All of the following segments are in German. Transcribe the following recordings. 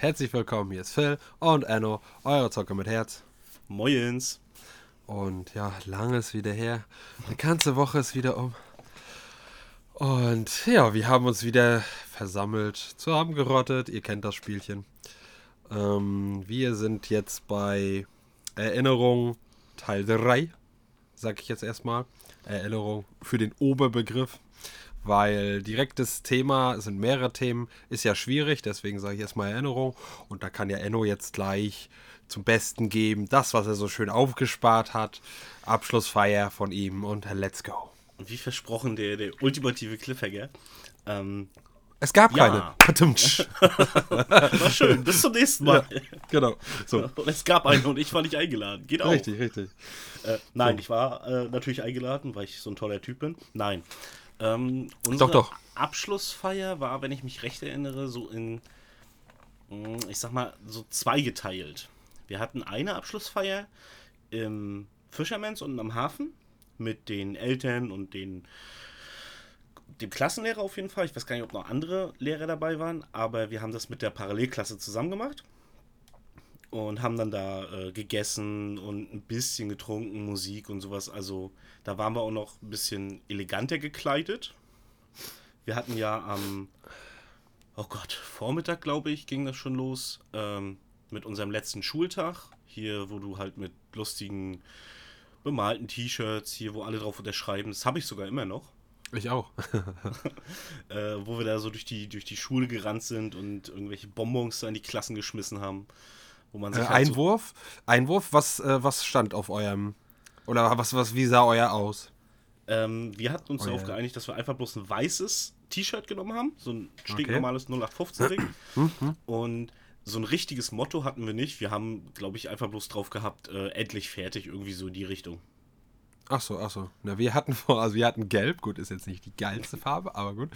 herzlich willkommen. Hier ist Phil und Enno, euer Zocker mit Herz. Moins. Und ja, lange ist wieder her. Eine ganze Woche ist wieder um. Und ja, wir haben uns wieder versammelt, zusammengerottet. Ihr kennt das Spielchen. Ähm, wir sind jetzt bei Erinnerung Teil 3, sag ich jetzt erstmal. Erinnerung für den Oberbegriff weil direktes Thema, es sind mehrere Themen, ist ja schwierig, deswegen sage ich erstmal Erinnerung und da kann ja Enno jetzt gleich zum Besten geben, das, was er so schön aufgespart hat, Abschlussfeier von ihm und let's go. Und wie versprochen, der, der ultimative Cliffhanger. Ähm, es gab ja. keine. War schön, bis zum nächsten Mal. Ja, genau. So. Und es gab einen und ich war nicht eingeladen. Geht auch. Richtig, richtig. Äh, nein, so. ich war äh, natürlich eingeladen, weil ich so ein toller Typ bin. Nein. Ähm, unsere doch, doch. Abschlussfeier war, wenn ich mich recht erinnere, so in, hm, ich sag mal, so zweigeteilt. Wir hatten eine Abschlussfeier im Fischermans und am Hafen mit den Eltern und den dem Klassenlehrer auf jeden Fall. Ich weiß gar nicht, ob noch andere Lehrer dabei waren, aber wir haben das mit der Parallelklasse zusammen gemacht und haben dann da äh, gegessen und ein bisschen getrunken, Musik und sowas. Also da waren wir auch noch ein bisschen eleganter gekleidet. Wir hatten ja am, oh Gott, Vormittag, glaube ich, ging das schon los, ähm, mit unserem letzten Schultag. Hier, wo du halt mit lustigen, bemalten T-Shirts, hier, wo alle drauf unterschreiben, das habe ich sogar immer noch. Ich auch. äh, wo wir da so durch die, durch die Schule gerannt sind und irgendwelche Bonbons da in die Klassen geschmissen haben. Wo man sich äh, halt Einwurf? So Einwurf? Was, äh, was stand auf eurem. Oder was, was, wie sah euer aus? Ähm, wir hatten uns oh, darauf geeinigt, dass wir einfach bloß ein weißes T-Shirt genommen haben. So ein stinknormales okay. 0815-Ding. Mhm. Und so ein richtiges Motto hatten wir nicht. Wir haben, glaube ich, einfach bloß drauf gehabt, äh, endlich fertig, irgendwie so in die Richtung. Ach so, ach so. Na, wir hatten vor, also wir hatten Gelb. Gut, ist jetzt nicht die geilste Farbe, aber gut.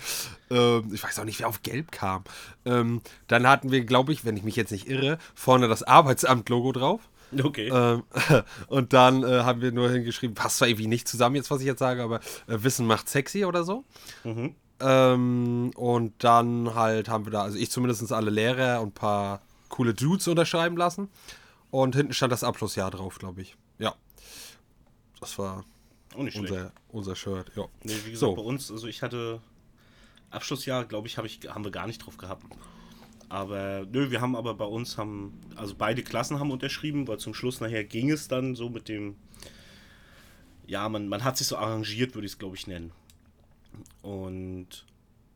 Ähm, ich weiß auch nicht, wer auf Gelb kam. Ähm, dann hatten wir, glaube ich, wenn ich mich jetzt nicht irre, vorne das Arbeitsamt-Logo drauf. Okay. Ähm, und dann äh, haben wir nur hingeschrieben, passt zwar irgendwie nicht zusammen jetzt, was ich jetzt sage, aber äh, Wissen macht sexy oder so. Mhm. Ähm, und dann halt haben wir da, also ich zumindest alle Lehrer und ein paar coole Dudes unterschreiben lassen. Und hinten stand das Abschlussjahr drauf, glaube ich. Das war unser, unser Shirt, ja. Nee, wie gesagt, so. bei uns, also ich hatte Abschlussjahr, glaube ich, hab ich, haben wir gar nicht drauf gehabt. Aber nö, wir haben aber bei uns haben, also beide Klassen haben unterschrieben, weil zum Schluss nachher ging es dann so mit dem, ja, man, man hat sich so arrangiert, würde ich es glaube ich nennen. Und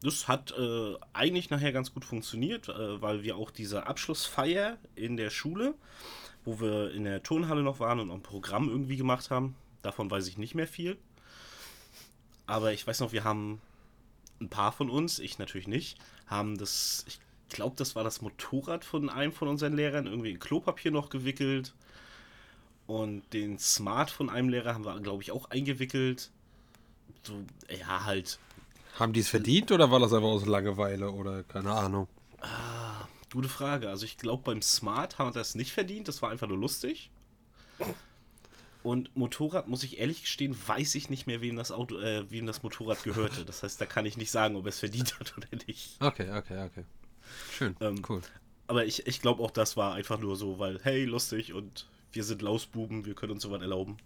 das hat äh, eigentlich nachher ganz gut funktioniert, äh, weil wir auch diese Abschlussfeier in der Schule, wo wir in der Turnhalle noch waren und ein Programm irgendwie gemacht haben, Davon weiß ich nicht mehr viel. Aber ich weiß noch, wir haben ein paar von uns, ich natürlich nicht, haben das, ich glaube, das war das Motorrad von einem von unseren Lehrern, irgendwie in Klopapier noch gewickelt. Und den Smart von einem Lehrer haben wir, glaube ich, auch eingewickelt. So, ja, halt. Haben die es verdient oder war das einfach aus Langeweile oder keine Ahnung? Ah, gute Frage. Also ich glaube, beim Smart haben wir das nicht verdient. Das war einfach nur lustig. Und Motorrad, muss ich ehrlich gestehen, weiß ich nicht mehr, wem das Auto, äh, wem das Motorrad gehörte. Das heißt, da kann ich nicht sagen, ob er es verdient hat oder nicht. Okay, okay, okay. Schön, ähm, cool. Aber ich, ich glaube auch, das war einfach nur so, weil, hey, lustig und wir sind Lausbuben, wir können uns sowas erlauben.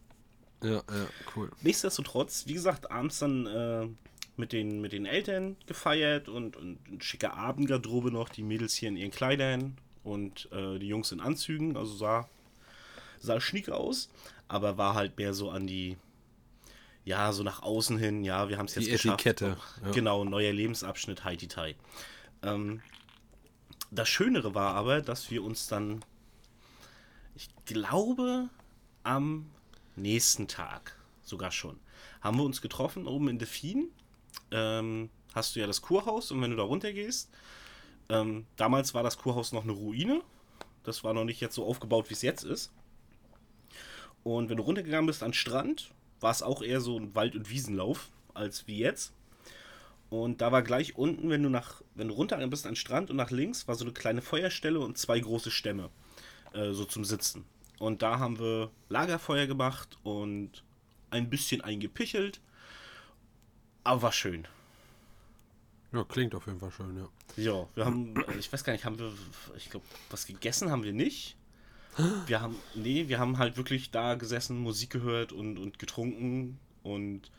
Ja, ja, cool. Nichtsdestotrotz, wie gesagt, abends dann äh, mit, den, mit den Eltern gefeiert und, und ein schicker Abendgarderobe noch, die Mädels hier in ihren Kleidern und äh, die Jungs in Anzügen, also sah, sah schnick aus aber war halt mehr so an die, ja, so nach außen hin, ja, wir haben es jetzt die geschafft. Etikette. Ja. Genau, neuer Lebensabschnitt, Haiti Tai. Ähm, das Schönere war aber, dass wir uns dann, ich glaube, am nächsten Tag sogar schon, haben wir uns getroffen oben in Delfin. Ähm, hast du ja das Kurhaus und wenn du da runter gehst, ähm, damals war das Kurhaus noch eine Ruine, Das war noch nicht jetzt so aufgebaut, wie es jetzt ist. Und wenn du runtergegangen bist an den Strand, war es auch eher so ein Wald- und Wiesenlauf als wie jetzt. Und da war gleich unten, wenn du nach, wenn du runtergegangen bist an den Strand und nach links, war so eine kleine Feuerstelle und zwei große Stämme, äh, so zum Sitzen. Und da haben wir Lagerfeuer gemacht und ein bisschen eingepichelt. Aber war schön. Ja, klingt auf jeden Fall schön, ja. Ja, wir haben, äh, ich weiß gar nicht, haben wir, ich glaube, was gegessen haben wir nicht. Wir haben, nee, wir haben halt wirklich da gesessen, Musik gehört und, und getrunken und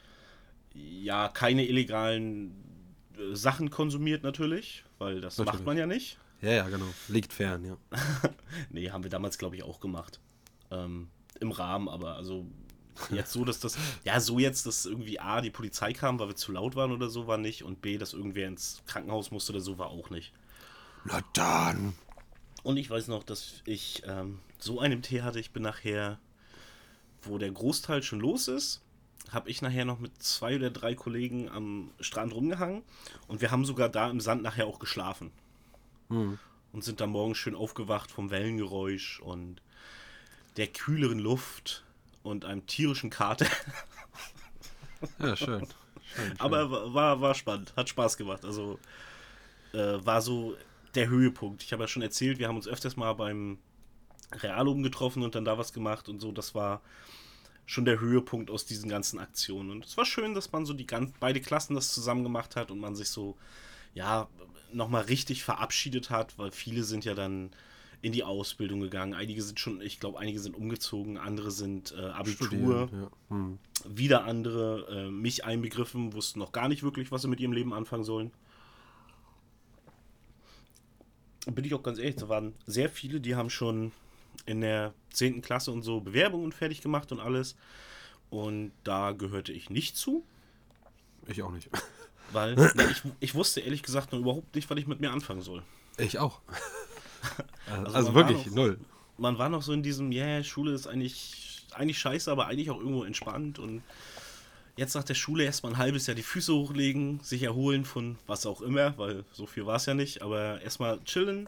ja, keine illegalen äh, Sachen konsumiert natürlich, weil das Natürlich. macht man ja nicht. Ja, ja, genau. Liegt fern, ja. Nee, haben wir damals, glaube ich, auch gemacht. Ähm, Im Rahmen, aber also jetzt so, dass das, ja, so jetzt, dass irgendwie A, die Polizei kam, weil wir zu laut waren oder so, war nicht und B, dass irgendwer ins Krankenhaus musste oder so, war auch nicht. Na dann. Und ich weiß noch, dass ich ähm, so einen Tee hatte. Ich bin nachher, wo der Großteil schon los ist, habe ich nachher noch mit zwei oder drei Kollegen am Strand rumgehangen. Und wir haben sogar da im Sand nachher auch geschlafen. Und sind dann morgens schön aufgewacht vom Wellengeräusch und der kühleren Luft und einem tierischen Kater. Ja, schön. schön, schön. Aber wa- war, war spannend, hat Spaß gemacht. Also äh, war so der Höhepunkt. Ich habe ja schon erzählt, wir haben uns öfters mal beim Realum getroffen und dann da was gemacht und so. Das war schon der Höhepunkt aus diesen ganzen Aktionen. Und es war schön, dass man so die ganz, beide Klassen das zusammen gemacht hat und man sich so, ja, nochmal richtig verabschiedet hat, weil viele sind ja dann in die Ausbildung gegangen. Einige sind schon, ich glaube, einige sind umgezogen, andere sind äh, Abitur Studieren, ja. Hm. wieder andere äh, mich einbegriffen, wussten noch gar nicht wirklich, was sie mit ihrem Leben anfangen sollen. Bin ich auch ganz ehrlich, da waren sehr viele, die haben schon in der 10. Klasse und so Bewerbungen fertig gemacht und alles. Und da gehörte ich nicht zu, Ich auch nicht. weil ne, ich, ich wusste ehrlich gesagt noch überhaupt nicht, was ich mit mir anfangen soll. Ich auch. Also Also, wirklich, noch- null. man war noch so in diesem, ja, yeah, Schule ist eigentlich, eigentlich scheiße, aber eigentlich auch irgendwo entspannt. Und jetzt nach der Schule erstmal ein halbes Jahr die Füße hochlegen, sich erholen von was auch immer, weil so viel war es ja nicht, aber erstmal chillen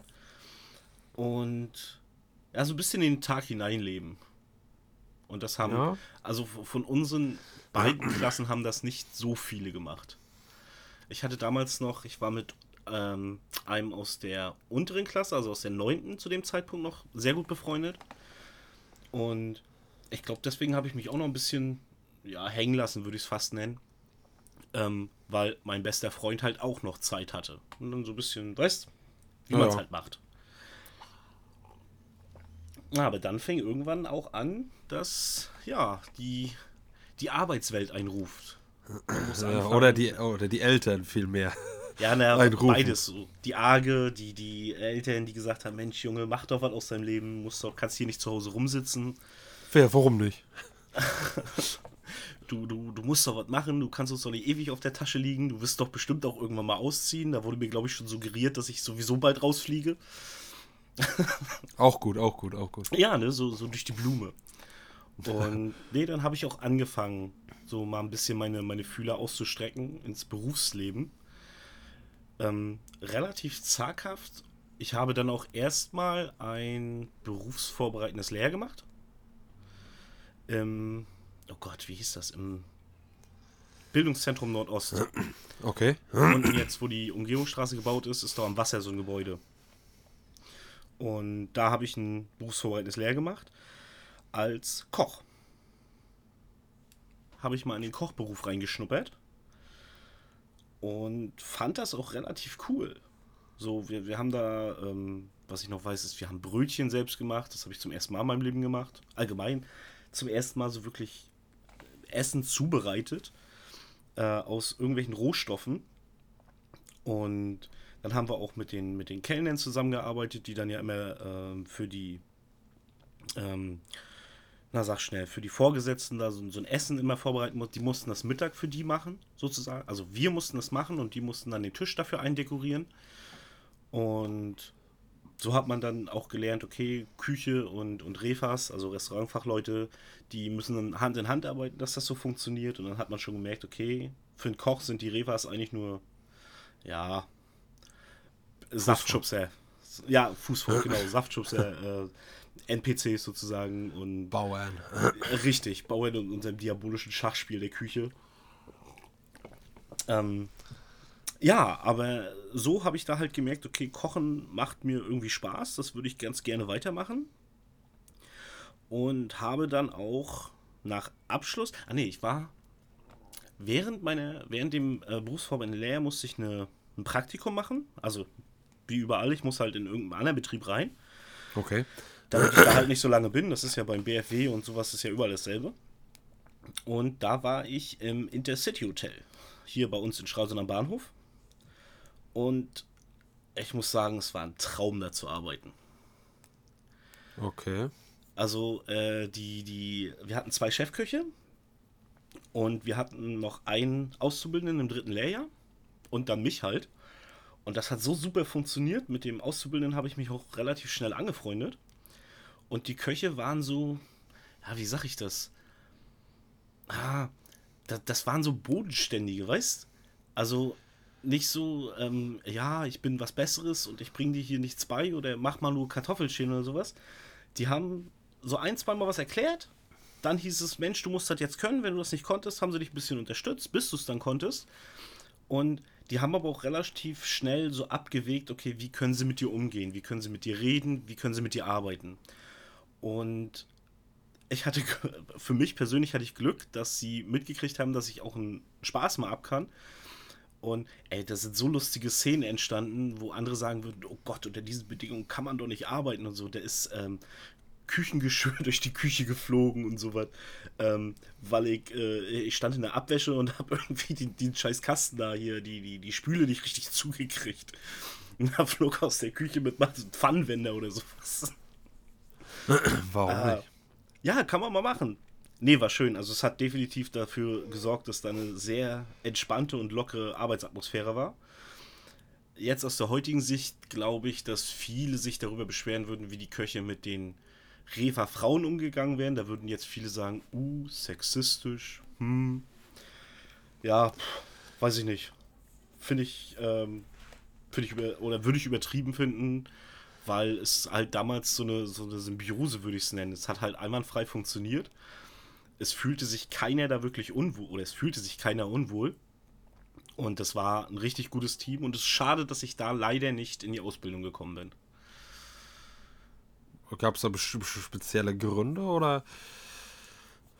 und ja, so ein bisschen in den Tag hineinleben. Und das haben, Ja. also von unseren beiden Klassen haben das nicht so viele gemacht. Ich hatte damals noch, ich war mit ähm, einem aus der unteren Klasse, also aus der neunten zu dem Zeitpunkt noch sehr gut befreundet. Und ich glaube, deswegen habe ich mich auch noch ein bisschen ja, hängen lassen, würde ich es fast nennen. Ähm, weil mein bester Freund halt auch noch Zeit hatte. Und dann so ein bisschen, weißt wie Ja, man es halt macht. Aber dann fing irgendwann auch an, dass ja, die, die Arbeitswelt einruft. Oder, die, oder die Eltern vielmehr. ja, na, Einrufen. beides. So. Die Arge, die, die Eltern, die gesagt haben, Mensch, Junge, mach doch was aus deinem Leben, musst doch, kannst hier nicht zu Hause rumsitzen. Wer, warum nicht? Du, du, du musst doch was machen, du kannst uns doch nicht ewig auf der Tasche liegen, du wirst doch bestimmt auch irgendwann mal ausziehen. Da wurde mir, glaube ich, schon suggeriert, dass ich sowieso bald rausfliege. Auch gut, auch gut, auch gut. Ja, ne, so, so durch die Blume. Und nee, dann habe ich auch angefangen, so mal ein bisschen meine, meine Fühler auszustrecken ins Berufsleben. Ähm, relativ zaghaft. Ich habe dann auch erstmal ein berufsvorbereitendes Lehr gemacht. Im, oh Gott, wie hieß das? Im Bildungszentrum Nordost. Okay. Und jetzt, wo die Umgehungsstraße gebaut ist, ist da am Wasser so ein Gebäude. Und da habe ich ein berufsvorbereitendes Lehr gemacht als Koch. Habe ich mal in den Kochberuf reingeschnuppert und fand das auch relativ cool. So, wir, wir haben da, ähm, was ich noch weiß, ist, wir haben Brötchen selbst gemacht. Das habe ich zum ersten Mal in meinem Leben gemacht. Allgemein zum ersten Mal so wirklich Essen zubereitet äh, aus irgendwelchen Rohstoffen. Und dann haben wir auch mit den, mit den Kellnern zusammengearbeitet, die dann ja immer ähm, für die, ähm, na sag schnell, für die Vorgesetzten da so, so ein Essen immer vorbereiten mussten. Die mussten das Mittag für die machen, sozusagen. Also wir mussten das machen und die mussten dann den Tisch dafür eindekorieren. Und so hat man dann auch gelernt, okay, Küche und, und Refas, also Restaurantfachleute, die müssen dann Hand in Hand arbeiten, dass das so funktioniert. Und dann hat man schon gemerkt, okay, für einen Koch sind die Refas eigentlich nur, ja, Saftschubser. Ja, Fußvolk, genau. Saftschubser, äh, NPCs sozusagen und. Bauern. Richtig, Bauern in unserem diabolischen Schachspiel der Küche. Ähm, ja, aber so habe ich da halt gemerkt, okay, Kochen macht mir irgendwie Spaß, das würde ich ganz gerne weitermachen. Und habe dann auch nach Abschluss, ah nee, ich war während meiner, während dem äh, Berufsverband Lehrer musste ich eine, ein Praktikum machen. Also wie überall, ich muss halt in irgendeinen anderen Betrieb rein. Okay. Damit ich da halt nicht so lange bin. Das ist ja beim BFW und sowas ist ja überall dasselbe. Und da war ich im Intercity Hotel. Hier bei uns in Stralsund am Bahnhof. Und ich muss sagen, es war ein Traum, da zu arbeiten. Okay. Also, äh, die, die, wir hatten zwei Chefköche und wir hatten noch einen Auszubildenden im dritten Lehrjahr und dann mich halt. Und das hat so super funktioniert. Mit dem Auszubildenden habe ich mich auch relativ schnell angefreundet. Und die Köche waren so, ja, wie sag ich das? Ah, das, das waren so bodenständige, weißt? Also nicht so, ähm, ja, ich bin was Besseres und ich bringe dir hier nichts bei oder mach mal nur Kartoffelschälen oder sowas. Die haben so ein, zwei Mal was erklärt. Dann hieß es, Mensch, du musst das jetzt können. Wenn du das nicht konntest, haben sie dich ein bisschen unterstützt, bis du es dann konntest. Und die haben aber auch relativ schnell so abgewegt, okay, wie können sie mit dir umgehen? Wie können sie mit dir reden? Wie können sie mit dir arbeiten? Und ich hatte, für mich persönlich hatte ich Glück, dass sie mitgekriegt haben, dass ich auch einen Spaß mal ab kann. Und ey, da sind so lustige Szenen entstanden, wo andere sagen würden, oh Gott, unter diesen Bedingungen kann man doch nicht arbeiten und so. Der ist ähm, Küchengeschirr durch die Küche geflogen und sowas. Ähm, weil ich, äh, ich stand in der Abwäsche und habe irgendwie den, den scheiß Kasten da hier, die, die, die Spüle nicht richtig zugekriegt. Und da flog aus der Küche mit Pfannenwender oder sowas. Warum Ah, nicht? Ja, kann man mal machen. Nee, war schön. Also es hat definitiv dafür gesorgt, dass da eine sehr entspannte und lockere Arbeitsatmosphäre war. Jetzt aus der heutigen Sicht glaube ich, dass viele sich darüber beschweren würden, wie die Köche mit den Refa Frauen umgegangen wären. Da würden jetzt viele sagen, uh, sexistisch. Hm. Ja, pff, weiß ich nicht. Finde ich, ähm, finde ich über, oder würde ich übertrieben finden, weil es halt damals so eine, so eine Symbiose, würde ich es nennen. Es hat halt einwandfrei funktioniert. Es fühlte sich keiner da wirklich unwohl, oder es fühlte sich keiner unwohl. Und das war ein richtig gutes Team und es ist schade, dass ich da leider nicht in die Ausbildung gekommen bin. Gab es da spezielle Gründe oder?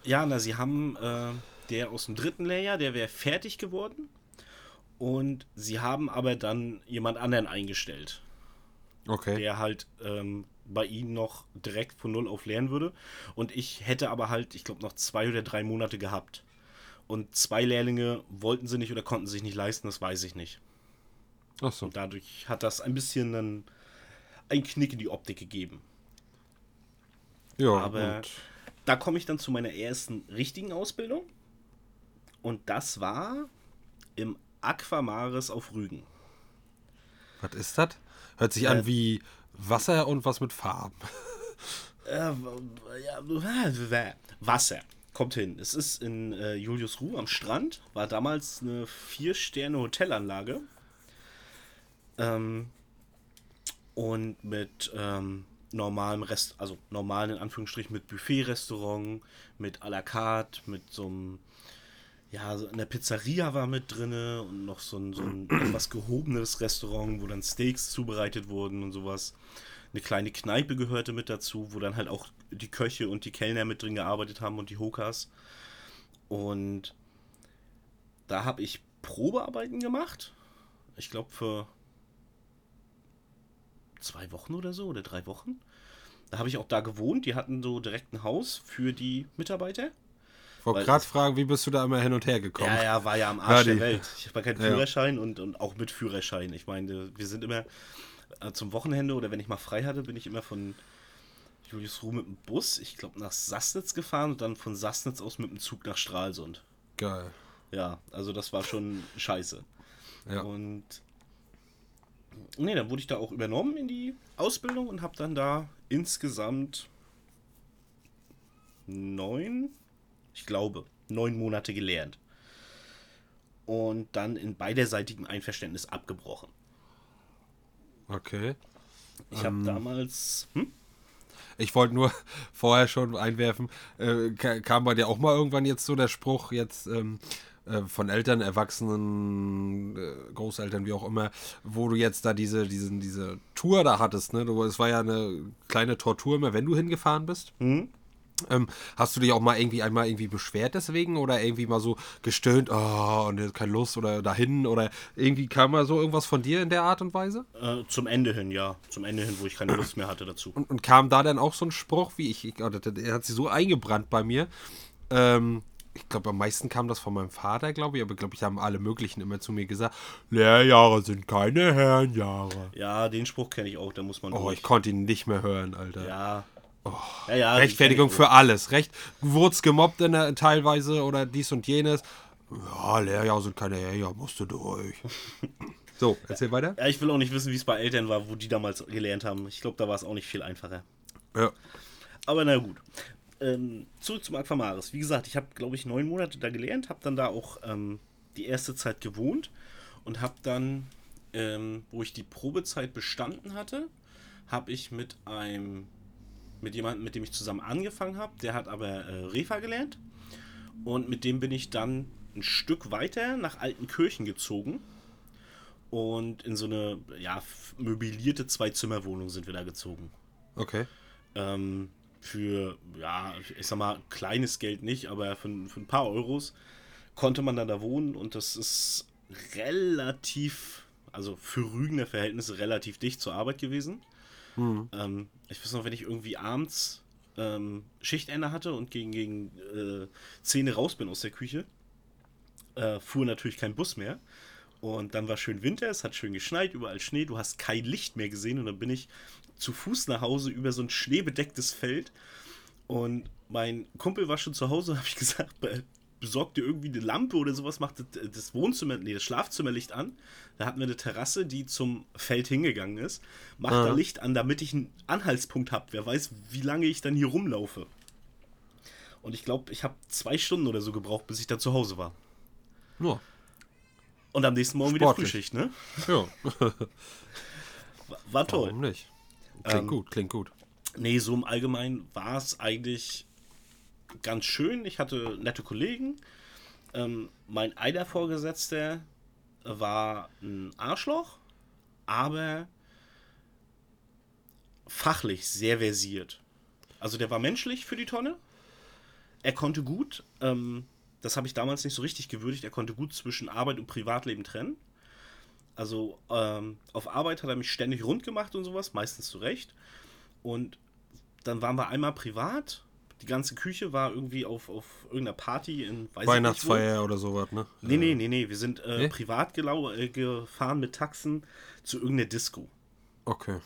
Ja, na, sie haben äh, der aus dem dritten Layer, der wäre fertig geworden. Und sie haben aber dann jemand anderen eingestellt, Okay. der halt ähm, bei ihnen noch direkt von null auf lernen würde. Und ich hätte aber halt, ich glaube, noch zwei oder drei Monate gehabt. Und zwei Lehrlinge wollten sie nicht oder konnten sich nicht leisten, das weiß ich nicht. Achso. Und dadurch hat das ein bisschen einen, einen Knick in die Optik gegeben. Ja, aber- und Da komme ich dann zu meiner ersten richtigen Ausbildung. Und das war im Aquamaris auf Rügen. was ist das? Hört sich Äh, an wie Wasser und was mit Farben. Äh, Wasser. Kommt hin. Es ist in äh, Juliusruh am Strand. War damals eine Vier-Sterne-Hotelanlage. Ähm, und mit ähm, normalem Rest, also normalen in Anführungsstrichen mit Buffet-Restaurant, mit à la carte, mit so einem, ja, so eine Pizzeria war mit drinne und noch so ein, so ein etwas gehobeneres Restaurant, wo dann Steaks zubereitet wurden und sowas. Eine kleine Kneipe gehörte mit dazu, wo dann halt auch die Köche und die Kellner mit drin gearbeitet haben und die Hokas. Und da habe ich Probearbeiten gemacht. Ich glaube für zwei Wochen oder so oder drei Wochen. Da habe ich auch da gewohnt. Die hatten so direkt ein Haus für die Mitarbeiter. Ich wollte gerade fragen, wie bist du da immer hin und her gekommen? Ja, ja, war ja am Arsch Ja, der Welt. Ich habe ja keinen Ja. Führerschein und, und auch mit Führerschein. Ich meine, wir sind immer äh, zum Wochenende oder wenn ich mal frei hatte, bin ich immer von Juliusruh mit dem Bus, ich glaube, nach Sassnitz gefahren und dann von Sassnitz aus mit dem Zug nach Stralsund. Geil. Ja, also das war schon scheiße. Ja. Und nee, dann wurde ich da auch übernommen in die Ausbildung und habe dann da insgesamt neun, ich glaube, neun Monate gelernt. Und dann in beiderseitigem Einverständnis abgebrochen. Okay. Ich habe damals. Hm? Ich wollte nur vorher schon einwerfen, äh, ka- kam bei dir auch mal irgendwann jetzt so der Spruch, jetzt ähm, äh, von Eltern, Erwachsenen, äh, Großeltern, wie auch immer, wo du jetzt da diese, diesen, diese Tour da hattest, ne? Du, es war ja eine kleine Tortur immer, wenn du hingefahren bist. Hm? Ähm, hast du dich auch mal irgendwie einmal irgendwie beschwert deswegen oder irgendwie mal so gestöhnt, oh, und jetzt keine Lust oder dahin oder irgendwie kam mal so irgendwas von dir in der Art und Weise? Äh, zum Ende hin, ja. Zum Ende hin, wo ich keine Lust mehr hatte dazu. Und, und kam da dann auch so ein Spruch, wie ich, ich oder der hat sich so eingebrannt bei mir. Ähm, ich glaube, am meisten kam das von meinem Vater, glaube ich, aber glaube ich, haben alle möglichen immer zu mir gesagt, Lehrjahre sind keine Herrenjahre. Ja, den Spruch kenne ich auch, da muss man Oh, durch. ich konnte ihn nicht mehr hören, Alter. Ja. Ja, ja den Rechtfertigung für alles. Recht, wurdest gemobbt in der, teilweise oder dies und jenes. Ja, Lehrjahre sind keine Herrenjahre, musst du durch. so, erzähl weiter. Ja, ich will auch nicht wissen, wie es bei Eltern war, wo die damals gelernt haben. Ich glaube, da war es auch nicht viel einfacher. Ja. Aber na gut. Ähm, zurück zum Aquamaris. Wie gesagt, ich habe, glaube ich, neun Monate da gelernt, habe dann da auch ähm, die erste Zeit gewohnt und habe dann, ähm, wo ich die Probezeit bestanden hatte, habe ich mit einem, mit jemandem, mit dem ich zusammen angefangen habe, der hat aber äh, Refa gelernt. Und mit dem bin ich dann ein Stück weiter nach Altenkirchen gezogen. Und in so eine, ja, möblierte Zwei-Zimmer-Wohnung sind wir da gezogen. Okay. ähm, für, ja, ich sag mal, kleines Geld nicht, aber für, für ein paar Euros konnte man dann da wohnen. Und das ist relativ, also für Rügener Verhältnisse relativ dicht zur Arbeit gewesen. Ähm, ich weiß noch, wenn ich irgendwie abends ähm, Schichtende hatte und gegen, gegen äh, 10 raus bin aus der Küche, äh, fuhr natürlich kein Bus mehr. Und dann war schön Winter, es hat schön geschneit, überall Schnee, du hast kein Licht mehr gesehen und dann bin ich zu Fuß nach Hause über so ein schneebedecktes Feld. Und mein Kumpel war schon zu Hause, habe ich gesagt, be- besorg dir irgendwie eine Lampe oder sowas, macht das, das Wohnzimmer, nee, das Schlafzimmerlicht an. Da hatten wir eine Terrasse, die zum Feld hingegangen ist. Mach da Licht an, damit ich einen Anhaltspunkt habe. Wer weiß, wie lange ich dann hier rumlaufe. Und ich glaube, ich habe zwei Stunden oder so gebraucht, bis ich da zu Hause war. Ja. Und am nächsten Morgen wieder Sportlich. Frühschicht, ne? ja. War, war toll. Warum nicht? Klingt Ähm, gut, klingt gut. Nee, so im Allgemeinen war es eigentlich ganz schön. Ich hatte nette Kollegen. Ähm, mein einer Vorgesetzter war ein Arschloch, aber fachlich sehr versiert. Also der war menschlich für die Tonne. Er konnte gut, ähm, das habe ich damals nicht so richtig gewürdigt, er konnte gut zwischen Arbeit und Privatleben trennen. Also ähm, auf Arbeit hat er mich ständig rund gemacht und sowas, meistens zu Recht. Und dann waren wir einmal privat. Die ganze Küche war irgendwie auf, auf irgendeiner Party in. Weihnachtsfeier oder sowas, ne? Nee, nee, nee, nee. Wir sind äh, Nee? privat äh, gefahren mit Taxen zu irgendeiner Disco. Okay.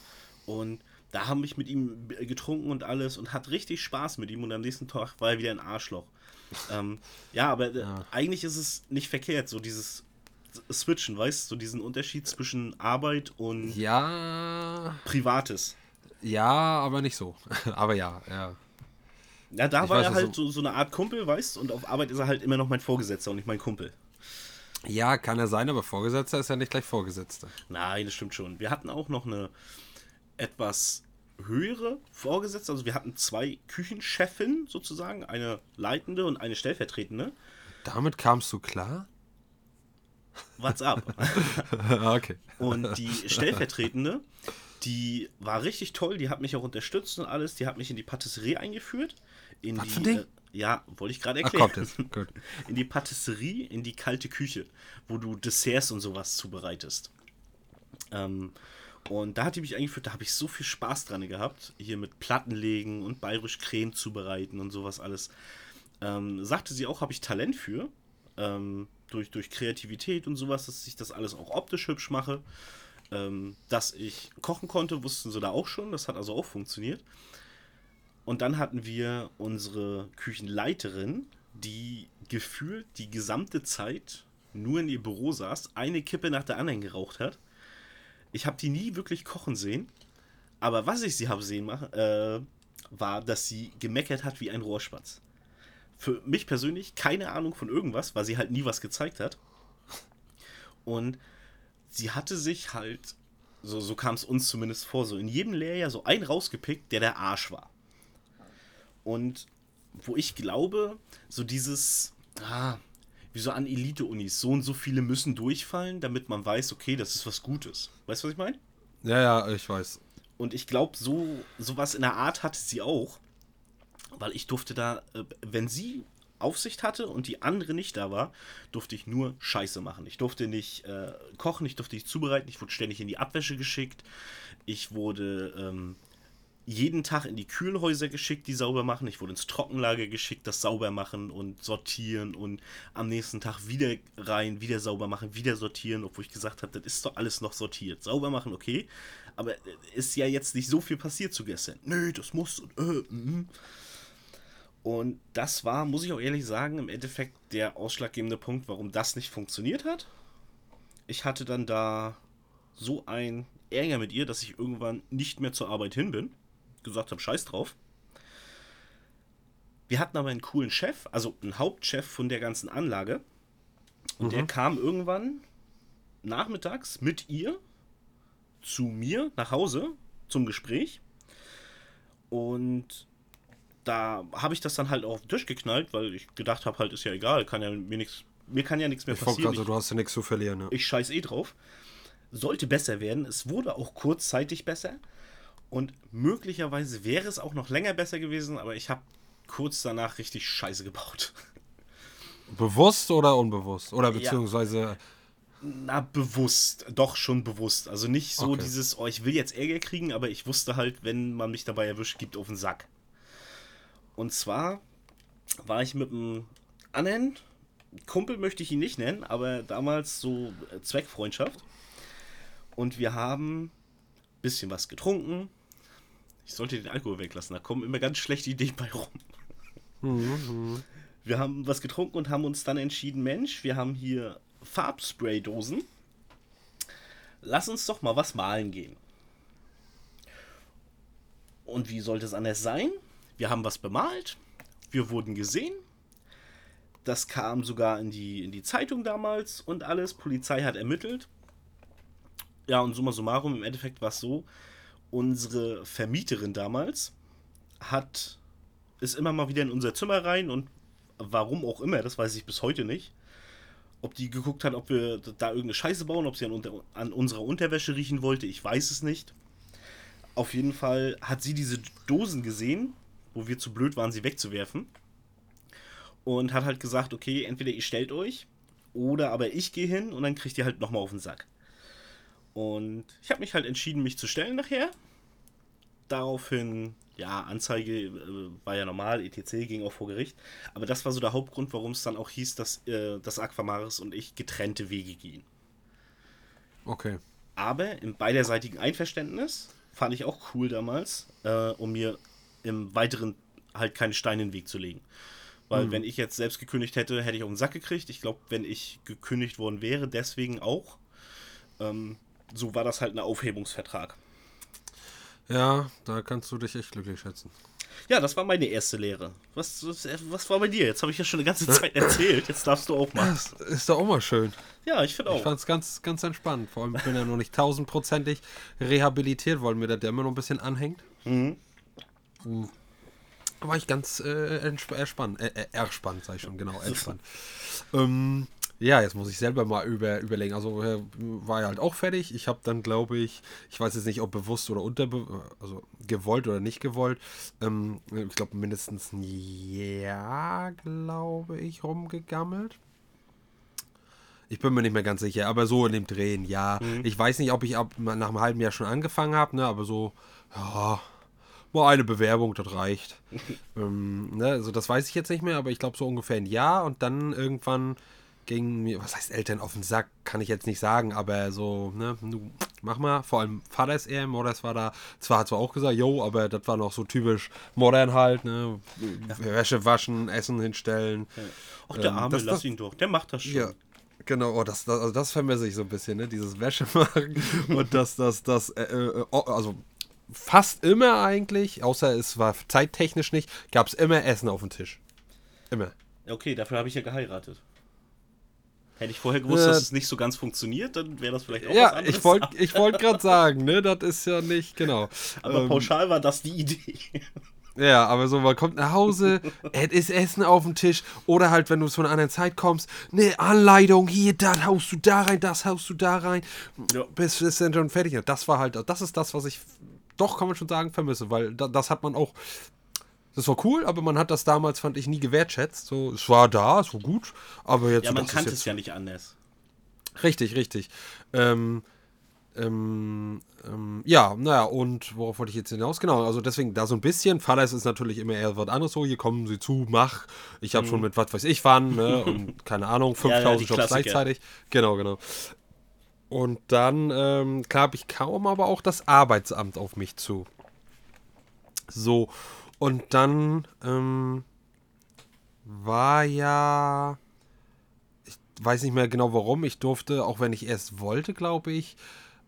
Und da haben mich mit ihm getrunken und alles und hat richtig Spaß mit ihm. Und am nächsten Tag war er wieder ein Arschloch. ähm, ja, aber äh, eigentlich ist es nicht verkehrt, so dieses Switchen, weißt du, so diesen Unterschied zwischen Arbeit und Ja, Privates. ja, aber nicht so. aber ja, ja. Ja, da Ich war weiß, er halt so, so eine Art Kumpel, weißt du, und auf Arbeit ist er halt immer noch mein Vorgesetzter und nicht mein Kumpel. Ja, kann er sein, aber Vorgesetzter ist ja nicht gleich Vorgesetzter. Nein, das stimmt schon. Wir hatten auch noch eine etwas höhere Vorgesetzte. Also wir hatten zwei Küchenchefinnen sozusagen, eine leitende und eine stellvertretende. Damit kamst du klar? What's up? Okay. Und die stellvertretende, die war richtig toll, die hat mich auch unterstützt und alles. Die hat mich in die Patisserie eingeführt. In Was die? Äh, ja, wollte ich gerade Ach, erklären. kommt jetzt. Gut. in die Patisserie, in die kalte Küche, wo du Desserts und sowas zubereitest. Ähm, und da hat die mich eingeführt, da habe ich so viel Spaß dran gehabt, hier mit Platten legen und bayerisch Creme zubereiten und sowas alles. Ähm, sagte sie auch, habe ich Talent für, ähm, durch, durch Kreativität und sowas, dass ich das alles auch optisch hübsch mache. Ähm, dass ich kochen konnte, wussten sie da auch schon, das hat also auch funktioniert. Und dann hatten wir unsere Küchenleiterin, die gefühlt die gesamte Zeit nur in ihr Büro saß, eine Kippe nach der anderen geraucht hat. Ich habe die nie wirklich kochen sehen. Aber was ich sie habe sehen machen, äh, war, dass sie gemeckert hat wie ein Rohrspatz. Für mich persönlich keine Ahnung von irgendwas, weil sie halt nie was gezeigt hat. Und sie hatte sich halt so, so kam es uns zumindest vor, so in jedem Lehrjahr so ein rausgepickt, der der Arsch war. Und wo ich glaube, so dieses, ah, wie so an Elite-Unis, so und so viele müssen durchfallen, damit man weiß, okay, das ist was Gutes. Weißt du, was ich meine? Ja, ja, ich weiß. Und ich glaube, so sowas in der Art hatte sie auch, weil ich durfte da, äh, wenn sie Aufsicht hatte und die andere nicht da war, durfte ich nur Scheiße machen. Ich durfte nicht äh, kochen, ich durfte nicht zubereiten, ich wurde ständig in die Abwäsche geschickt, ich wurde ähm, jeden Tag in die Kühlhäuser geschickt, die sauber machen. Ich wurde ins Trockenlager geschickt, das sauber machen und sortieren und am nächsten Tag wieder rein, wieder sauber machen, wieder sortieren, obwohl ich gesagt habe, das ist doch alles noch sortiert. Sauber machen, okay, aber ist ja jetzt nicht so viel passiert zu gestern. Nö, das muss und äh, mm. Und das war, muss ich auch ehrlich sagen, im Endeffekt der ausschlaggebende Punkt, warum das nicht funktioniert hat. Ich hatte dann da so ein Ärger mit ihr, dass ich irgendwann nicht mehr zur Arbeit hin bin gesagt habe, scheiß drauf. Wir hatten aber einen coolen Chef, also einen Hauptchef von der ganzen Anlage. Und mhm. der kam irgendwann nachmittags mit ihr zu mir nach Hause zum Gespräch. Und da habe ich das dann halt auf den Tisch geknallt, weil ich gedacht habe, halt ist ja egal, kann ja mir nichts, mir kann ja nichts mehr ich passieren. Also, du hast ja nichts zu verlieren. Ne? Ich scheiß eh drauf. Sollte besser werden. Es wurde auch kurzzeitig besser. Und möglicherweise wäre es auch noch länger besser gewesen, aber ich habe kurz danach richtig Scheiße gebaut. Bewusst oder unbewusst? Oder beziehungsweise. Ja. Na, bewusst. Doch schon bewusst. Also nicht so okay. dieses, oh, ich will jetzt Ärger kriegen, aber ich wusste halt, wenn man mich dabei erwischt, gibt auf den Sack. Und zwar war ich mit einem anderen Kumpel, möchte ich ihn nicht nennen, aber damals so äh, Zweckfreundschaft. Und wir haben ein bisschen was getrunken, ich sollte den Alkohol weglassen, da kommen immer ganz schlechte Ideen bei rum. Mhm. Wir haben was getrunken und haben uns dann entschieden, Mensch, wir haben hier Farbspray-Dosen. Lass uns doch mal was malen gehen. Und wie sollte es anders sein? Wir haben was bemalt, wir wurden gesehen. Das kam sogar in die, in die Zeitung damals und alles. Polizei hat ermittelt. Ja, und summa summarum, im Endeffekt war es so, unsere Vermieterin damals hat ist immer mal wieder in unser Zimmer rein und warum auch immer, das weiß ich bis heute nicht. Ob die geguckt hat, ob wir da irgendeine Scheiße bauen, ob sie an, unter, an unserer Unterwäsche riechen wollte, ich weiß es nicht. Auf jeden Fall hat sie diese Dosen gesehen, wo wir zu blöd waren, sie wegzuwerfen. Und hat halt gesagt, okay, entweder ihr stellt euch oder aber ich gehe hin und dann kriegt ihr halt nochmal auf den Sack. Und ich habe mich halt entschieden, mich zu stellen nachher. Daraufhin, ja, Anzeige äh, war ja normal, ETC ging auch vor Gericht. Aber das war so der Hauptgrund, warum es dann auch hieß, dass, äh, dass Aquamaris und ich getrennte Wege gehen. Okay. Aber im beiderseitigen Einverständnis fand ich auch cool damals, äh, um mir im weiteren halt keine Steine in den Weg zu legen. Weil mhm. wenn ich jetzt selbst gekündigt hätte, hätte ich auf den Sack gekriegt. Ich glaube, wenn ich gekündigt worden wäre, deswegen auch, ähm, so war das halt ein Aufhebungsvertrag. Ja, da kannst du dich echt glücklich schätzen. Ja, das war meine erste Lehre. Was, was, was war bei dir? Jetzt habe ich ja schon eine ganze Zeit erzählt. Jetzt darfst du auch mal. Das ist doch auch mal schön. Ja, ich finde auch. Ich fand es ganz, ganz entspannt. Vor allem, ich bin ja noch nicht tausendprozentig rehabilitiert, weil mir der Dämme noch ein bisschen anhängt. Mhm. mhm. War ich ganz äh, entspannt. Äh, äh, erspannt, sag ich schon, genau, entspannt. ähm, ja, jetzt muss ich selber mal über, überlegen. Also äh, war ja halt auch fertig. Ich habe dann, glaube ich, ich weiß jetzt nicht, ob bewusst oder unter, also gewollt oder nicht gewollt, ähm, ich glaube mindestens ein Jahr, glaube ich, rumgegammelt. Ich bin mir nicht mehr ganz sicher, aber so in dem Drehen, ja. Mhm. Ich weiß nicht, ob ich ab, nach einem halben Jahr schon angefangen habe, ne, aber so, ja, mal eine Bewerbung, das reicht. ähm, ne, also das weiß ich jetzt nicht mehr, aber ich glaube so ungefähr ein Jahr und dann irgendwann ging mir, was heißt Eltern auf den Sack, kann ich jetzt nicht sagen, aber so, ne, mach mal. Vor allem Vater ist eher, Modders war da, zwar hat zwar auch gesagt, yo, aber das war noch so typisch modern halt, ne, ja. Wäsche waschen, Essen hinstellen. Ja. Auch der ähm, Arme, das, lass das, ihn doch, der macht das schon. Ja. Genau, oh, das, das, also das vermisse ich so ein bisschen, ne? Dieses Wäsche machen und das, das, das, äh, äh, oh, also fast immer eigentlich, außer es war zeittechnisch nicht, gab es immer Essen auf dem Tisch. Immer. Okay, dafür habe ich ja geheiratet. Hätte ich vorher gewusst, Äh, dass es nicht so ganz funktioniert, dann wäre das vielleicht auch was Ja, anderes. ich wollte ich wollt gerade sagen, ne, das ist ja nicht, genau. Aber Ähm, pauschal war das die Idee. Ja, aber so, man kommt nach Hause, es ist Essen auf dem Tisch oder halt, wenn du zu einer anderen Zeit kommst, eine Anleitung, hier, das haust du da rein, das haust du da rein, Ja. bis bis dann schon fertig ist. Das war halt, das ist das, was ich doch, kann man schon sagen, vermisse, weil da, das hat man auch, das war cool, aber man hat das damals, fand ich, nie gewertschätzt. So, es war da, es war gut, aber jetzt Ja, man kannte es ja nicht anders. Richtig, richtig. Ähm, ähm, ähm, ja, naja, und worauf wollte ich jetzt hinaus? Genau, also deswegen da so ein bisschen. Vater ist natürlich immer eher was anderes so. Hier kommen Sie zu, mach. Ich habe schon mit was weiß ich wann, ne? Und keine Ahnung, Mhm. Ja, ja, 5000 Jobs gleichzeitig. Genau, genau. Und dann, ähm, ich kaum aber auch das Arbeitsamt auf mich zu. So, und dann ähm, war ja ich weiß nicht mehr genau warum. Ich durfte, auch wenn ich erst wollte, glaube ich,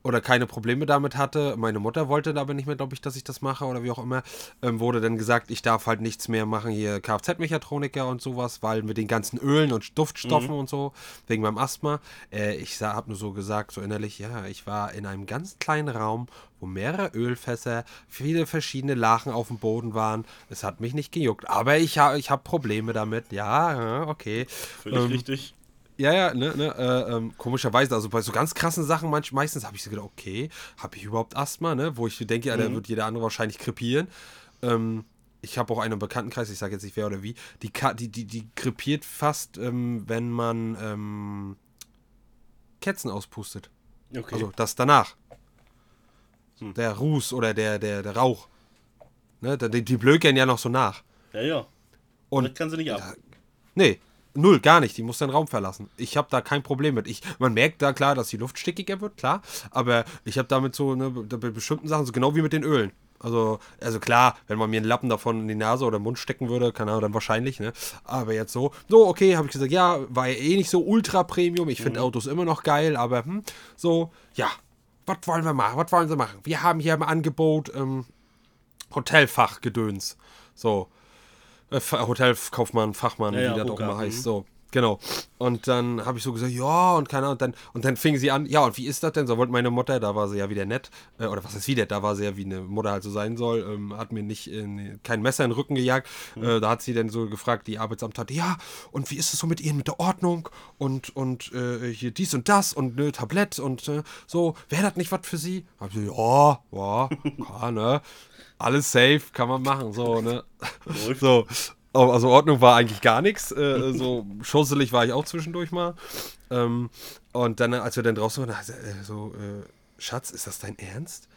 oder keine Probleme damit hatte. Meine Mutter wollte aber nicht mehr, glaube ich, dass ich das mache oder wie auch immer. Ähm, wurde dann gesagt, ich darf halt nichts mehr machen, hier Kfz-Mechatroniker und sowas, weil mit den ganzen Ölen und Duftstoffen und so, wegen meinem Asthma. Äh, ich habe nur so gesagt, so innerlich, ja, ich war in einem ganz kleinen Raum, wo mehrere Ölfässer, viele verschiedene Lachen auf dem Boden waren. Es hat mich nicht gejuckt, aber ich, ha ich habe Probleme damit. Ja, ja, okay. Völlig Ähm, richtig. Ja, ja, ne, ne, äh, ähm, komischerweise, also bei so ganz krassen Sachen, manch, meistens habe ich so gedacht, okay, habe ich überhaupt Asthma, ne, wo ich denke, ja, da wird jeder andere wahrscheinlich krepieren. Ähm, ich habe auch einen im Bekanntenkreis, ich sage jetzt nicht wer oder wie, die, die, die, die krepiert fast, ähm, wenn man ähm, Kerzen auspustet. Okay. Also das danach. Hm. Der Ruß oder der, der, der Rauch. Ne, die, die blökern ja noch so nach. ja, ja. Und das kann sie nicht ab. Nee, null, gar nicht. Die muss den Raum verlassen. Ich habe da kein Problem mit. Ich, man merkt da klar, dass die Luft stickiger wird, klar. Aber ich habe damit so ne, bei bestimmten Sachen, so genau wie mit den Ölen. Also, also klar, wenn man mir einen Lappen davon in die Nase oder Mund stecken würde, keine Ahnung, dann wahrscheinlich, ne? Aber jetzt so, so, okay, habe ich gesagt, ja, war ja eh nicht so ultra Premium. Ich finde Autos immer noch geil, aber hm, so, ja, was wollen wir machen? Was wollen sie machen? Wir haben hier im Angebot ähm, Hotelfachgedöns. So, Hotelkaufmann, Fachmann, Ja, ja, wie das auch mal heißt. mhm. So, genau. Und dann habe ich so gesagt, ja, und keine Ahnung, und dann, und dann fing sie an, ja, und wie ist das denn? So wollte meine Mutter, da war sie ja wieder nett, äh, oder was ist wieder, da war sie ja wie eine Mutter halt so sein soll, ähm, hat mir nicht in, kein Messer in den Rücken gejagt. Mhm. Äh, da hat sie dann so gefragt, die Arbeitsamt hatte, ja, und wie ist es so mit Ihnen mit der Ordnung und, und äh, hier dies und das und ne, Tablett und äh, so, wäre das nicht was für Sie? Hab ich so, ja, ja, klar, ne? Alles safe, kann man machen, so, ne? So, also Ordnung war eigentlich gar nichts. Äh, so schusselig war ich auch zwischendurch mal. Ähm, und dann, als wir dann draußen waren, äh, so, äh, Schatz, ist das dein Ernst?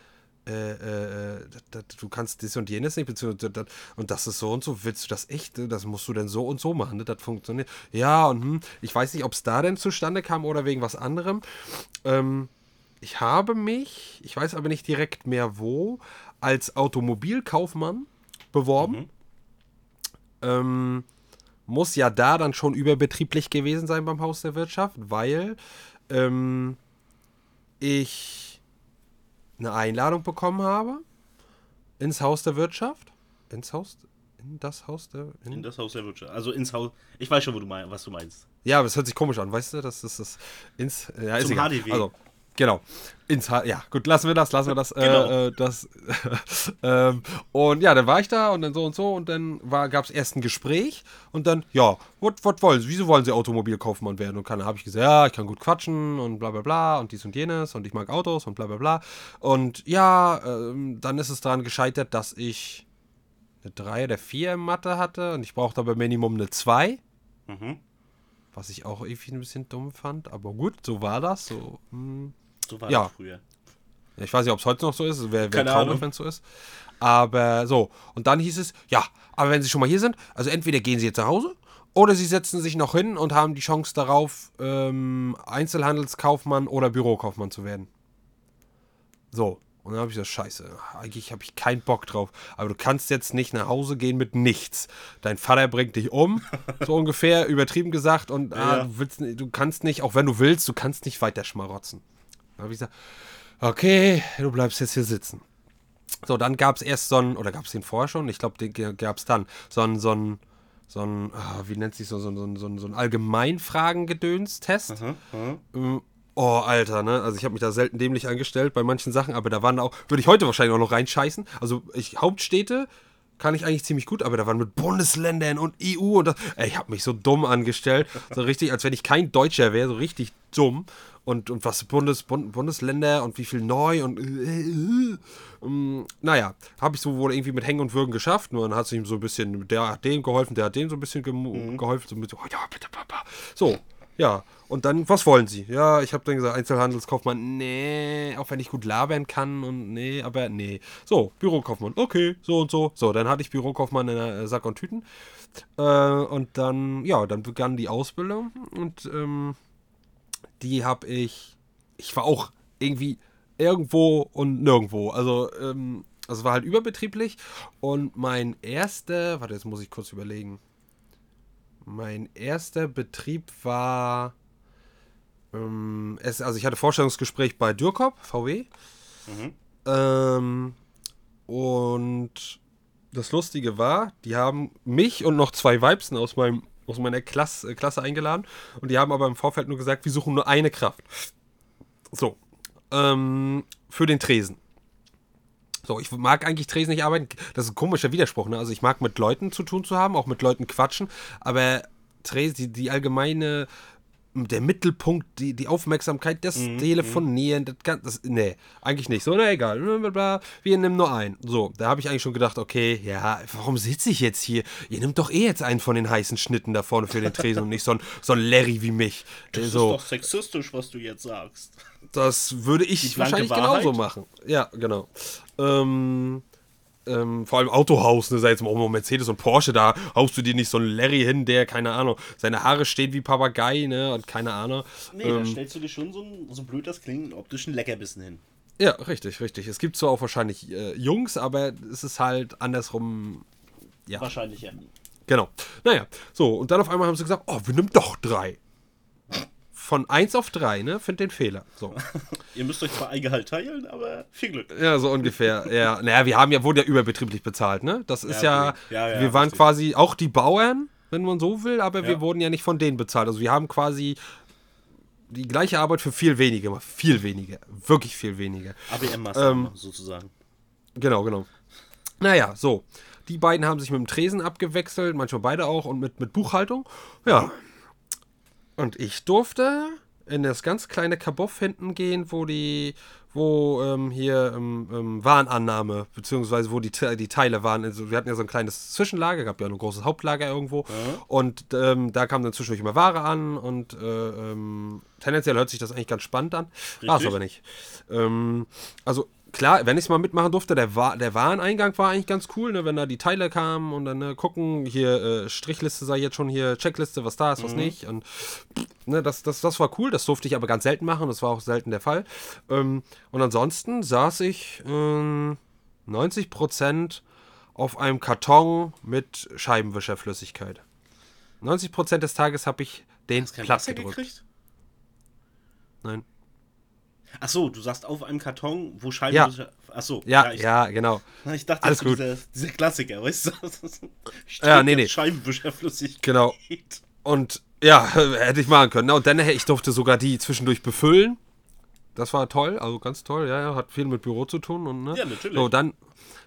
Äh, äh, äh, dat- dat- du kannst das und jenes nicht, beziehungsweise dat, und das ist so und so, willst du das echt? Das musst du denn so und so machen, ne? das funktioniert. Ja, und hm, ich weiß nicht, ob es da denn zustande kam oder wegen was anderem. Ähm, ich habe mich, ich weiß aber nicht direkt mehr wo, als Automobilkaufmann beworben. Ähm, muss ja da dann schon überbetrieblich gewesen sein beim Haus der Wirtschaft, weil ähm, ich eine Einladung bekommen habe ins Haus der Wirtschaft. Ins Haus, in das Haus der. In, In das Haus der Wirtschaft. Also ins Haus. Ich weiß schon, wo du mein, was du meinst. ja, aber es hört sich komisch an, weißt du? Das ist das ins. Ja, ist Zum egal. HDW. Also, genau. Ins ja, gut, lassen wir das, lassen wir das. Genau. Äh, äh, das ähm, und ja, dann war ich da und dann so und so und dann gab es erst ein Gespräch und dann, ja, was wollen Sie? Wieso wollen Sie Automobilkaufmann werden? Und dann habe ich gesagt, ja, ich kann gut quatschen und bla bla bla und dies und jenes und ich mag Autos und bla bla bla. Und ja, ähm, dann ist es daran gescheitert, dass ich eine 3 oder 4 in Mathe hatte und ich brauchte aber Minimum eine 2. Mhm. Was ich auch irgendwie ein bisschen dumm fand, aber gut, so war das. So, hm. So war Ja. das früher. Ich weiß nicht, ob es heute noch so ist. Wäre wär traurig, wenn es so ist. Aber so. Und dann hieß es, ja, aber wenn Sie schon mal hier sind, also entweder gehen Sie jetzt nach Hause oder Sie setzen sich noch hin und haben die Chance darauf, ähm, Einzelhandelskaufmann oder Bürokaufmann zu werden. So. Und dann habe ich gesagt, scheiße, eigentlich habe ich keinen Bock drauf. Aber du kannst jetzt nicht nach Hause gehen mit nichts. Dein Vater bringt dich um, so ungefähr, übertrieben gesagt. Und ah, Ja. du, willst, du kannst nicht, auch wenn du willst, du kannst nicht weiter schmarotzen. Dann habe ich gesagt, okay, du bleibst jetzt hier sitzen. So, dann gab es erst so ein, oder gab es den vorher schon? Ich glaube, den gab es dann. So ein, so ein, so ein, ah, wie nennt sich so, so, so, so, so ein Allgemeinfragen-Gedöns-Test. Ähm, Oh, Alter, ne? Also ich habe mich da selten dämlich angestellt bei manchen Sachen, aber da waren auch, würde ich heute wahrscheinlich auch noch reinscheißen. Also ich, Hauptstädte kann ich eigentlich ziemlich gut, aber da waren mit Bundesländern und EU und das. Ey, ich habe mich so dumm angestellt. So richtig, als wenn ich kein Deutscher wäre, so richtig dumm. Und, und was Bundes, Bund, Bundesländer und wie viel neu und. Äh, äh, ähm, naja, habe ich so wohl irgendwie mit Hängen und Würgen geschafft. Nur dann hat es ihm so ein bisschen, der hat dem geholfen, der hat dem so ein bisschen mhm. geholfen. So mit oh ja, bitte, Papa. So, ja, und dann, was wollen Sie? Ja, ich habe dann gesagt, Einzelhandelskaufmann, nee, auch wenn ich gut labern kann und nee, aber nee. So, Bürokaufmann, okay, so und so. So, dann hatte ich Bürokaufmann in der Sack und Tüten. Äh, und dann, ja, dann begann die Ausbildung und ähm, die habe ich, ich war auch irgendwie irgendwo und nirgendwo. Also, ähm, also war halt überbetrieblich und mein erster, warte, jetzt muss ich kurz überlegen. Mein erster Betrieb war. Ähm, es, also ich hatte Vorstellungsgespräch bei Dürkop, VW. Mhm. Ähm, und das Lustige war, die haben mich und noch zwei Weibsen aus, meinem, aus meiner Klasse, äh, Klasse eingeladen. Und die haben aber im Vorfeld nur gesagt, wir suchen nur eine Kraft. So. Ähm, für den Tresen. So, ich mag eigentlich Tresen nicht arbeiten. Das ist ein komischer Widerspruch, ne? Also ich mag mit Leuten zu tun zu haben, auch mit Leuten quatschen, aber Tresen, die, die allgemeine der Mittelpunkt, die, die Aufmerksamkeit, das mhm, Telefonieren, das kann, das, nee, eigentlich nicht. So, na egal, wir nehmen nur einen. So, da habe ich eigentlich schon gedacht, okay, ja, warum sitze ich jetzt hier? Ihr nehmt doch eh jetzt einen von den heißen Schnitten da vorne für den Tresen und nicht so ein, so ein Larry wie mich. Das so. ist doch sexistisch, was du jetzt sagst. Das würde ich wahrscheinlich Wahrheit. genauso machen. Ja, genau. Ähm, ähm, vor allem Autohaus, ne, sei jetzt mal auch Mercedes und Porsche, da haust du dir nicht so einen Larry hin, der, keine Ahnung, seine Haare stehen wie Papagei, ne, und keine Ahnung. Nee, ähm, da stellst du dir schon so, einen, so blöd das klingt, einen optischen Leckerbissen hin. Ja, richtig, richtig. Es gibt zwar auch wahrscheinlich äh, Jungs, aber es ist halt andersrum, ja. Wahrscheinlich, ja. Genau. Naja, so, und dann auf einmal haben sie gesagt, oh, wir nehmen doch drei von 1 auf 3, ne? Find den Fehler. So. Ihr müsst euch zwar Eigehalt teilen, aber viel Glück. Ja, so ungefähr. ja, naja, wir haben ja, wurden ja überbetrieblich bezahlt, ne? Das ist ja, ja, ja wir waren richtig. quasi auch die Bauern, wenn man so will, aber wir wurden ja nicht von denen bezahlt. Also wir haben quasi die gleiche Arbeit für viel weniger, viel weniger, wirklich viel weniger. ABM-Maßnahme ähm, sozusagen. Genau, genau. Naja, so. Die beiden haben sich mit dem Tresen abgewechselt, manchmal beide auch und mit, mit Buchhaltung. Ja, und ich durfte in das ganz kleine Kabuff hinten gehen, wo die, wo ähm, hier ähm, ähm, Warenannahme, beziehungsweise wo die, die Teile waren. Also wir hatten ja so ein kleines Zwischenlager, gab ja ein großes Hauptlager irgendwo. Ja. Und ähm, da kam dann zwischendurch immer Ware an und äh, ähm, tendenziell hört sich das eigentlich ganz spannend an. War es aber nicht. Ähm, also klar, wenn ich es mal mitmachen durfte, der, Wa der Wareneingang war eigentlich ganz cool, ne, wenn da die Teile kamen und dann ne, gucken, hier äh, Strichliste sei jetzt schon hier, Checkliste, was da ist, was mhm. nicht. Und ne, das, das, das war cool, das durfte ich aber ganz selten machen, das war auch selten der Fall. Ähm, und ansonsten saß ich ähm, 90% auf einem Karton mit Scheibenwischerflüssigkeit. 90% des Tages habe ich den Platz gedrückt. Gekriegt? Nein. Ach so, du sagst auf einem Karton, wo Scheiben. Ja. Ach so. Ja, ja, ich, ja, genau. Ich dachte, Alles gut. Dieser, dieser Klassiker, weißt du? ja, nee, nee. Scheibenwischerflüssigkeit. Genau. Und ja, hätte ich machen können. Und dann, ich durfte sogar die zwischendurch befüllen. Das war toll, also ganz toll. Ja, ja hat viel mit Büro zu tun. Und, ne? Ja, natürlich. So, dann,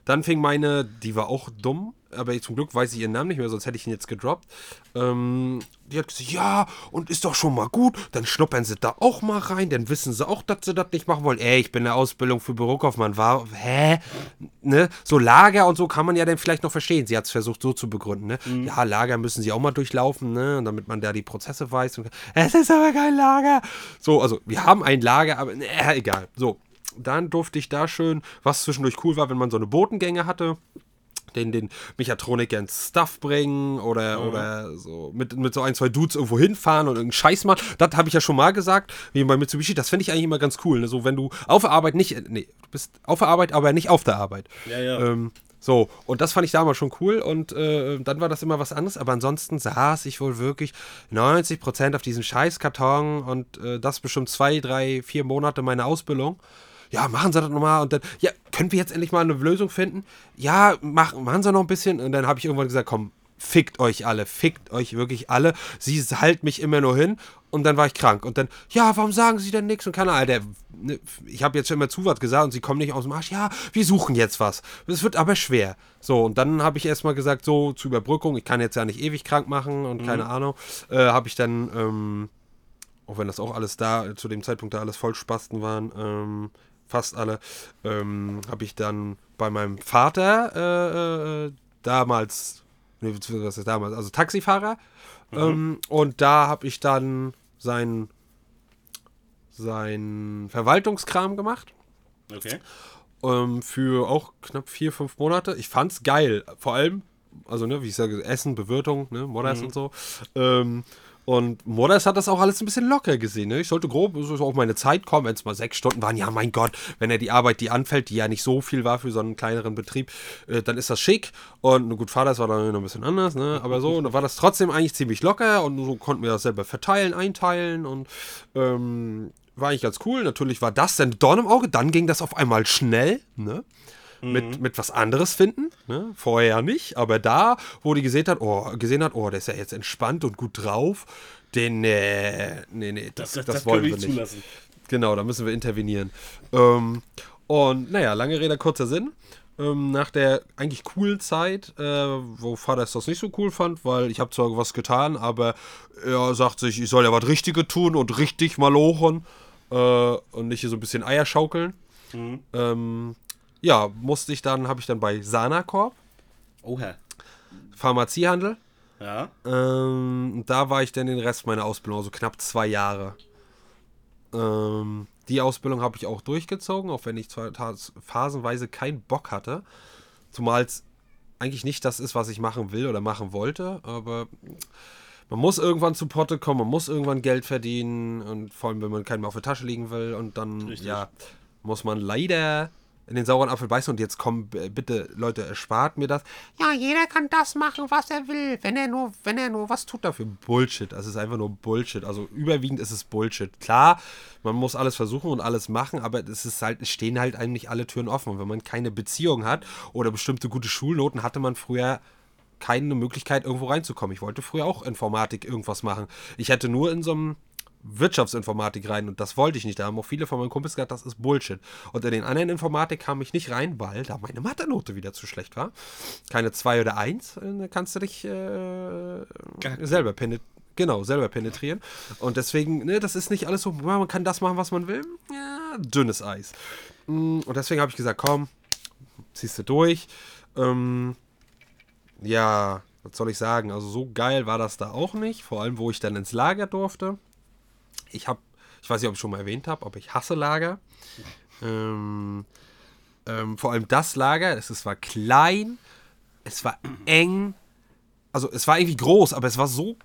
dann fing meine, die war auch dumm, aber zum Glück weiß ich ihren Namen nicht mehr, sonst hätte ich ihn jetzt gedroppt. Ähm, die hat gesagt, ja, und ist doch schon mal gut, dann schnuppern sie da auch mal rein, dann wissen sie auch, dass sie das nicht machen wollen. Ey, ich bin in der Ausbildung für Bürokaufmann, war, hä? Ne? So Lager und so kann man ja dann vielleicht noch verstehen. Sie hat es versucht so zu begründen, ne? Mhm. Ja, Lager müssen sie auch mal durchlaufen, ne? Damit man da die Prozesse weiß. Und, es ist aber kein Lager. So, also, wir haben ein Lager, aber, ne, egal. So, dann durfte ich da schön, was zwischendurch cool war, wenn man so eine Botengänge hatte den, den Mechatroniker ins Stuff bringen oder, mhm. oder so mit, mit so ein, zwei Dudes irgendwo hinfahren und irgendeinen Scheiß machen. Das habe ich ja schon mal gesagt, wie bei Mitsubishi. Das finde ich eigentlich immer ganz cool. Ne? So, wenn du auf der Arbeit nicht, nee, du bist auf der Arbeit, aber nicht auf der Arbeit. Ja, ja. Ähm, so, und das fand ich damals schon cool und äh, dann war das immer was anderes, aber ansonsten saß ich wohl wirklich 90% auf diesem Scheißkarton und äh, das bestimmt zwei, drei, vier Monate meiner Ausbildung ja, machen Sie das nochmal. Und dann, ja, können wir jetzt endlich mal eine Lösung finden? Ja, mach, machen Sie noch ein bisschen. Und dann habe ich irgendwann gesagt, komm, fickt euch alle, fickt euch wirklich alle. Sie halt mich immer nur hin und dann war ich krank. Und dann, ja, warum sagen sie denn nichts? Und keine Ahnung, der, ne, ich habe jetzt schon immer zu was gesagt und sie kommen nicht aus dem Arsch. Ja, wir suchen jetzt was. Es wird aber schwer. So, und dann habe ich erstmal gesagt, so zur Überbrückung, ich kann jetzt ja nicht ewig krank machen und keine Ahnung, äh, habe ich dann, ähm, auch wenn das auch alles da, zu dem Zeitpunkt da alles Vollspasten waren, ähm, fast alle, ähm, habe ich dann bei meinem Vater äh, äh, damals, nee, was ist damals, also Taxifahrer, ähm, und da habe ich dann sein, sein Verwaltungskram gemacht. Okay. Ähm, für auch knapp vier, fünf Monate. Ich fand's geil. Vor allem, also, ne, wie ich sage, Essen, Bewirtung, ne, Modders und so. Ähm, und Modders hat das auch alles ein bisschen locker gesehen. Ne? Ich sollte grob so auf meine Zeit kommen, wenn es mal sechs Stunden waren. Ja, mein Gott, wenn er die Arbeit, die anfällt, die ja nicht so viel war für so einen kleineren Betrieb, äh, dann ist das schick. Und gut, Vater, das war dann noch ein bisschen anders, ne? aber so, war das trotzdem eigentlich ziemlich locker und so konnten wir das selber verteilen, einteilen und ähm, war eigentlich ganz cool. Natürlich war das dann Dorn im Auge, dann ging das auf einmal schnell, ne? Mit, mit was anderes finden. Ne? Vorher ja nicht, aber da, wo die gesehen hat, oh, gesehen hat, oh, der ist ja jetzt entspannt und gut drauf, den, nee, nee, nee, das, das, das wollen können wir nicht. zulassen. Genau, da müssen wir intervenieren. Ähm, und naja, lange Rede, kurzer Sinn. Ähm, nach der eigentlich coolen Zeit, äh, wo Vater es das nicht so cool fand, weil ich habe zwar was getan, aber er sagt sich, ich soll ja was Richtiges tun und richtig malochen äh, und nicht hier so ein bisschen Eier schaukeln. Ähm, ja, musste ich dann, habe ich dann bei Sanacorp, Oha. Pharmaziehandel, Ja. ähm, da war ich dann den Rest meiner Ausbildung, also knapp zwei Jahre. Ähm, die Ausbildung habe ich auch durchgezogen, auch wenn ich phasenweise keinen Bock hatte. Zumal es eigentlich nicht das ist, was ich machen will oder machen wollte, aber man muss irgendwann zu Potte kommen, man muss irgendwann Geld verdienen und vor allem, wenn man keinen mehr auf der Tasche liegen will und dann, Richtig. ja, muss man leider in den sauren Apfel beißen und jetzt kommen, b- bitte, Leute, erspart mir das. Ja, jeder kann das machen, was er will, wenn er nur, wenn er nur was tut dafür. Bullshit, das ist einfach nur Bullshit. Also überwiegend ist es Bullshit. Klar, man muss alles versuchen und alles machen, aber es ist halt, es stehen halt eigentlich alle Türen offen. Und wenn man keine Beziehung hat oder bestimmte gute Schulnoten, hatte man früher keine Möglichkeit, irgendwo reinzukommen. Ich wollte früher auch Informatik irgendwas machen. Ich hätte nur in so einem Wirtschaftsinformatik rein und das wollte ich nicht. Da haben auch viele von meinen Kumpels gesagt, das ist Bullshit. Und in den anderen Informatik kam ich nicht rein, weil da meine Mathe-Note wieder zu schlecht war. Keine 2 oder 1, äh, kannst du dich äh, selber penetrieren. Genau, selber penetrieren. Und deswegen, ne, das ist nicht alles so, man kann das machen, was man will. Ja, dünnes Eis. Mm, Und deswegen habe ich gesagt, komm, ziehst du durch. Ähm, ja, was soll ich sagen? Also so geil war das da auch nicht. Vor allem, wo ich dann ins Lager durfte. Ich habe, ich weiß nicht, ob ich schon mal erwähnt habe, aber ich hasse Lager. Ähm, ähm, vor allem das Lager, es, war klein, es war eng. Also es war irgendwie groß, aber es war so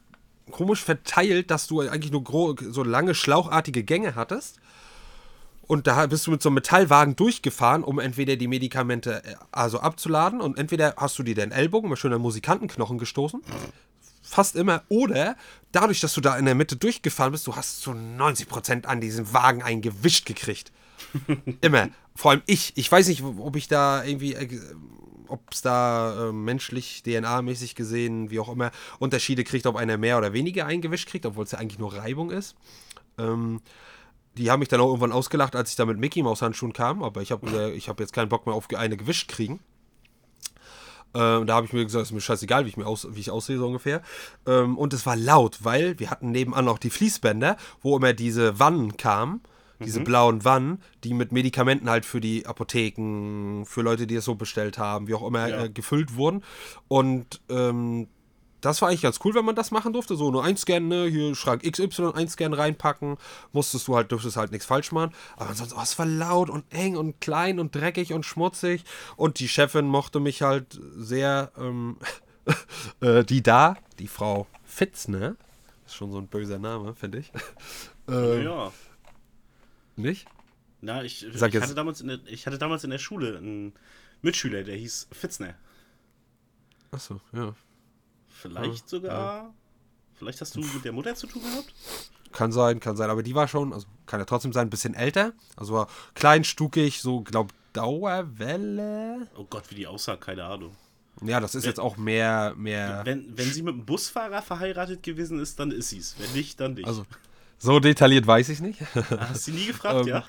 komisch verteilt, dass du eigentlich nur so lange schlauchartige Gänge hattest. Und da bist du mit so einem Metallwagen durchgefahren, um entweder die Medikamente äh, also abzuladen und entweder hast du dir den Ellbogen mal schön an Musikantenknochen gestoßen. Fast immer. Oder dadurch, dass du da in der Mitte durchgefahren bist, du hast zu 90% an diesem Wagen eingewischt gekriegt. Immer. Vor allem ich. Ich weiß nicht, ob ich da irgendwie, ob es da äh, menschlich, DNA-mäßig gesehen, wie auch immer, Unterschiede kriegt, ob einer mehr oder weniger eingewischt kriegt, obwohl es ja eigentlich nur Reibung ist. Ähm, die haben mich dann auch irgendwann ausgelacht, als ich da mit Mickey Maus Handschuhen kam, aber ich habe gesagt, ich habe jetzt keinen Bock mehr auf eine gewischt kriegen. Ähm, da habe ich mir gesagt, ist mir scheißegal, wie ich, mir aus, wie ich aussehe so ungefähr. Ähm, und es war laut, weil wir hatten nebenan auch die Fließbänder, wo immer diese Wannen kamen, diese blauen Wannen, die mit Medikamenten halt für die Apotheken, für Leute, die es so bestellt haben, wie auch immer, Ja. äh, gefüllt wurden. Und ähm, das war eigentlich ganz cool, wenn man das machen durfte. So nur einscannen, ne? hier Schrank XY einscannen, reinpacken. Musstest du halt, durftest halt nichts falsch machen. Aber ansonsten, oh, es war laut und eng und klein und dreckig und schmutzig. Und die Chefin mochte mich halt sehr, ähm, äh, die da, die Frau Fitz, ne? Ist schon so ein böser Name, finde ich. ähm, ja. Nicht? Na, ich, ich, hatte damals in der, ich hatte damals in der Schule einen Mitschüler, der hieß Fitzner. Achso, ja. Vielleicht sogar. Vielleicht hast du mit der Mutter zu tun gehabt? Kann sein, kann sein. Aber die war schon, also kann ja trotzdem sein, ein bisschen älter. Also war klein, stukig, so, glaub, Dauerwelle. Oh Gott, wie die aussah, keine Ahnung. Ja, das ist jetzt auch mehr, mehr. Wenn, wenn sie mit einem Busfahrer verheiratet gewesen ist, dann ist sie es. Wenn nicht, dann nicht. Also, so detailliert weiß ich nicht. Hast du nie gefragt, Ähm, ja?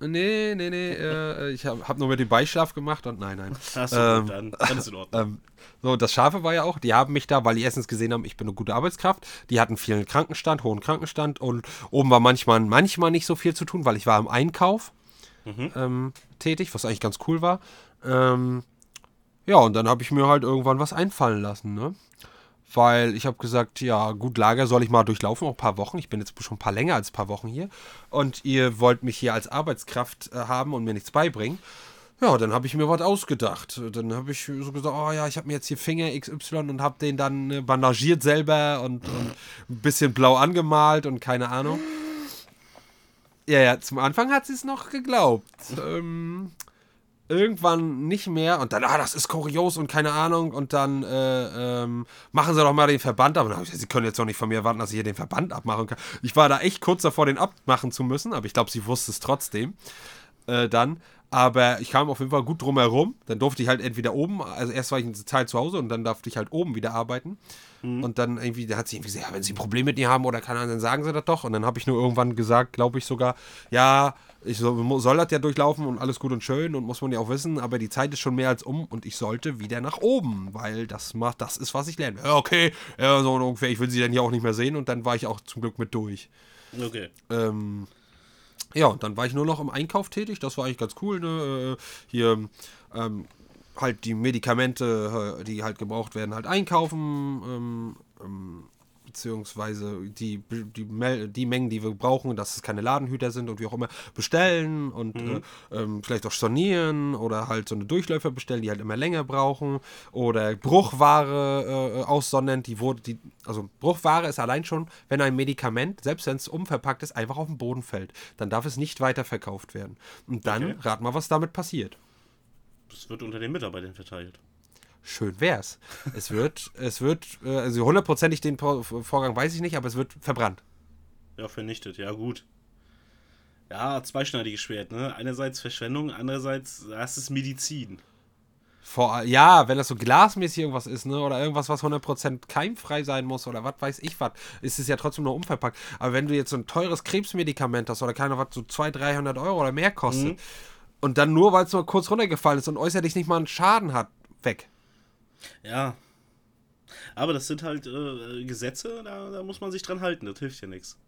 Nee, nee, nee. Äh, ich habe hab nur mit dem Beischlaf gemacht und nein, nein. Achso, ähm, dann, dann ist in Ordnung. Ähm, so, das Scharfe war ja auch, die haben mich da, weil die erstens gesehen haben, ich bin eine gute Arbeitskraft. Die hatten vielen Krankenstand, hohen Krankenstand und oben war manchmal, manchmal nicht so viel zu tun, weil ich war im Einkauf ähm, tätig, was eigentlich ganz cool war. Ähm, ja, und dann habe ich mir halt irgendwann was einfallen lassen, ne? Weil ich habe gesagt, ja, gut, Lager soll ich mal durchlaufen, auch ein paar Wochen. Ich bin jetzt schon ein paar länger als ein paar Wochen hier. Und ihr wollt mich hier als Arbeitskraft äh, haben und mir nichts beibringen. Ja, dann habe ich mir was ausgedacht. Dann habe ich so gesagt, oh ja, ich habe mir jetzt hier Finger XY und habe den dann äh, bandagiert selber und, und ein bisschen blau angemalt und keine Ahnung. Ja, ja, zum Anfang hat sie es noch geglaubt. Ähm, irgendwann nicht mehr und dann, ah, das ist kurios und keine Ahnung und dann äh, ähm, machen sie doch mal den Verband ab. Und dann sie können jetzt doch nicht von mir erwarten, dass ich hier den Verband abmachen kann. Ich war da echt kurz davor, den abmachen zu müssen, aber ich glaube, sie wusste es trotzdem äh, dann. Aber ich kam auf jeden Fall gut drum herum. Dann durfte ich halt entweder oben, also erst war ich eine Zeit zu Hause und dann durfte ich halt oben wieder arbeiten. Und dann irgendwie, da hat sie irgendwie gesagt, ja, wenn sie ein Problem mit mir haben oder keine Ahnung, dann sagen sie das doch. Und dann habe ich nur irgendwann gesagt, glaube ich sogar, ja, ich soll, soll das ja durchlaufen und alles gut und schön und muss man ja auch wissen, aber die Zeit ist schon mehr als um und ich sollte wieder nach oben, weil das macht, das ist, was ich lerne. Ja, okay, ja, so ungefähr, ich will sie dann hier auch nicht mehr sehen und dann war ich auch zum Glück mit durch. Okay. Ähm, ja, und dann war ich nur noch im Einkauf tätig. Das war eigentlich ganz cool. Ne? Äh, Hier ähm, halt die Medikamente, äh, die halt gebraucht werden, halt einkaufen. Ähm, ähm, beziehungsweise die, die, die Mengen, die wir brauchen, dass es keine Ladenhüter sind und wie auch immer, bestellen und äh, ähm, vielleicht auch stornieren oder halt so eine Durchläufer bestellen, die halt immer länger brauchen oder Bruchware äh, aussondern, die wurde, die, also Bruchware ist allein schon, wenn ein Medikament, selbst wenn es umverpackt ist, einfach auf den Boden fällt, dann darf es nicht weiterverkauft werden. Und dann Okay. rat mal, was damit passiert. Das wird unter den Mitarbeitern verteilt. Schön wär's. Es wird, es wird, äh, also hundertprozentig den Vor- Vorgang weiß ich nicht, aber es wird verbrannt. Ja, vernichtet, ja gut. Ja, zweischneidiges Schwert, ne? Einerseits Verschwendung, andererseits, das ist Medizin. Vor, ja, wenn das so glasmäßig irgendwas ist, ne, oder irgendwas, was 100% keimfrei sein muss, oder was weiß ich was, ist es ja trotzdem nur umverpackt. Aber wenn du jetzt so ein teures Krebsmedikament hast, oder keine, was so 200, 300 Euro oder mehr kostet, und dann nur, weil es nur kurz runtergefallen ist und äußerlich nicht mal einen Schaden hat, weg. Ja. Aber das sind halt äh, Gesetze, da, da muss man sich dran halten, das hilft ja nichts.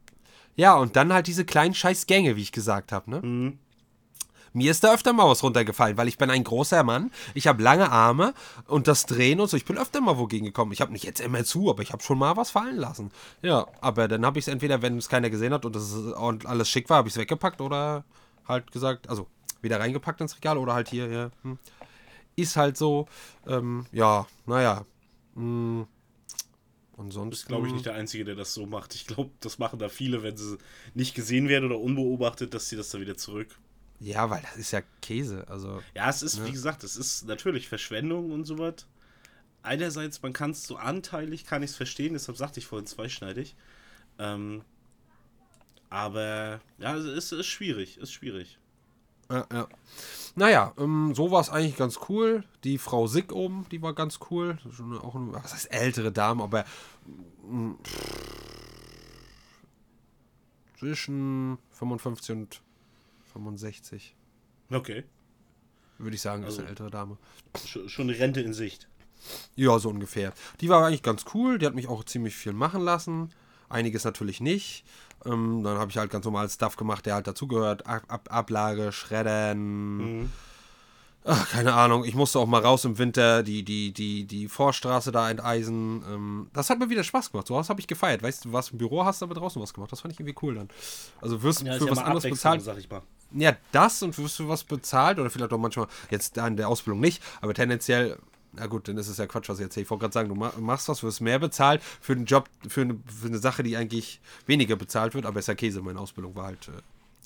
Ja, und dann halt diese kleinen Scheißgänge, wie ich gesagt habe, ne? Mhm. Mir ist da öfter mal was runtergefallen, weil ich bin ein großer Mann, ich habe lange Arme und das Drehen und so, ich bin öfter mal wogegen gekommen. Ich habe nicht jetzt immer zu, aber ich habe schon mal was fallen lassen. Ja, aber dann habe ich es entweder, wenn es keiner gesehen hat und das und alles schick war, habe ich es weggepackt oder halt gesagt, also wieder reingepackt ins Regal oder halt hier, ja, hm. Ist halt so, ähm, ja, naja. Hm. Und sonst Du bist, glaube ich, nicht der Einzige, der das so macht. Ich glaube, das machen da viele, wenn sie nicht gesehen werden oder unbeobachtet, dass sie das da wieder zurück. Ja, weil das ist ja Käse, also. Ja, es ist, wie gesagt, es ist natürlich Verschwendung und sowas. Einerseits, man kann es so anteilig, kann ich es verstehen, deshalb sagte ich vorhin zweischneidig. Ähm, aber ja, es ist, ist schwierig, ist schwierig. Ja, ja. Naja, ähm, so war es eigentlich ganz cool. Die Frau Sick oben, die war ganz cool. Das ist Schon auch eine, was heißt ältere Dame, aber mm, zwischen 55 und 65, Okay. würde ich sagen, ist Also- eine ältere Dame. Sch schon eine Rente in Sicht. Ja, so ungefähr. Die war eigentlich ganz cool. Die hat mich auch ziemlich viel machen lassen. Einiges natürlich nicht. Ähm, dann habe ich halt ganz normal Stuff gemacht, der halt dazugehört. Ab Ab Ablage, Schreddern. Mhm. Ach, keine Ahnung. Ich musste auch mal raus im Winter die, die, die, die Vorstraße da enteisen. Ähm, das hat mir wieder Spaß gemacht. So was habe ich gefeiert. Weißt du, was im Büro hast, aber draußen was gemacht. Das fand ich irgendwie cool dann. Also wirst Ja, ist für ja was anderes bezahlt. sag ich mal. Ja, das und wirst du was bezahlt oder vielleicht auch manchmal, jetzt in der Ausbildung nicht, aber tendenziell, na gut, dann ist es ja Quatsch, was ich erzähle. Ich wollte gerade sagen, du ma- machst was, wirst mehr bezahlt für einen Job, für eine, für eine Sache, die eigentlich weniger bezahlt wird, aber ist ja Käse. Meine Ausbildung war halt äh,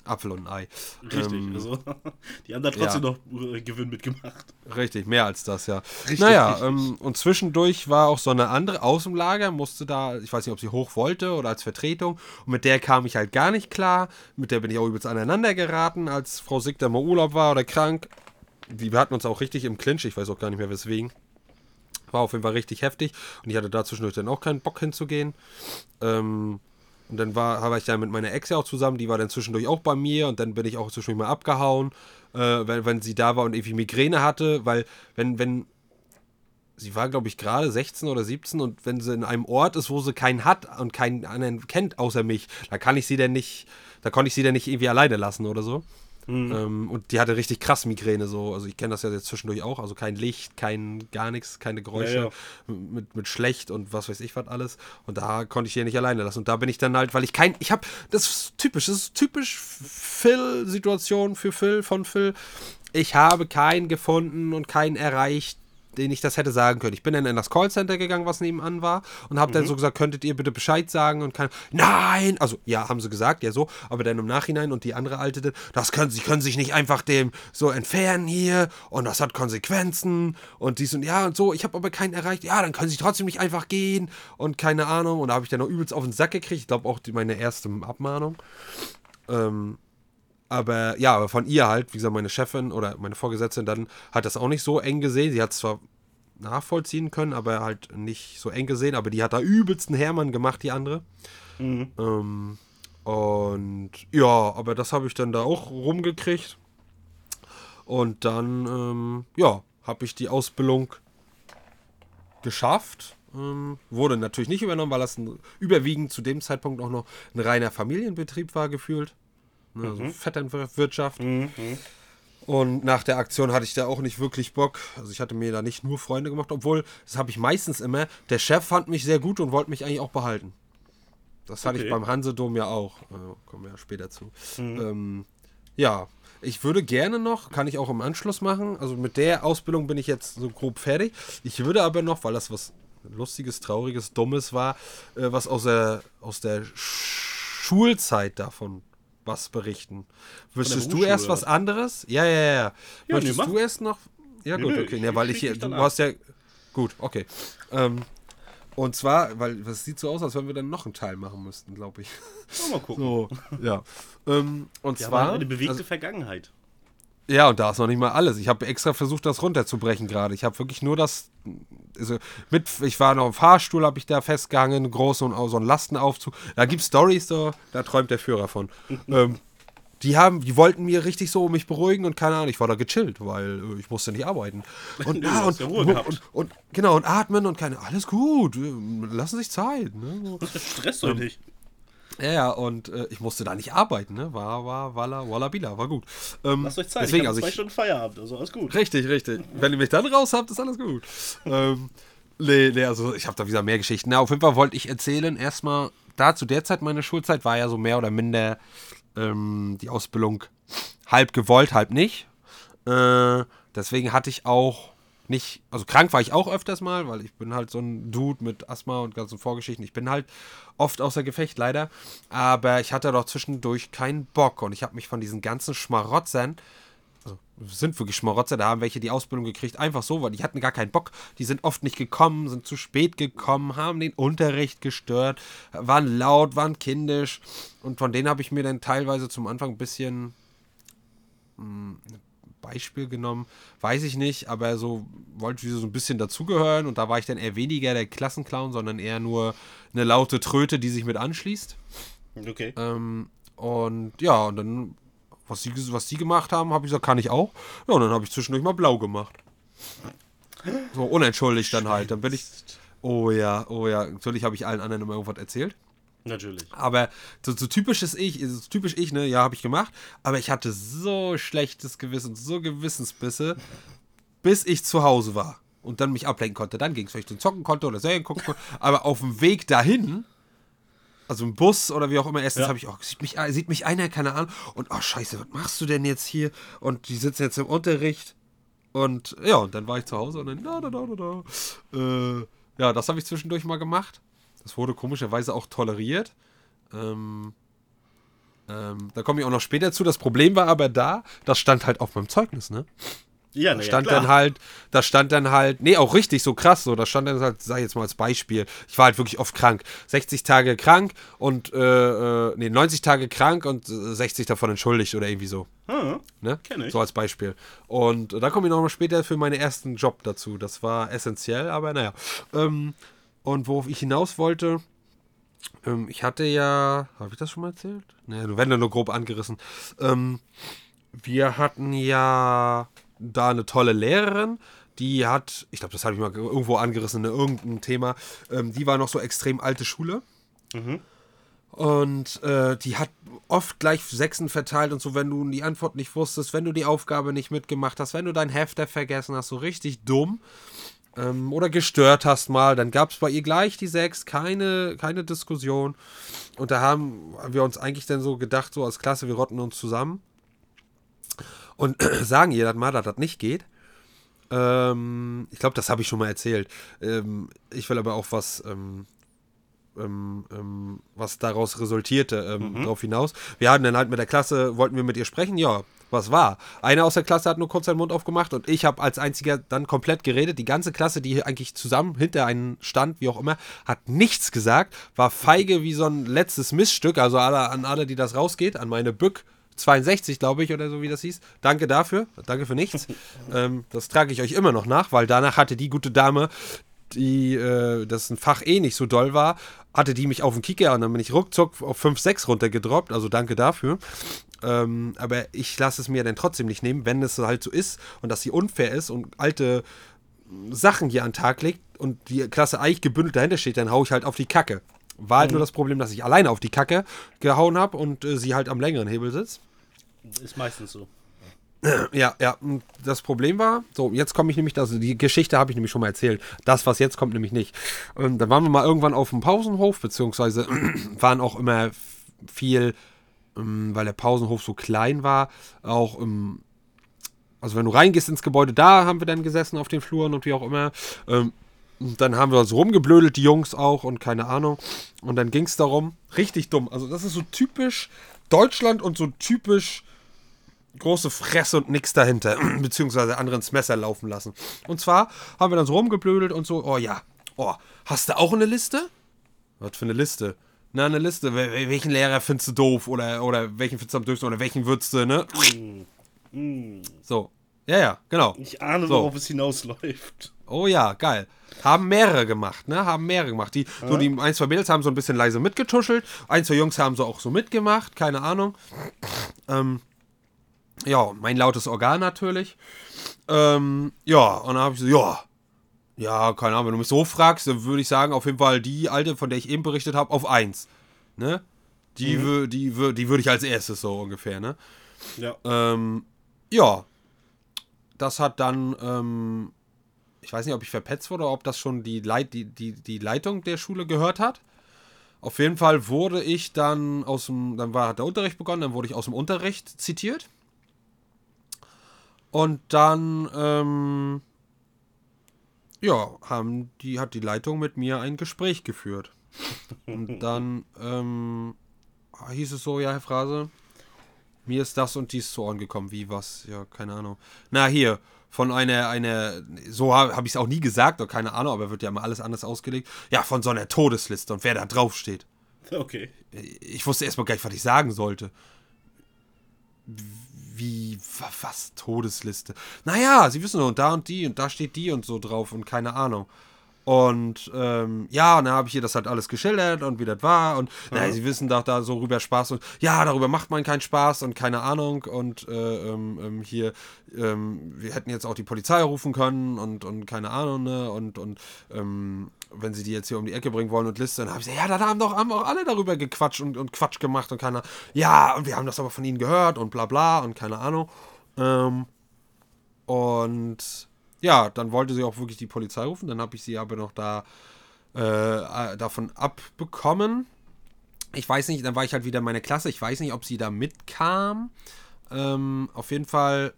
Apfel und ein Ei. Richtig, Ähm, also die haben da trotzdem ja. noch äh, Gewinn mitgemacht. Richtig, mehr als das, ja. Richtig, naja, richtig. ähm, und zwischendurch war auch so eine andere aus dem Lager, musste da, ich weiß nicht, ob sie hoch wollte oder als Vertretung. Und mit der kam ich halt gar nicht klar. Mit der bin ich auch übelst aneinander geraten, als Frau Sick da mal Urlaub war oder krank. Wir hatten uns auch richtig im Clinch, ich weiß auch gar nicht mehr weswegen. War auf jeden Fall richtig heftig. Und ich hatte da zwischendurch dann auch keinen Bock hinzugehen. Ähm, und dann war, war ich dann mit meiner Ex ja auch zusammen, die war dann zwischendurch auch bei mir und dann bin ich auch zwischendurch mal abgehauen, äh, wenn, wenn sie da war und irgendwie Migräne hatte, weil wenn, wenn, sie war glaube ich gerade 16 oder 17 und wenn sie in einem Ort ist, wo sie keinen hat und keinen anderen kennt außer mich, da kann ich sie denn nicht, da konnte ich sie dann nicht irgendwie alleine lassen oder so. Mhm. Ähm, und die hatte richtig krass Migräne so. Also ich kenne das ja jetzt zwischendurch auch. Also kein Licht, kein gar nichts, keine Geräusche ja, ja. Mit, mit schlecht und was weiß ich was alles. Und da konnte ich die nicht alleine lassen. Und da bin ich dann halt, weil ich kein, ich habe, das ist typisch, das ist typisch Phil-Situation für Phil, von Phil. Ich habe keinen gefunden und keinen erreicht, den ich das hätte sagen können. Ich bin dann in das Callcenter gegangen, was nebenan war, und habe mhm. dann so gesagt, könntet ihr bitte Bescheid sagen und kann, nein, also ja, haben sie gesagt, ja so, aber dann im Nachhinein und die andere alte, das können sie können sich nicht einfach dem so entfernen hier und das hat Konsequenzen und dies und ja und so. Ich habe aber keinen erreicht. Ja, dann können sie trotzdem nicht einfach gehen und keine Ahnung. Und da habe ich dann noch übelst auf den Sack gekriegt. Ich glaube auch die, meine erste Abmahnung. Ähm, aber ja, aber von ihr halt, wie gesagt, meine Chefin oder meine Vorgesetzte dann hat das auch nicht so eng gesehen. Sie hat es zwar nachvollziehen können, aber halt nicht so eng gesehen. Aber die hat da übelsten Hermann gemacht, die andere. Mhm. Ähm, und ja, aber das habe ich dann da auch rumgekriegt. Und dann, ähm, ja, habe ich die Ausbildung geschafft. Ähm, wurde natürlich nicht übernommen, weil das ein, überwiegend zu dem Zeitpunkt auch noch ein reiner Familienbetrieb war, gefühlt. Ne, also mhm. Vetternwirtschaft. Mhm. Und nach der Aktion hatte ich da auch nicht wirklich Bock. Also ich hatte mir da nicht nur Freunde gemacht, obwohl, das habe ich meistens immer, der Chef fand mich sehr gut und wollte mich eigentlich auch behalten. Das hatte okay. ich beim Hansedom ja auch. Also kommen wir ja später zu. Mhm. Ähm, ja, ich würde gerne noch, kann ich auch im Anschluss machen. Also mit der Ausbildung bin ich jetzt so grob fertig. Ich würde aber noch, weil das was Lustiges, Trauriges, Dummes war, äh, was aus der, aus der Schulzeit davon was berichten. Wüsstest du erst was anderes? Ja, ja, ja. ja Möchtest nee, du erst noch? Ja, gut, okay. Ja, weil ich hier, du hast ja. Gut, okay. Ähm, und zwar, weil es sieht so aus, als wenn wir dann noch einen Teil machen müssten, glaube ich. Mal gucken. So, ja. Ähm, und ja, zwar. Eine bewegte also, Vergangenheit. Ja, und da ist noch nicht mal alles. Ich habe extra versucht, das runterzubrechen gerade. Ich habe wirklich nur das. Also mit, ich war noch im Fahrstuhl, habe ich da festgehangen, groß und so ein Lastenaufzug. Da gibt es Stories, so, da träumt der Führer von. ähm, die haben, die wollten mir richtig so mich beruhigen und keine Ahnung, ich war da gechillt, weil äh, ich musste nicht arbeiten. Und, ja, und, und, und, und, genau, und atmen und keine, alles gut, lassen sich Zeit. Ne? Stress doch ähm, nicht. Ja, ja, und äh, ich musste da nicht arbeiten, ne? War, war, walla, walla, bila, war gut. Ähm, Lasst euch Zeit, deswegen, ich habe zwei ich, Stunden Feierabend, also alles gut. Richtig, richtig. Wenn ihr mich dann raus habt, ist alles gut. ähm, nee, nee, also ich habe da wieder mehr Geschichten. Na, auf jeden Fall wollte ich erzählen, erstmal, da zu der Zeit, meine Schulzeit, war ja so mehr oder minder ähm, die Ausbildung halb gewollt, halb nicht. Äh, deswegen hatte ich auch nicht, also krank war ich auch öfters mal, weil ich bin halt so ein Dude mit Asthma und ganzen Vorgeschichten. Ich bin halt oft außer Gefecht, leider. Aber ich hatte doch zwischendurch keinen Bock und ich habe mich von diesen ganzen Schmarotzern, also sind wirklich Schmarotzer, da haben welche die Ausbildung gekriegt, einfach so, weil die hatten gar keinen Bock. Die sind oft nicht gekommen, sind zu spät gekommen, haben den Unterricht gestört, waren laut, waren kindisch. Und von denen habe ich mir dann teilweise zum Anfang ein bisschen mh, hm, Beispiel genommen, weiß ich nicht, aber so wollte ich so ein bisschen dazugehören und da war ich dann eher weniger der Klassenclown, sondern eher nur eine laute Tröte, die sich mit anschließt. Okay. Ähm, und ja, und dann, was sie, was sie gemacht haben, habe ich gesagt, kann ich auch. Ja, und dann habe ich zwischendurch mal blau gemacht. So unentschuldigt dann halt. Dann bin ich. Oh ja, oh ja. Natürlich habe ich allen anderen immer irgendwas erzählt. Natürlich. Aber so, so typisches Ich, so typisch ich, ne, ja, habe ich gemacht. Aber ich hatte so schlechtes Gewissen, so Gewissensbisse, bis ich zu Hause war und dann mich ablenken konnte. Dann ging es, wenn ich dann zocken konnte oder Serien gucken konnte. Aber auf dem Weg dahin, also im Bus oder wie auch immer, erstens ja. habe ich, oh, sieht mich, sieht mich einer, keine Ahnung, und oh, scheiße, was machst du denn jetzt hier? Und die sitzen jetzt im Unterricht. Und ja, und dann war ich zu Hause und dann da, da, da, da, da. Äh, ja, das habe ich zwischendurch mal gemacht. Das wurde komischerweise auch toleriert. Ähm, ähm, da komme ich auch noch später zu. Das Problem war aber da, das stand halt auf meinem Zeugnis, ne? Ja, da ja, stand klar. dann halt, da stand dann halt, nee, auch richtig so krass so, da stand dann halt, sag ich jetzt mal als Beispiel, ich war halt wirklich oft krank, 60 Tage krank und, äh, äh, nee, 90 Tage krank und äh, 60 davon entschuldigt oder irgendwie so, Ah, ne? Kenn ich. So als Beispiel. Und äh, da komme ich nochmal später für meinen ersten Job dazu, das war essentiell, aber naja. Ähm, und worauf ich hinaus wollte, ähm, ich hatte ja, habe ich das schon mal erzählt? Naja, du werden nur grob angerissen. Ähm, wir hatten ja da eine tolle Lehrerin, die hat, ich glaube, das habe ich mal irgendwo angerissen in irgendeinem Thema, ähm, die war noch so extrem alte Schule. Und äh, die hat oft gleich Sechsen verteilt und so, wenn du die Antwort nicht wusstest, wenn du die Aufgabe nicht mitgemacht hast, wenn du dein Hefter vergessen hast, so richtig dumm ähm, oder gestört hast mal, dann gab es bei ihr gleich die Sechs, keine, keine Diskussion. Und da haben wir uns eigentlich dann so gedacht, so als Klasse, wir rotten uns zusammen und sagen ihr das mal, dass das nicht geht. Ähm, ich glaube, das habe ich schon mal erzählt. Ähm, ich will aber auch was, ähm, ähm, ähm, was daraus resultierte, ähm, darauf hinaus. Wir hatten dann halt mit der Klasse, wollten wir mit ihr sprechen, ja, was war? Einer aus der Klasse hat nur kurz seinen Mund aufgemacht und ich habe als einziger dann komplett geredet. Die ganze Klasse, die eigentlich zusammen hinter einen stand, wie auch immer, hat nichts gesagt, war feige wie so ein letztes Missstück. Also alle, an alle, die das rausgeht, an meine Bück 62, glaube ich, oder so wie das hieß. Danke dafür. Danke für nichts. ähm, das trage ich euch immer noch nach, weil danach hatte die gute Dame, die äh, das ein Fach eh nicht so doll war, hatte die mich auf den Kicker und dann bin ich ruckzuck auf 5, 6 runtergedroppt. Also danke dafür. Ähm, aber ich lasse es mir dann trotzdem nicht nehmen, wenn es halt so ist und dass sie unfair ist und alte Sachen hier an den Tag legt und die Klasse eigentlich gebündelt dahinter steht, dann hau ich halt auf die Kacke. War halt nur das Problem, dass ich alleine auf die Kacke gehauen habe und äh, sie halt am längeren Hebel sitzt. Ist meistens so. Ja, ja. Das Problem war, so, jetzt komme ich nämlich, also die Geschichte habe ich nämlich schon mal erzählt. Das, was jetzt kommt, nämlich nicht. Und dann waren wir mal irgendwann auf dem Pausenhof, beziehungsweise waren auch immer viel, ähm, weil der Pausenhof so klein war, auch im. Also wenn du reingehst ins Gebäude, da haben wir dann gesessen auf den Fluren und wie auch immer. Ähm, dann haben wir uns rumgeblödelt, die Jungs auch und keine Ahnung. Und dann ging es darum, richtig dumm. Also das ist so typisch Deutschland und so typisch große Fresse und nix dahinter, beziehungsweise andere ins Messer laufen lassen. Und zwar haben wir dann so rumgeblödelt und so, oh ja, oh, hast du auch eine Liste? Was für eine Liste? Na, eine Liste. Wel- wel- Welchen Lehrer findest du doof oder, oder welchen findest du am döfsten oder welchen würdest du, ne? So. Ja, ja, genau. Ich ahne, So. worauf es hinausläuft. Oh ja, geil. Haben mehrere gemacht, ne? Haben mehrere gemacht. Die, so die ein, zwei Mädels haben so ein bisschen leise mitgetuschelt. Ein, zwei Jungs haben so auch so mitgemacht, keine Ahnung. Ähm, ja, mein lautes Organ natürlich. Ähm, ja, und dann habe ich so, ja. Ja, keine Ahnung, wenn du mich so fragst, dann würde ich sagen, auf jeden Fall die alte, von der ich eben berichtet habe, auf eins. Ne? Die, wür- die, wür- die würde ich als erstes so ungefähr, ne? Ja. Ähm, ja. Das hat dann, ähm, ich weiß nicht, ob ich verpetzt wurde oder ob das schon die, Leit die, die, die Leitung der Schule gehört hat. Auf jeden Fall wurde ich dann aus dem, dann war, hat der Unterricht begonnen, dann wurde ich aus dem Unterricht zitiert. Und dann, ähm, ja, haben die, hat die Leitung mit mir ein Gespräch geführt. Und dann, ähm, hieß es so, ja, Herr Phrase, mir ist das und dies zu Ohren gekommen. Wie was? Ja, keine Ahnung. Na, hier, von einer, einer, so habe hab ich es auch nie gesagt, oder keine Ahnung, aber wird ja immer alles anders ausgelegt. Ja, von so einer Todesliste und wer da drauf steht. Okay. Ich wusste erstmal gar nicht, was ich sagen sollte. Wie, wa- was, Todesliste? Naja, sie wissen doch, da und die und da steht die und so drauf und keine Ahnung. Und ähm, ja, und dann habe ich ihr das halt alles geschildert und wie das war. Und naja, sie wissen doch da so rüber Spaß und ja, darüber macht man keinen Spaß und keine Ahnung. Und äh, ähm, ähm, hier, ähm, wir hätten jetzt auch die Polizei rufen können und, und keine Ahnung, ne? Und, und ähm, wenn sie die jetzt hier um die Ecke bringen wollen und Liste, dann habe ich gesagt, ja, da haben doch haben auch alle darüber gequatscht und, und Quatsch gemacht und keiner, ja, und wir haben das aber von ihnen gehört und bla bla und keine Ahnung. Ähm, und ja, dann wollte sie auch wirklich die Polizei rufen. Dann habe ich sie aber noch da äh, davon abbekommen. Ich weiß nicht, dann war ich halt wieder in meiner Klasse. Ich weiß nicht, ob sie da mitkam. Ähm, auf jeden Fall.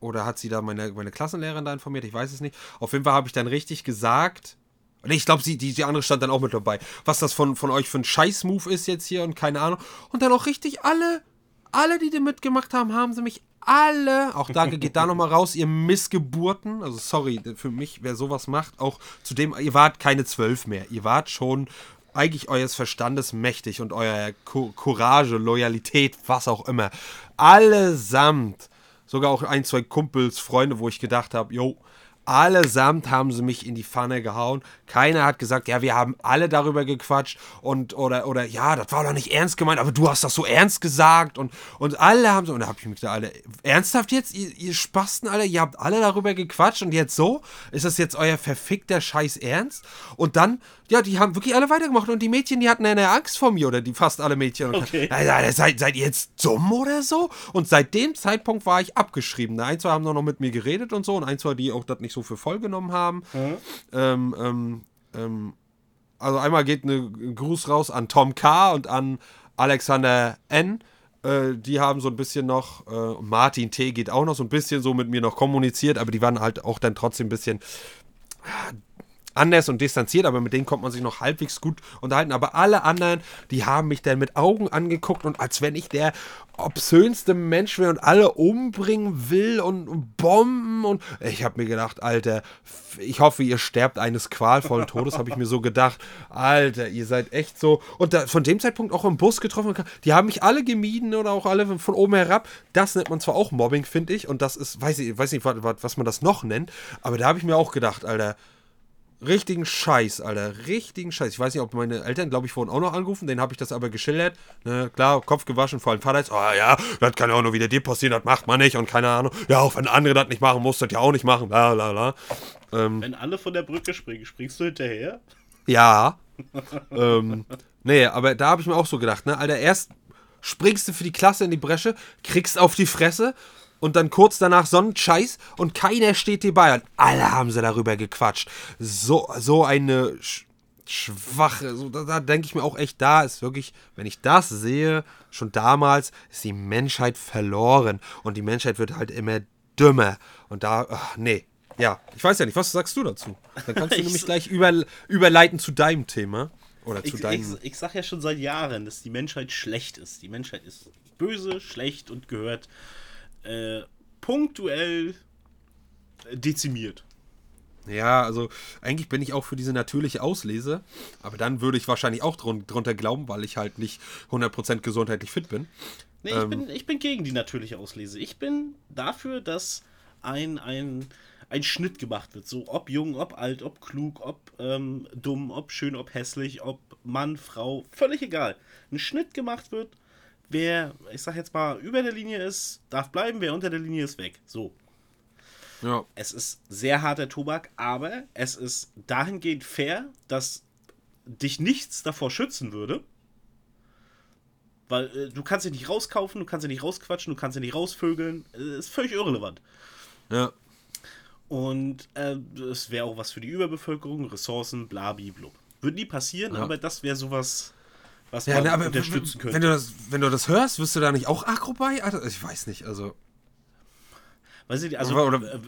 Oder hat sie da meine, meine Klassenlehrerin da informiert? Ich weiß es nicht. Auf jeden Fall habe ich dann richtig gesagt. Nee, ich glaube, die, die andere stand dann auch mit dabei. Was das von, von euch für ein Scheiß-Move ist jetzt hier und keine Ahnung. Und dann auch richtig alle, alle, die da mitgemacht haben, haben sie mich alle, auch danke, geht da nochmal raus, ihr Missgeburten. Also sorry, für mich, wer sowas macht, auch zudem, ihr wart keine zwölf mehr. Ihr wart schon eigentlich eures Verstandes mächtig und euer Co Courage, Loyalität, was auch immer. Allesamt. Sogar auch ein, zwei Kumpels, Freunde, wo ich gedacht habe, jo, Allesamt haben sie mich in die Pfanne gehauen. Keiner hat gesagt, ja, wir haben alle darüber gequatscht und oder oder ja, das war doch nicht ernst gemeint, aber du hast das so ernst gesagt und und alle haben so und da habe ich mich da alle ernsthaft jetzt ihr, ihr Spasten alle, ihr habt alle darüber gequatscht und jetzt so ist das jetzt euer verfickter Scheiß Ernst und dann ja, die haben wirklich alle weitergemacht und die Mädchen, die hatten eine Angst vor mir oder die fast alle Mädchen. Okay. Und, seid, seid ihr jetzt dumm oder so? Und seit dem Zeitpunkt war ich abgeschrieben. Ein, zwei haben noch mit mir geredet und so und ein, zwei, die auch das nicht so für voll genommen haben. Mhm. Ähm, ähm, ähm, also einmal geht ein Gruß raus an Tom K. und an Alexander N. Äh, die haben so ein bisschen noch, äh, Martin T. geht auch noch so ein bisschen so mit mir noch kommuniziert, aber die waren halt auch dann trotzdem ein bisschen anders und distanziert, aber mit denen konnte man sich noch halbwegs gut unterhalten. Aber alle anderen, die haben mich dann mit Augen angeguckt und als wenn ich der obszönste Mensch wäre und alle umbringen will und, Bomben und ich habe mir gedacht, Alter, ich hoffe, ihr sterbt eines qualvollen Todes, habe ich mir so gedacht. Alter, ihr seid echt so. Und da, von dem Zeitpunkt auch im Bus getroffen, die haben mich alle gemieden oder auch alle von oben herab. Das nennt man zwar auch Mobbing, finde ich, und das ist, weiß ich, weiß nicht, was, was man das noch nennt, aber da habe ich mir auch gedacht, Alter, richtigen Scheiß, Alter. Richtigen Scheiß. Ich weiß nicht, ob meine Eltern, glaube ich, vorhin auch noch angerufen. Den habe ich das aber geschildert. Ne, klar, Kopf gewaschen, vor allem Vater jetzt, oh ja, das kann ja auch nur wieder dir passieren, das macht man nicht und keine Ahnung. Ja, auch wenn andere das nicht machen, muss das ja auch nicht machen, bla bla bla. Ähm, wenn alle von der Brücke springen, springst du hinterher? Ja. ähm, nee, aber da habe ich mir auch so gedacht, ne, Alter, erst springst du für die Klasse in die Bresche, kriegst auf die Fresse und dann kurz danach Sonnenscheiß und keiner steht dir bei. Und alle haben sie darüber gequatscht. So, so eine sch schwache, so, da, da denke ich mir auch echt, da ist wirklich, wenn ich das sehe, schon damals ist die Menschheit verloren und die Menschheit wird halt immer dümmer. Und da, ach, nee, ja, ich weiß ja nicht, was sagst du dazu? Dann kannst du nämlich gleich über, überleiten zu deinem Thema. Oder zu ich, deinem. Ich, ich sag ja schon seit Jahren, dass die Menschheit schlecht ist. Die Menschheit ist böse, schlecht und gehört äh, punktuell dezimiert. Ja, also eigentlich bin ich auch für diese natürliche Auslese, aber dann würde ich wahrscheinlich auch drun drunter glauben, weil ich halt nicht 100% gesundheitlich fit bin. Nee, ähm, ich, bin, ich bin gegen die natürliche Auslese. Ich bin dafür, dass ein, ein, ein Schnitt gemacht wird. So, ob jung, ob alt, ob klug, ob ähm, dumm, ob schön, ob hässlich, ob Mann, Frau, völlig egal. Ein Schnitt gemacht wird wer, ich sag jetzt mal, über der Linie ist, darf bleiben, wer unter der Linie ist weg. So. Ja. Es ist sehr harter Tobak, aber es ist dahingehend fair, dass dich nichts davor schützen würde. Weil äh, du kannst dich nicht rauskaufen, du kannst dich nicht rausquatschen, du kannst dich nicht rausvögeln. Äh, ist völlig irrelevant. Ja. Und es äh, wäre auch was für die Überbevölkerung, Ressourcen, blub. Würde nie passieren, ja. aber das wäre sowas was ja, man ne, aber unterstützen könnte. Wenn du, das, wenn du das hörst, wirst du da nicht auch aggro bei? Ich weiß nicht, also. Weiß ich, also, oder, oder, äh,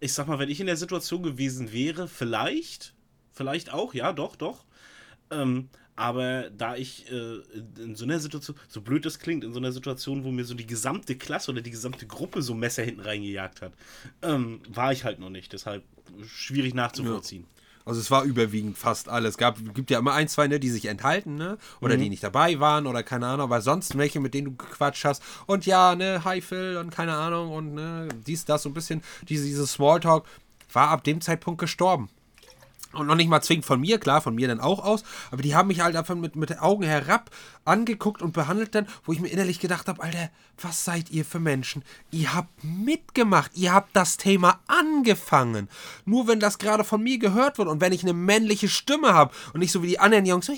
ich sag mal, wenn ich in der Situation gewesen wäre, vielleicht, vielleicht auch, ja, doch, doch. Ähm, aber da ich äh, in so einer Situation, so blöd das klingt, in so einer Situation, wo mir so die gesamte Klasse oder die gesamte Gruppe so Messer hinten reingejagt hat, ähm, war ich halt noch nicht. Deshalb schwierig nachzuvollziehen. Ja. Also es war überwiegend fast alles. Es gab, gibt ja immer ein, zwei, ne, die sich enthalten, ne? Oder mhm. die nicht dabei waren oder keine Ahnung, aber sonst welche, mit denen du gequatscht hast. Und ja, ne, hi Phil und keine Ahnung und ne, dies, das, so ein bisschen, diese, dieses Smalltalk war ab dem Zeitpunkt gestorben. Und noch nicht mal zwingend von mir, klar, von mir dann auch aus, aber die haben mich halt einfach mit, mit den Augen herab angeguckt und behandelt dann, wo ich mir innerlich gedacht habe, Alter, was seid ihr für Menschen? Ihr habt mitgemacht, ihr habt das Thema angefangen. Nur wenn das gerade von mir gehört wird und wenn ich eine männliche Stimme habe und nicht so wie die anderen Jungs so,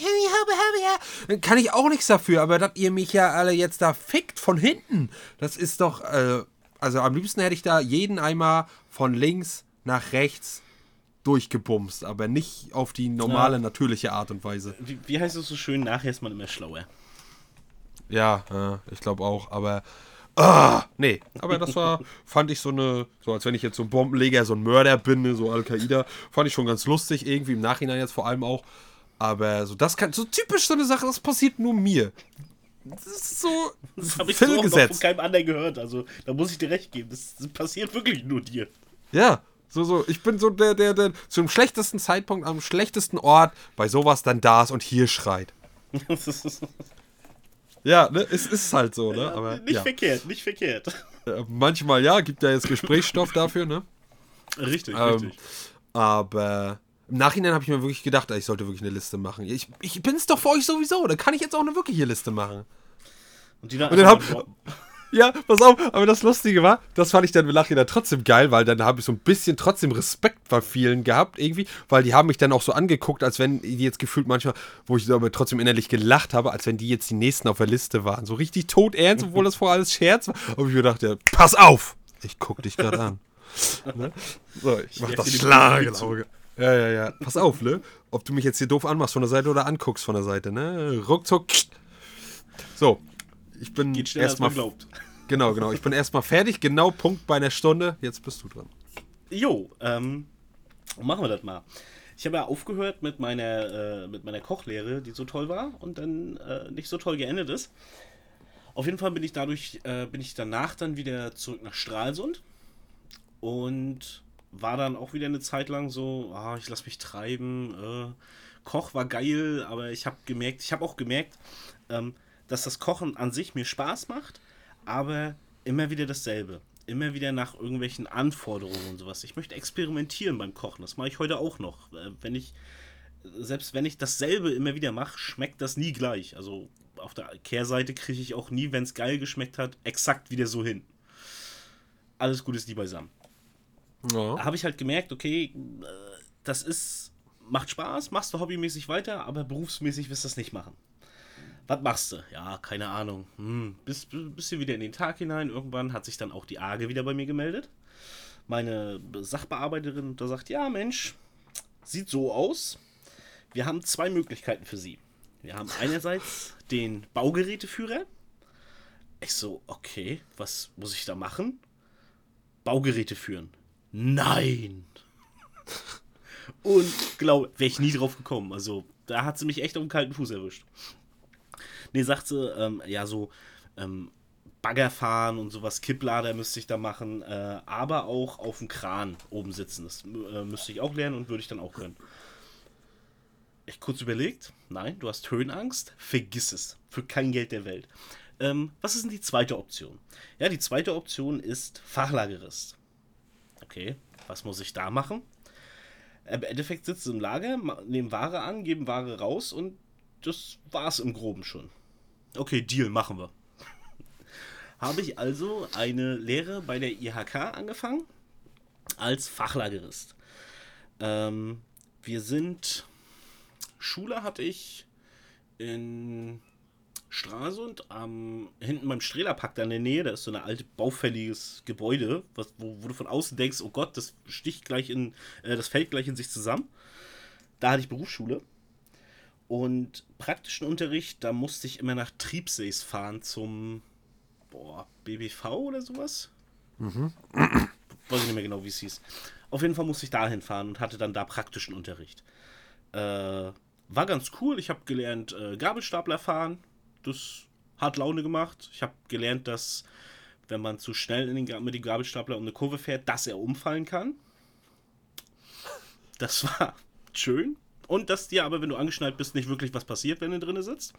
dann kann ich auch nichts dafür, aber dass ihr mich ja alle jetzt da fickt von hinten, das ist doch, äh, also am liebsten hätte ich da jeden einmal von links nach rechts durchgebumst, aber nicht auf die normale, ja. natürliche Art und Weise. Wie, wie, heißt es so schön, nachher ist man immer schlauer. Ja, äh, ich glaube auch, aber. Ah, nee, aber das war, fand ich so eine, so als wenn ich jetzt so ein Bombenleger, so ein Mörder bin, so Al-Qaida, fand ich schon ganz lustig, irgendwie im Nachhinein jetzt vor allem auch. Aber so, das kann, so typisch so eine Sache, das passiert nur mir. Das ist so Das habe ich so auch noch von keinem anderen gehört. Also, da muss ich dir recht geben. Das, das passiert wirklich nur dir. Ja, so, so. Ich bin so der, der, der zum schlechtesten Zeitpunkt am schlechtesten Ort bei sowas dann da ist und hier schreit. Ja, ne, es ist halt so, ne? Aber nicht ja. verkehrt, nicht verkehrt. Äh, manchmal ja, gibt ja jetzt Gesprächsstoff dafür, ne? Richtig, Ähm, richtig. Aber im Nachhinein habe ich mir wirklich gedacht, ich sollte wirklich eine Liste machen. Ich, ich bin es doch für euch sowieso, dann kann ich jetzt auch eine wirkliche Liste machen. Und die dann und dann hab- Ja, pass auf, aber das Lustige war, das fand ich dann im Nachhinein trotzdem geil, weil dann habe ich so ein bisschen trotzdem Respekt vor vielen gehabt, irgendwie, weil die haben mich dann auch so angeguckt, als wenn die jetzt gefühlt manchmal, wo ich aber trotzdem innerlich gelacht habe, als wenn die jetzt die nächsten auf der Liste waren. So richtig todernst, obwohl das vorher alles Scherz war. Aber ich mir dachte, pass auf! Ich guck dich gerade an. ne? So, ich mach das Schlagelauge. Ja, ja, ja. Pass auf, ne? Ob du mich jetzt hier doof anmachst von der Seite oder anguckst von der Seite, ne? Ruckzuck. So. Ich bin erstmal. Genau, genau. Ich bin erstmal fertig. Genau Punkt bei einer Stunde. Jetzt bist du dran. Jo, ähm, machen wir das mal. Ich habe ja aufgehört mit meiner, äh, mit meiner Kochlehre, die so toll war und dann äh, nicht so toll geendet ist. Auf jeden Fall bin ich dadurch, äh, bin ich danach dann wieder zurück nach Stralsund und war dann auch wieder eine Zeit lang so, ah, ich lasse mich treiben. Äh, Koch war geil, aber ich habe gemerkt, ich habe auch gemerkt, ähm, dass das Kochen an sich mir Spaß macht, aber immer wieder dasselbe. Immer wieder nach irgendwelchen Anforderungen und sowas. Ich möchte experimentieren beim Kochen. Das mache ich heute auch noch. Äh, Wenn ich, selbst wenn ich dasselbe immer wieder mache, schmeckt das nie gleich. Also auf der Kehrseite kriege ich auch nie, wenn es geil geschmeckt hat, exakt wieder so hin. Alles gut ist nie beisammen Ja. habe ich halt gemerkt, okay, äh, das ist, macht Spaß, machst du hobbymäßig weiter, aber berufsmäßig wirst du das nicht machen. Was machst du? Ja, keine Ahnung. Hm, bis, bisschen wieder in den Tag hinein. Irgendwann hat sich dann auch die Arge wieder bei mir gemeldet. Meine Sachbearbeiterin da sagt, ja Mensch, sieht so aus. Wir haben zwei Möglichkeiten für Sie. Wir haben einerseits den Baugeräteführer. Ich so, okay, was muss ich da machen? Baugeräte führen. Nein. Und glaube, wäre ich nie drauf gekommen. Also, da hat sie mich echt auf den kalten Fuß erwischt. Nee, sagt sie, ähm, ja, so ähm, Bagger fahren und sowas, Kipplader müsste ich da machen, äh, aber auch auf dem Kran oben sitzen. Das äh, müsste ich auch lernen und würde ich dann auch können. Ich kurz überlegt, nein, du hast Höhenangst, vergiss es. Für kein Geld der Welt. Ähm, was ist denn die zweite Option? Ja, die zweite Option ist Fachlagerist. Okay, was muss ich da machen? Im Endeffekt sitzt du im Lager, nehmen Ware an, geben Ware raus und das war's im Groben schon. Okay, Deal, machen wir. Habe ich also eine Lehre bei der IHK angefangen als Fachlagerist. Ähm, wir sind. Schule hatte ich in Stralsund, am, hinten beim Strehlerpark da in der Nähe, da ist so ein altes baufälliges Gebäude, was, wo, wo du von außen denkst, oh Gott, das sticht gleich in, äh, das fällt gleich in sich zusammen. Da hatte ich Berufsschule. Und praktischen Unterricht, da musste ich immer nach Triebsees fahren zum boah, BBV oder sowas. Weiß ich nicht mehr genau, wie es hieß. Auf jeden Fall musste ich dahin fahren und hatte dann da praktischen Unterricht. Äh, war ganz cool. Ich habe gelernt, äh, Gabelstapler fahren. Das hat Laune gemacht. Ich habe gelernt, dass, wenn man zu schnell in den, Ga- mit dem Gabelstapler um eine Kurve fährt, dass er umfallen kann. Das war schön. Und dass dir aber, wenn du angeschnallt bist, nicht wirklich was passiert, wenn du drin sitzt.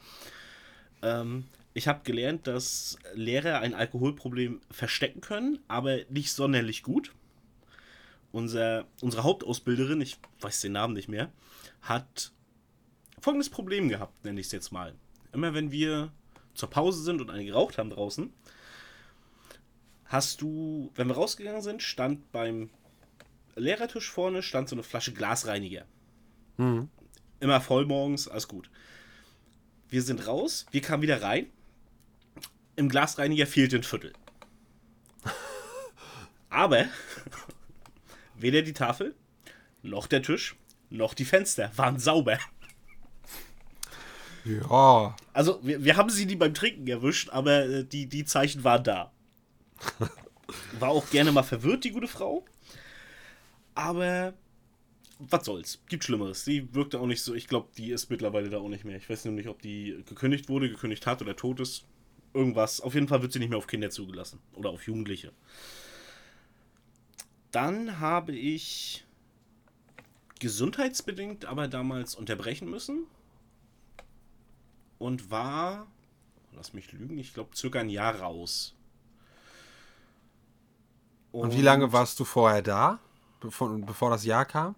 Ähm, ich habe gelernt, dass Lehrer ein Alkoholproblem verstecken können, aber nicht sonderlich gut. Unser, unsere Hauptausbilderin, ich weiß den Namen nicht mehr, hat folgendes Problem gehabt, nenne ich es jetzt mal. Immer wenn wir zur Pause sind und eine geraucht haben draußen, hast du, wenn wir rausgegangen sind, stand beim Lehrertisch vorne stand so eine Flasche Glasreiniger. Immer voll morgens, alles gut. Wir sind raus, wir kamen wieder rein. Im Glasreiniger fehlte ein Viertel. Aber weder die Tafel, noch der Tisch, noch die Fenster waren sauber. Ja. Also, wir, wir haben sie nie beim Trinken erwischt, aber äh, die, die Zeichen waren da. War auch gerne mal verwirrt, die gute Frau. Aber was soll's. Gibt Schlimmeres. Die wirkte auch nicht so. Ich glaube, die ist mittlerweile da auch nicht mehr. Ich weiß nur nicht, ob die gekündigt wurde, gekündigt hat oder tot ist. Irgendwas. Auf jeden Fall wird sie nicht mehr auf Kinder zugelassen. Oder auf Jugendliche. Dann habe ich gesundheitsbedingt aber damals unterbrechen müssen. Und war, lass mich lügen, ich glaube circa ein Jahr raus. Und, wie lange warst du vorher da, bevor, bevor das Jahr kam?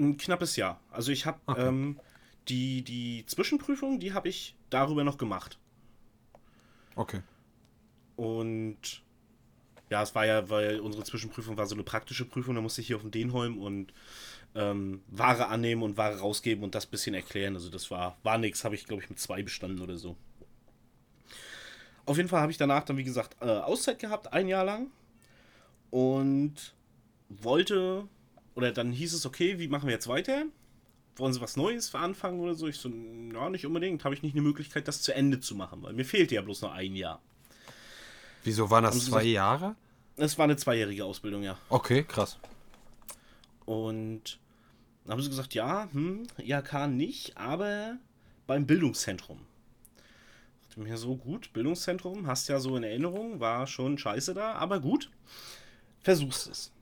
Ein knappes Jahr. Also ich habe Okay. ähm, die, die Zwischenprüfung, die habe ich darüber noch gemacht. Okay. Und ja, es war ja, weil unsere Zwischenprüfung war so eine praktische Prüfung, da musste ich hier auf den Denholm und ähm, Ware annehmen und Ware rausgeben und das bisschen erklären. Also das war, war nix, habe ich glaube ich mit zwei bestanden oder so. Auf jeden Fall habe ich danach dann, wie gesagt, äh, Auszeit gehabt, ein Jahr lang. Und wollte, oder dann hieß es, okay, wie machen wir jetzt weiter? Wollen Sie was Neues anfangen oder so? Ich so, ja, nicht unbedingt. Habe ich nicht eine Möglichkeit, das zu Ende zu machen, weil mir fehlte ja bloß noch ein Jahr. Wieso waren das zwei gesagt- Jahre? Es war eine zweijährige Ausbildung, ja. Okay, krass. Und dann haben sie gesagt, ja, hm, IHK nicht, aber beim Bildungszentrum. Ich dachte mir so, gut, Bildungszentrum, hast ja so in Erinnerung, war schon scheiße da, aber gut, versuchst es.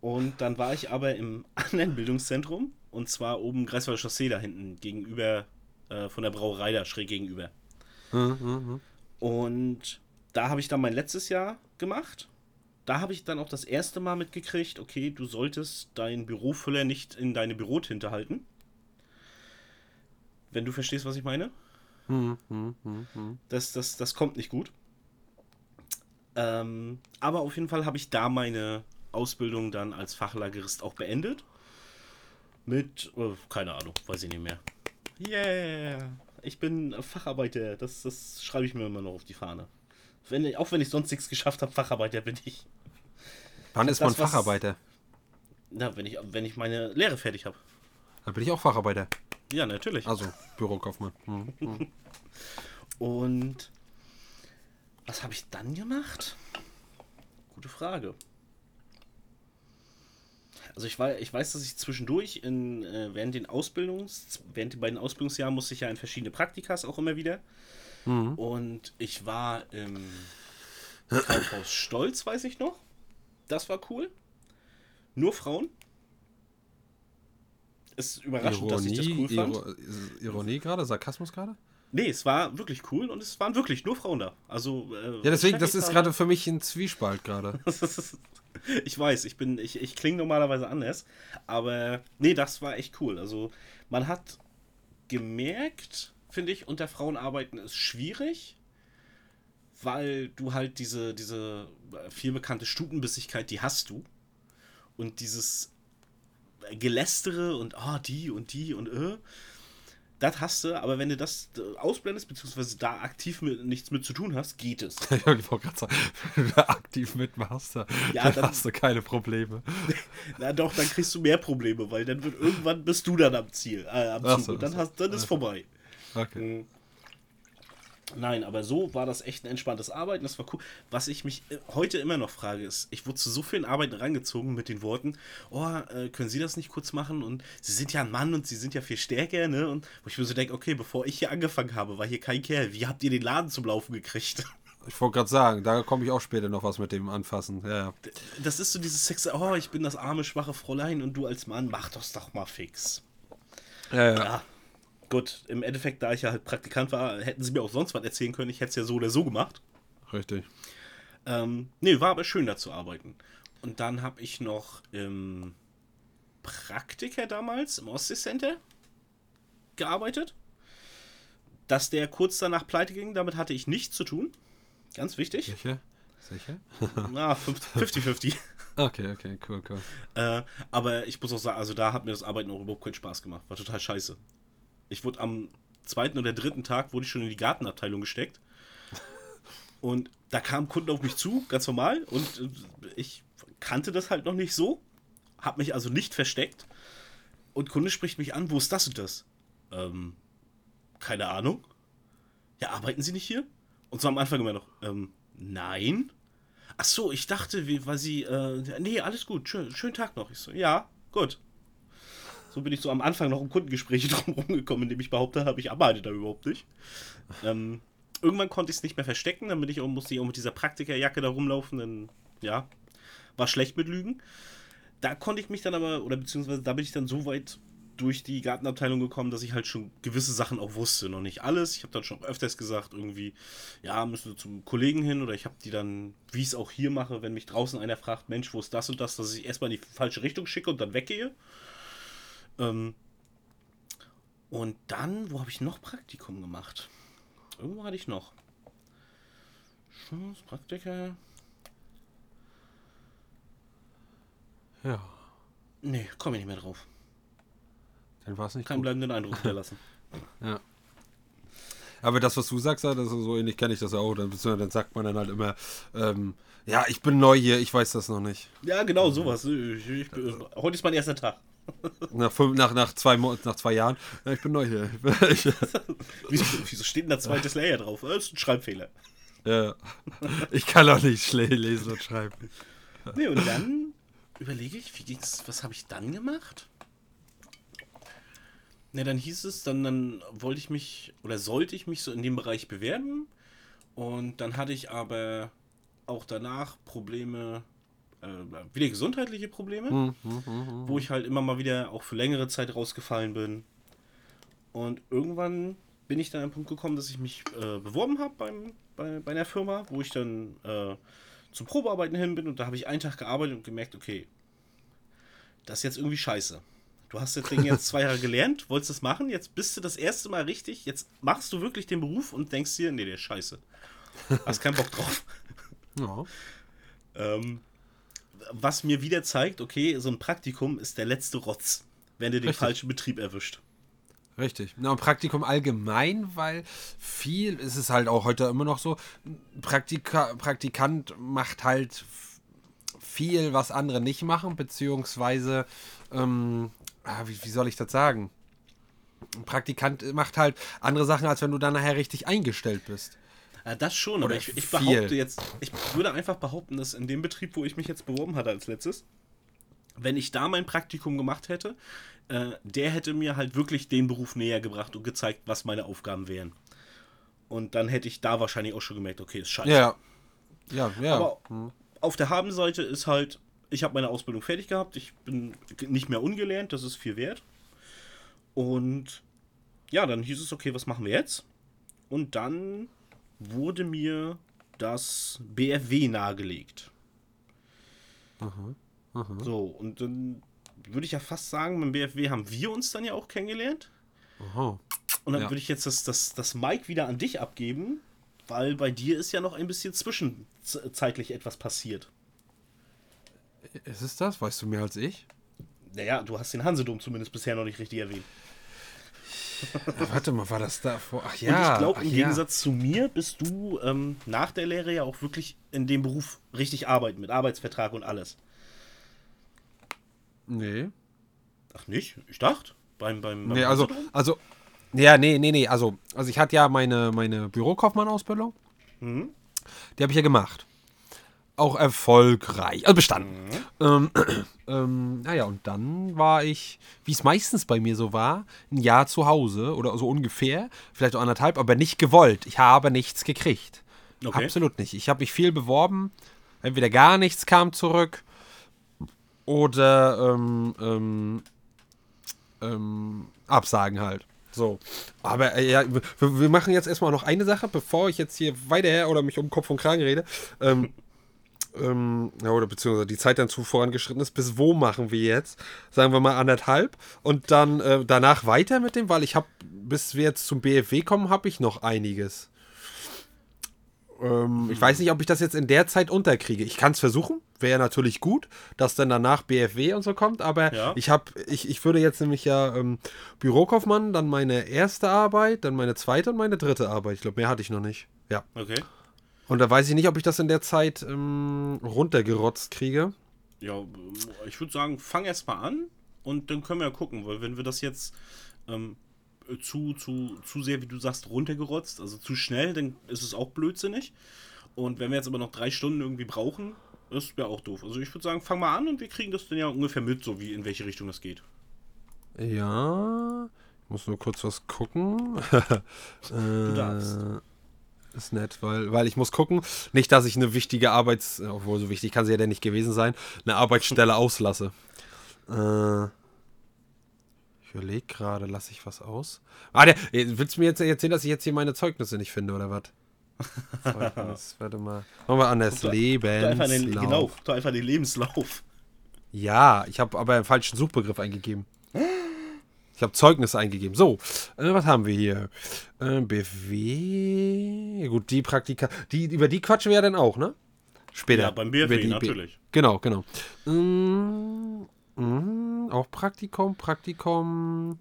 Und dann war ich aber im anderen Bildungszentrum, und zwar oben Greifswalder Chaussee da hinten, gegenüber, äh, von der Brauerei da, schräg gegenüber. Mhm, mhm. Und da habe ich dann mein letztes Jahr gemacht. Da habe ich dann auch das erste Mal mitgekriegt, okay, du solltest deinen Bürofüller nicht in deine Bürotinte halten. Wenn du verstehst, was ich meine. Mhm. Das, das, das kommt nicht gut. Ähm, aber auf jeden Fall habe ich da meine Ausbildung dann als Fachlagerist auch beendet. Mit, äh, keine Ahnung, weiß ich nicht mehr. Yeah, ich bin Facharbeiter. Das, das schreibe ich mir immer noch auf die Fahne. Wenn, auch wenn ich sonst nichts geschafft habe, Facharbeiter bin ich. Wann ist man Das, was- Facharbeiter? Na, wenn ich, wenn ich meine Lehre fertig habe. Da bin ich auch Facharbeiter. Ja, natürlich. Also Bürokaufmann. Mhm, mhm. Und was habe ich dann gemacht? Gute Frage. Also ich, wei- ich weiß, dass ich zwischendurch in, äh, während den Ausbildungs, während den beiden Ausbildungsjahren musste ich ja in verschiedene Praktikas auch immer wieder. Mhm. Und ich war im Kaufhaus Stolz, weiß ich noch. Das war cool. Nur Frauen. Ist überraschend, dass ich das cool fand. Iro- Ironie gerade, Sarkasmus gerade? Nee, es war wirklich cool und es waren wirklich nur Frauen da. Also äh, Ja, deswegen, das ist gerade für mich ein Zwiespalt gerade. ich weiß, ich bin, ich, ich klinge normalerweise anders, aber nee, das war echt cool. Also man hat gemerkt, finde ich, unter Frauen arbeiten ist schwierig, weil du halt diese, diese viel bekannte Stutenbissigkeit, die hast du. Und dieses Gelästere und ah, die und die und äh, das hast du, aber wenn du das äh, ausblendest, beziehungsweise da aktiv mit, nichts mit zu tun hast, geht es. ich wollte gerade sagen, wenn du da aktiv mitmachst, da- Ja, dann, dann- hast du keine Probleme. Na doch, dann kriegst du mehr Probleme, weil dann wird irgendwann bist du dann am Ziel, äh, am Zug so, und dann, so. hast, dann ist vorbei. Okay. Mhm. Nein, aber so war das echt ein entspanntes Arbeiten, das war cool. Was ich mich äh, heute immer noch frage, ist, ich wurde zu so vielen Arbeiten rangezogen mit den Worten, oh, äh, können Sie das nicht kurz machen? Und Sie sind ja ein Mann und Sie sind ja viel stärker, ne? Und wo ich mir so denke, okay, bevor ich hier angefangen habe, war hier kein Kerl. Wie habt ihr den Laden zum Laufen gekriegt? Ich wollte gerade sagen, da komme ich auch später noch was mit dem anfassen. Ja, ja. Das ist so dieses Sex, oh, ich bin das arme, schwache Fräulein und du als Mann, mach das doch mal fix. ja, ja. Ja, gut, im Endeffekt, da ich ja halt Praktikant war, hätten sie mir auch sonst was erzählen können. Ich hätte es ja so oder so gemacht. richtig. Ähm, nee, war aber schön da zu arbeiten. Und dann habe ich noch im Praktiker damals im Ostsee-Center gearbeitet. Dass der kurz danach pleite ging, damit hatte ich nichts zu tun. Ganz wichtig. Sicher? Sicher? Na, 50-50. Okay, okay, cool, cool. Äh, aber ich muss auch sagen, also da hat mir das Arbeiten auch überhaupt keinen Spaß gemacht. War total scheiße. Ich wurde am zweiten oder dritten Tag wurde ich schon in die Gartenabteilung gesteckt. Und da kamen Kunden auf mich zu, ganz normal. Und äh, ich kannte das halt noch nicht so. Hab mich also nicht versteckt. Und Kunde spricht mich an, wo ist das und das? Ähm, keine Ahnung. Ja, arbeiten Sie nicht hier? Und so am Anfang immer noch, ähm, nein. Ach so, ich dachte, weil Sie, äh, nee, alles gut, schön, schönen Tag noch. Ich so, ja, gut. So bin ich so am Anfang noch um Kundengespräche drum rumgekommen, indem ich behauptet habe, ich arbeite da überhaupt nicht. Ähm, irgendwann konnte ich es nicht mehr verstecken, dann bin ich auch, musste ich auch mit dieser Praktikerjacke da rumlaufen, dann, ja, war schlecht mit Lügen. Da konnte ich mich dann aber, oder beziehungsweise da bin ich dann so weit durch die Gartenabteilung gekommen, dass ich halt schon gewisse Sachen auch wusste. Noch nicht alles. Ich habe dann schon öfters gesagt, irgendwie, ja, müssen wir zum Kollegen hin oder ich habe die dann, wie ich es auch hier mache, wenn mich draußen einer fragt, Mensch, wo ist das und das, dass ich erstmal in die falsche Richtung schicke und dann weggehe. Ähm, und dann, wo habe ich noch Praktikum gemacht? Irgendwo hatte ich noch. Chance, Praktiker. Ja. Nee, komme ich nicht mehr drauf. Dann war es nicht Keinen gut. bleibenden Eindruck hinterlassen. Ja. Aber das, was du sagst, das ist so ähnlich kenne ich das auch. Dann, dann sagt man dann halt immer, ähm, ja, ich bin neu hier, ich weiß das noch nicht. ja, genau, sowas. Ich, ich, heute ist mein erster Tag. Nach, fünf, nach, nach, zwei, nach zwei Jahren, ja, ich bin neu hier. Wieso, wieso steht denn da zweites Layer drauf? Das ist ein Schreibfehler. ja. ich kann auch nicht lesen und schreiben. Nee, und dann überlege ich, wie ging's, was habe ich dann gemacht? Ne, dann hieß es, dann, dann wollte ich mich oder sollte ich mich so in dem Bereich bewerben. Und dann hatte ich aber auch danach Probleme, äh, wieder gesundheitliche Probleme, Hm, hm, hm, hm. wo ich halt immer mal wieder auch für längere Zeit rausgefallen bin. Und irgendwann bin ich dann an den Punkt gekommen, dass ich mich äh, beworben habe bei, bei einer Firma, wo ich dann äh, zum Probearbeiten hin bin und da habe ich einen Tag gearbeitet und gemerkt, okay, das ist jetzt irgendwie scheiße. Du hast das Ding jetzt zwei Jahre gelernt, wolltest das machen, jetzt bist du das erste Mal richtig, jetzt machst du wirklich den Beruf und denkst dir, nee, der ist scheiße. Hast keinen Bock drauf. Ja. Ähm, was mir wieder zeigt, okay, so ein Praktikum ist der letzte Rotz, wenn du den Richtig. falschen Betrieb erwischt. Richtig. Na, und Praktikum allgemein, weil viel ist es halt auch heute immer noch so. Praktika Praktikant macht halt viel, was andere nicht machen, beziehungsweise, ähm, ah, wie, wie soll ich das sagen? Ein Praktikant macht halt andere Sachen, als wenn du dann nachher richtig eingestellt bist. Ja, das schon, aber ich, ich behaupte jetzt, ich würde einfach behaupten, dass in dem Betrieb, wo ich mich jetzt beworben hatte als letztes, wenn ich da mein Praktikum gemacht hätte, äh, der hätte mir halt wirklich den Beruf näher gebracht und gezeigt, was meine Aufgaben wären. Und dann hätte ich da wahrscheinlich auch schon gemerkt, okay, ist scheiße. Ja. Ja, ja. Aber Hm. auf der Habenseite ist halt, ich habe meine Ausbildung fertig gehabt, ich bin nicht mehr ungelernt, das ist viel wert. Und ja, dann hieß es, okay, was machen wir jetzt? Und dann wurde mir das BFW nahegelegt. So, und dann würde ich ja fast sagen, beim BFW haben wir uns dann ja auch kennengelernt. Aha. Und dann Ja. würde ich jetzt das, das, das Mic wieder an dich abgeben, weil bei dir ist ja noch ein bisschen zwischenzeitlich etwas passiert. Ist es das? Weißt du mehr als ich? Naja, du hast den Hansedom zumindest bisher noch nicht richtig erwähnt. Ah, warte mal, war das da vor? Ach Und ja. ich glaube, ach im ja. Gegensatz zu mir bist du ähm, nach der Lehre ja auch wirklich in dem Beruf richtig arbeiten, mit Arbeitsvertrag und alles. Nee. Ach nicht? Ich dachte. Beim, beim, beim Nee, also, also, ja, nee, nee, nee, also, also ich hatte ja meine, meine Bürokaufmann-Ausbildung, Mhm. die habe ich ja gemacht. Auch erfolgreich, also bestanden. Ähm, ähm, naja, und dann war ich, wie es meistens bei mir so war, ein Jahr zu Hause oder so ungefähr, vielleicht auch anderthalb, aber nicht gewollt. Ich habe nichts gekriegt. Okay. Absolut nicht. Ich habe mich viel beworben, entweder gar nichts kam zurück oder ähm, ähm, ähm, Absagen halt. So. Aber äh, ja, wir, wir machen jetzt erstmal noch eine Sache, bevor ich jetzt hier weiterher oder mich um Kopf und Kragen rede. Ähm, ähm, ja, oder beziehungsweise die Zeit dann zu vorangeschritten ist. Bis wo machen wir jetzt? Sagen wir mal anderthalb. Und dann äh, danach weiter mit dem, weil ich habe, bis wir jetzt zum BFW kommen, habe ich noch einiges. Ähm, ich weiß nicht, ob ich das jetzt in der Zeit unterkriege. Ich kann es versuchen. Wäre natürlich gut, dass dann danach BFW und so kommt. Aber Ja. ich habe, ich, ich würde jetzt nämlich ja ähm, Bürokaufmann, dann meine erste Arbeit, dann meine zweite und meine dritte Arbeit. Ich glaube, mehr hatte ich noch nicht. Ja. Okay. Und da weiß ich nicht, ob ich das in der Zeit ähm, runtergerotzt kriege. Ja, ich würde sagen, fang erst mal an und dann können wir ja gucken, weil wenn wir das jetzt ähm, zu, zu, zu sehr, wie du sagst, runtergerotzt, also zu schnell, dann ist es auch blödsinnig. Und wenn wir jetzt aber noch drei Stunden irgendwie brauchen, ist ja auch doof. Also ich würde sagen, fang mal an und wir kriegen das dann ja ungefähr mit, so wie in welche Richtung das geht. Ja. Ich muss nur kurz was gucken. Du darfst. Äh, Ist nett, weil, weil ich muss gucken, nicht, dass ich eine wichtige Arbeits... Obwohl, so wichtig kann sie ja denn nicht gewesen sein, eine Arbeitsstelle auslasse. Äh, ich überlege gerade, lasse ich was aus? Ah, der, willst du mir jetzt erzählen, dass ich jetzt hier meine Zeugnisse nicht finde, oder was? Zeugnis, warte mal. Machen wir anders. Den, Lebenslauf. genau, tu einfach den Lebenslauf. Ja, ich habe aber einen falschen Suchbegriff eingegeben. Ich habe Zeugnisse eingegeben. So, äh, was haben wir hier? Äh, BFW. Gut, die Praktika. Die, über die quatschen wir ja dann auch, ne? Später. Ja, beim BFW, die B- natürlich. Genau, genau. Mm, mm, auch Praktikum, Praktikum.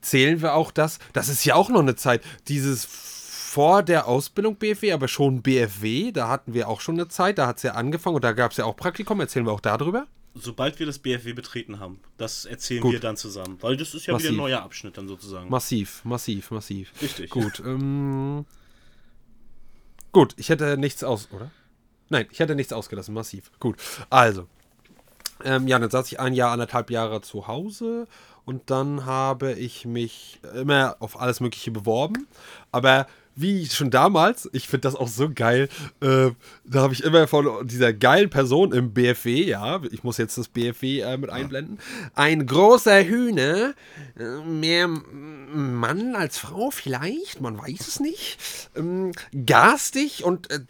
Zählen wir auch das? Das ist ja auch noch eine Zeit. Dieses vor der Ausbildung BFW, aber schon BFW, da hatten wir auch schon eine Zeit, da hat es ja angefangen und da gab es ja auch Praktikum. Erzählen wir auch darüber? Sobald wir das BFW betreten haben, das erzählen Gut. wir dann zusammen. Weil das ist ja wieder Massiv. ein neuer Abschnitt dann sozusagen. Massiv, massiv, massiv. Richtig. Gut, ähm, gut, ich hätte nichts aus, oder? Nein, ich hätte nichts ausgelassen, massiv. Gut, also. Ähm, ja, dann saß ich ein Jahr, anderthalb Jahre zu Hause und dann habe ich mich immer auf alles Mögliche beworben. Aber wie schon damals, ich finde das auch so geil, äh, da habe ich immer von dieser geilen Person im BFW, ja, ich muss jetzt das BFW äh, mit einblenden, ein großer Hühner, äh, mehr Mann als Frau vielleicht, man weiß es nicht, ähm, garstig und äh,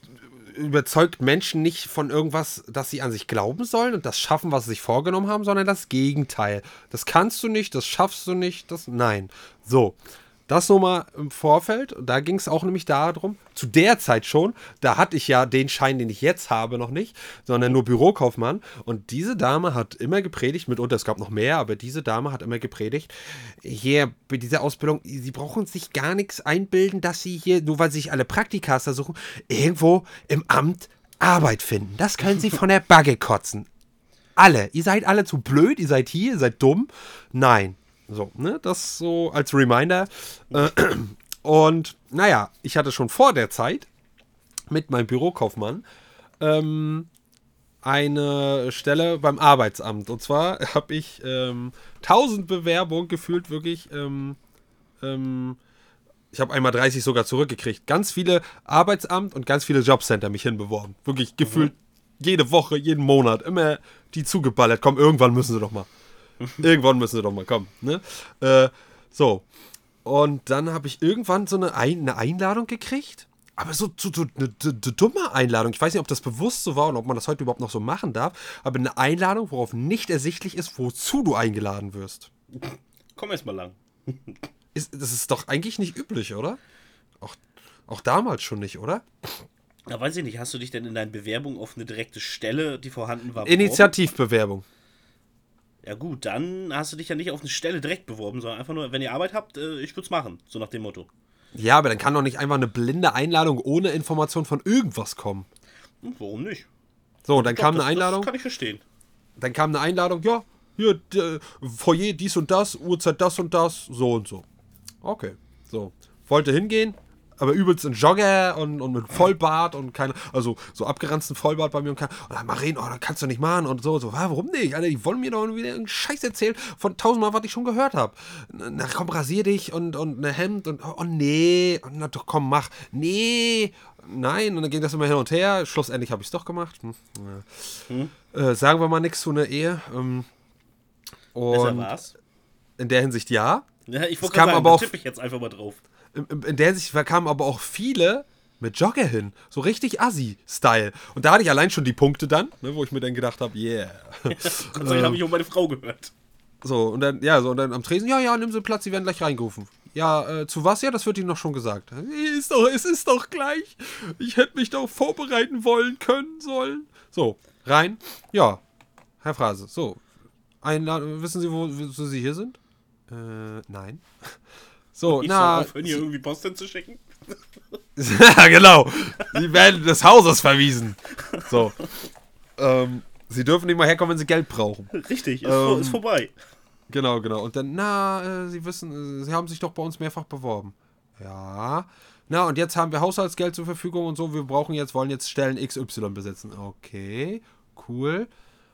überzeugt Menschen nicht von irgendwas, dass sie an sich glauben sollen und das schaffen, was sie sich vorgenommen haben, sondern das Gegenteil. Das kannst du nicht, das schaffst du nicht, das nein. So. Das nur mal im Vorfeld, da ging es auch nämlich darum, zu der Zeit schon, da hatte ich ja den Schein, den ich jetzt habe, noch nicht, sondern nur Bürokaufmann. Und diese Dame hat immer gepredigt, mitunter, es gab noch mehr, aber diese Dame hat immer gepredigt, hier bei dieser Ausbildung, sie brauchen sich gar nichts einbilden, dass sie hier, nur weil sie sich alle Praktikas suchen, irgendwo im Amt Arbeit finden. Das können sie von der Bagge kotzen. Alle. Ihr seid alle zu blöd, ihr seid hier, ihr seid dumm. Nein. So, ne? Das so als Reminder. Äh, Und naja, ich hatte schon vor der Zeit mit meinem Bürokaufmann ähm, eine Stelle beim Arbeitsamt. Und zwar habe ich ähm, 1000 Bewerbungen gefühlt, wirklich. Ähm, ähm, ich habe einmal 30 sogar zurückgekriegt. Ganz viele Arbeitsamt und ganz viele Jobcenter mich hinbeworben. Wirklich gefühlt jede Woche, jeden Monat, immer die zugeballert. Komm, irgendwann müssen sie doch mal. irgendwann müssen sie doch mal kommen. Ne? Äh, so. Und dann habe ich irgendwann so eine, Ein eine Einladung gekriegt. Aber so, so, so eine, dumme Einladung. Ich weiß nicht, ob das bewusst so war und ob man das heute überhaupt noch so machen darf. Aber eine Einladung, worauf nicht ersichtlich ist, wozu du eingeladen wirst. Komm erst mal lang. Ist, das ist doch eigentlich nicht üblich, oder? Auch, auch damals schon nicht, oder? Ja, weiß ich nicht, hast du dich denn in deinen Bewerbungen auf eine direkte Stelle, die vorhanden war, beworben? Ja gut, dann hast du dich ja nicht auf eine Stelle direkt beworben, sondern einfach nur, wenn ihr Arbeit habt, äh, ich würde es machen. So nach dem Motto. Ja, aber dann kann doch nicht einfach eine blinde Einladung ohne Information von irgendwas kommen. Hm, warum nicht? So, und dann Doch, kam das, eine Einladung. Das kann ich verstehen. Dann kam eine Einladung, ja, hier, d- Foyer dies und das, Uhrzeit das und das, so und so. Okay, so. Wollte hingehen, aber übelst in Jogger und, und mit Vollbart und keine, also so abgeranzten Vollbart bei mir und kein, und dann mal reden, oh, das kannst du nicht machen und so, so, "Hä, warum nicht? Alter, die wollen mir doch wieder irgendeinen Scheiß erzählen von tausendmal, was ich schon gehört habe. Na komm, rasier dich und, und eine Hemd und, oh nee, na doch, komm, mach. Nee, nein, und dann ging das immer hin und her. Schlussendlich habe ich es doch gemacht. Hm, ja. Äh, sagen wir mal nichts zu einer Ehe. Ähm, Besser und war's. in der Hinsicht ja. Ja, ich wollte sagen, aber da auch- tippe ich jetzt einfach mal drauf. In, der Hinsicht kamen aber auch viele mit Jogger hin. So richtig Assi-Style. Und da hatte ich allein schon die Punkte dann, ne, wo ich mir dann gedacht habe, yeah. Gott sei Dank habe ich auch meine Frau gehört. So, und dann, ja, so, und dann am Tresen, ja, ja, nimm sie Platz, sie werden gleich reingerufen. Ja, äh, zu was? Ja, das wird ihnen noch schon gesagt. Ist doch, es ist doch gleich. Ich hätte mich doch vorbereiten wollen können sollen. So, rein. Ja, Herr Phrase, so. Einladung, wissen Sie, wo, wo Sie hier sind? Äh, nein. So, Ich na. soll aufhören, hier irgendwie Post hinzuschicken. ja, genau. Sie werden des Hauses verwiesen. So. Ähm, sie dürfen nicht mal herkommen, wenn sie Geld brauchen. Richtig, ist, vor, Ähm, ist vorbei. Genau, genau. Und dann, na, äh, Sie wissen, äh, Sie haben sich doch bei uns mehrfach beworben. Ja. Na, und jetzt haben wir Haushaltsgeld zur Verfügung und so. Wir brauchen jetzt, wollen jetzt Stellen XY besetzen. Okay, cool.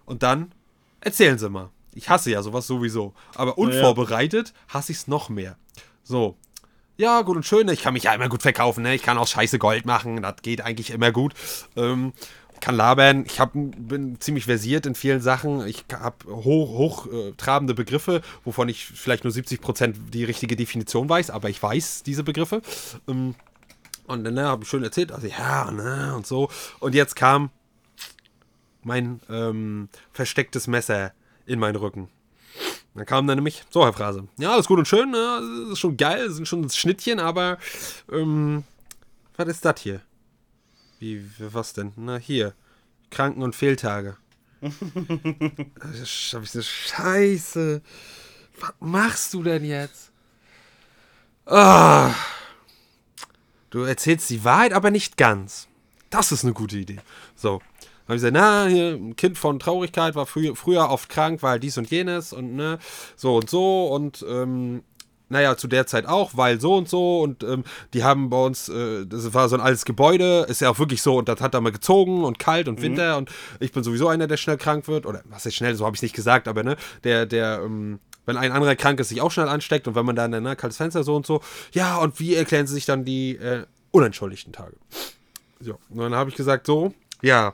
Und dann erzählen Sie mal. Ich hasse ja sowas sowieso. Aber unvorbereitet hasse ich es noch mehr. So. Ja, gut und schön. Ich kann mich ja immer gut verkaufen. Ne? Ich kann auch scheiße Gold machen. Das geht eigentlich immer gut. Ähm, kann labern. Ich hab, bin ziemlich versiert in vielen Sachen. Ich habe hoch, hochtrabende Begriffe, wovon ich vielleicht nur 70% die richtige Definition weiß, aber ich weiß diese Begriffe. Ähm, und dann ne, habe ich schön erzählt, also ja, ne, und so. Und jetzt kam mein ähm, verstecktes Messer in meinen Rücken. Dann kam dann nämlich, so Herr Phrase, ja, alles gut und schön, ne, ist schon geil, sind schon Schnittchen, aber ähm, was ist das hier? Wie, was denn? Na, hier. Kranken- und Fehltage. das hab ich so, Scheiße. Was machst du denn jetzt? Ah. Du erzählst die Wahrheit, aber nicht ganz. Das ist eine gute Idee. So. Habe ich gesagt, na, hier, ein Kind von Traurigkeit war frü früher oft krank, weil dies und jenes und ne, so und so und ähm, naja, zu der Zeit auch, weil so und so und ähm, die haben bei uns, äh, das war so ein altes Gebäude, ist ja auch wirklich so und das hat da mal gezogen und kalt und Winter mhm. und ich bin sowieso einer, der schnell krank wird oder was ist schnell, so habe ich nicht gesagt, aber ne, der, der, ähm, wenn ein anderer krank ist, sich auch schnell ansteckt und wenn man dann, ne, kaltes Fenster so und so, ja und wie erklären sie sich dann die äh, unentschuldigten Tage? So, und dann habe ich gesagt, so, ja,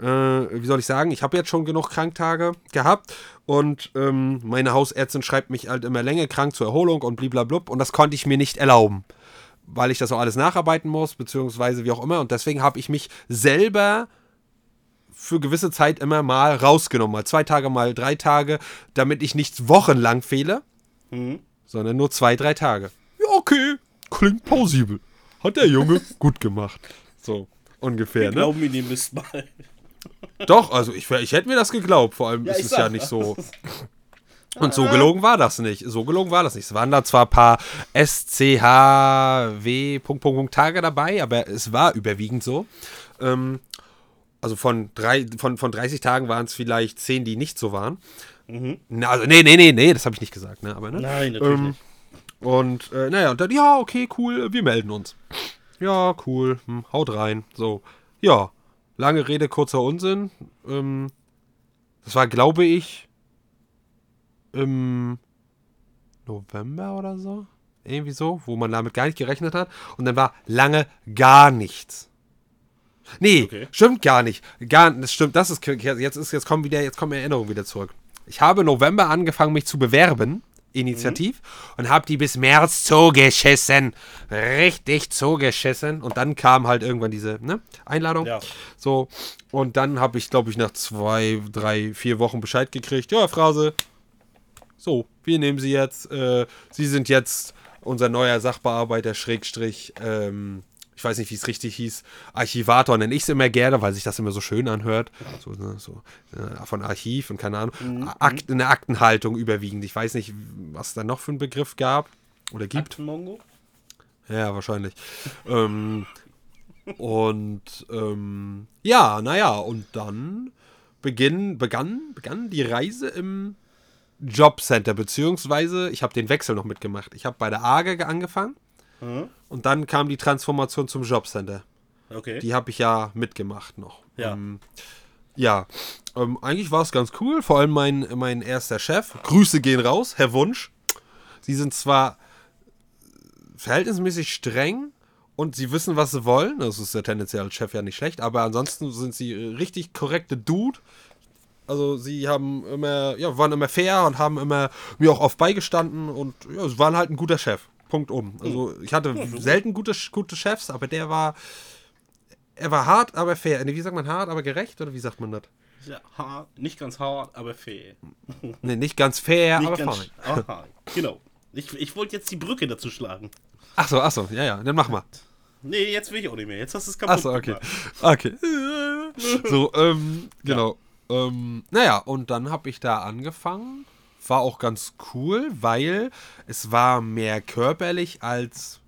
äh, wie soll ich sagen, ich habe jetzt schon genug Kranktage gehabt und ähm, meine Hausärztin schreibt mich halt immer länger krank zur Erholung und bliblablub und das konnte ich mir nicht erlauben, weil ich das auch alles nacharbeiten muss, beziehungsweise wie auch immer und deswegen habe ich mich selber für gewisse Zeit immer mal rausgenommen, mal zwei Tage, mal drei Tage, damit ich nicht wochenlang fehle, mhm. sondern nur zwei, drei Tage. Ja, okay, klingt plausibel. Hat der Junge gut gemacht. So, ungefähr. Wir ne? glauben ihn dem Mist mal. Doch, also ich, ich hätte mir das geglaubt. Vor allem ja, ist es sag, ja nicht so. Und so gelogen war das nicht. So gelogen war das nicht. Es waren da zwar ein paar SCHW Tage dabei, aber es war überwiegend so. Ähm, also von, drei, von, von 30 Tagen waren es vielleicht 10, die nicht so waren. Mhm. Na, also, nee, nee, nee, nee, das habe ich nicht gesagt. Ne? Aber, ne? Nein, natürlich ähm, nicht. Und äh, naja, und dann, ja, okay, cool, wir melden uns. Ja, cool, hm, haut rein. So, ja, lange Rede, kurzer Unsinn. Ähm, das war, glaube ich, im November oder so. Irgendwie so, wo man damit gar nicht gerechnet hat. Und dann war lange gar nichts. Nee, okay. stimmt gar nicht. Gar, das stimmt, das ist jetzt ist jetzt kommen wieder jetzt kommen Erinnerungen wieder zurück. Ich habe November angefangen mich zu bewerben initiativ mhm. und habe die bis März zugeschissen. Richtig zugeschissen. Und dann kam halt irgendwann diese ne, Einladung. Ja. So. Und dann habe ich, glaube ich, nach zwei, drei, vier Wochen Bescheid gekriegt. Ja, Phrase. So, wir nehmen Sie jetzt. Äh, Sie sind jetzt unser neuer Sachbearbeiter, Schrägstrich, ähm, ich weiß nicht, wie es richtig hieß, Archivator nenne ich es immer gerne, weil sich das immer so schön anhört. So, ne, so äh, von Archiv und keine Ahnung. Mhm. Akt, eine Aktenhaltung überwiegend. Ich weiß nicht, was es da noch für einen Begriff gab oder gibt. Aktenmongo? Ja, wahrscheinlich. ähm, und ähm, ja, naja, und dann beginn, begann, begann die Reise im Jobcenter, beziehungsweise ich habe den Wechsel noch mitgemacht. Ich habe bei der AGE angefangen Mhm. Und dann kam die Transformation zum Jobcenter. Okay. Die habe ich ja mitgemacht noch. Ja. Ähm, ja, ähm, eigentlich war es ganz cool. Vor allem mein, mein erster Chef. Grüße gehen raus, Herr Wunsch. Sie sind zwar verhältnismäßig streng und sie wissen, was sie wollen. Das ist ja tendenziell als Chef ja nicht schlecht, aber ansonsten sind sie richtig korrekte Dude. Also sie haben immer, ja, waren immer fair und haben immer mir auch oft beigestanden und ja, sie waren halt ein guter Chef. Punkt um. Also ich hatte selten gute, gute Chefs, aber der war. Er war hart, aber fair. Wie sagt man hart, aber gerecht? Oder wie sagt man das? Ja, hart, nicht ganz hart, aber fair. Nee, nicht ganz fair, nicht aber ganz, fein. Aha, genau. Ich, ich wollte jetzt die Brücke dazu schlagen. Achso, achso, ja, ja, dann mach mal. Nee, jetzt will ich auch nicht mehr. Jetzt hast du es kaputt Achso, okay. Okay. so, ähm, genau. Ja. Ähm, naja, und dann habe ich da angefangen war auch ganz cool, weil es war mehr körperlich als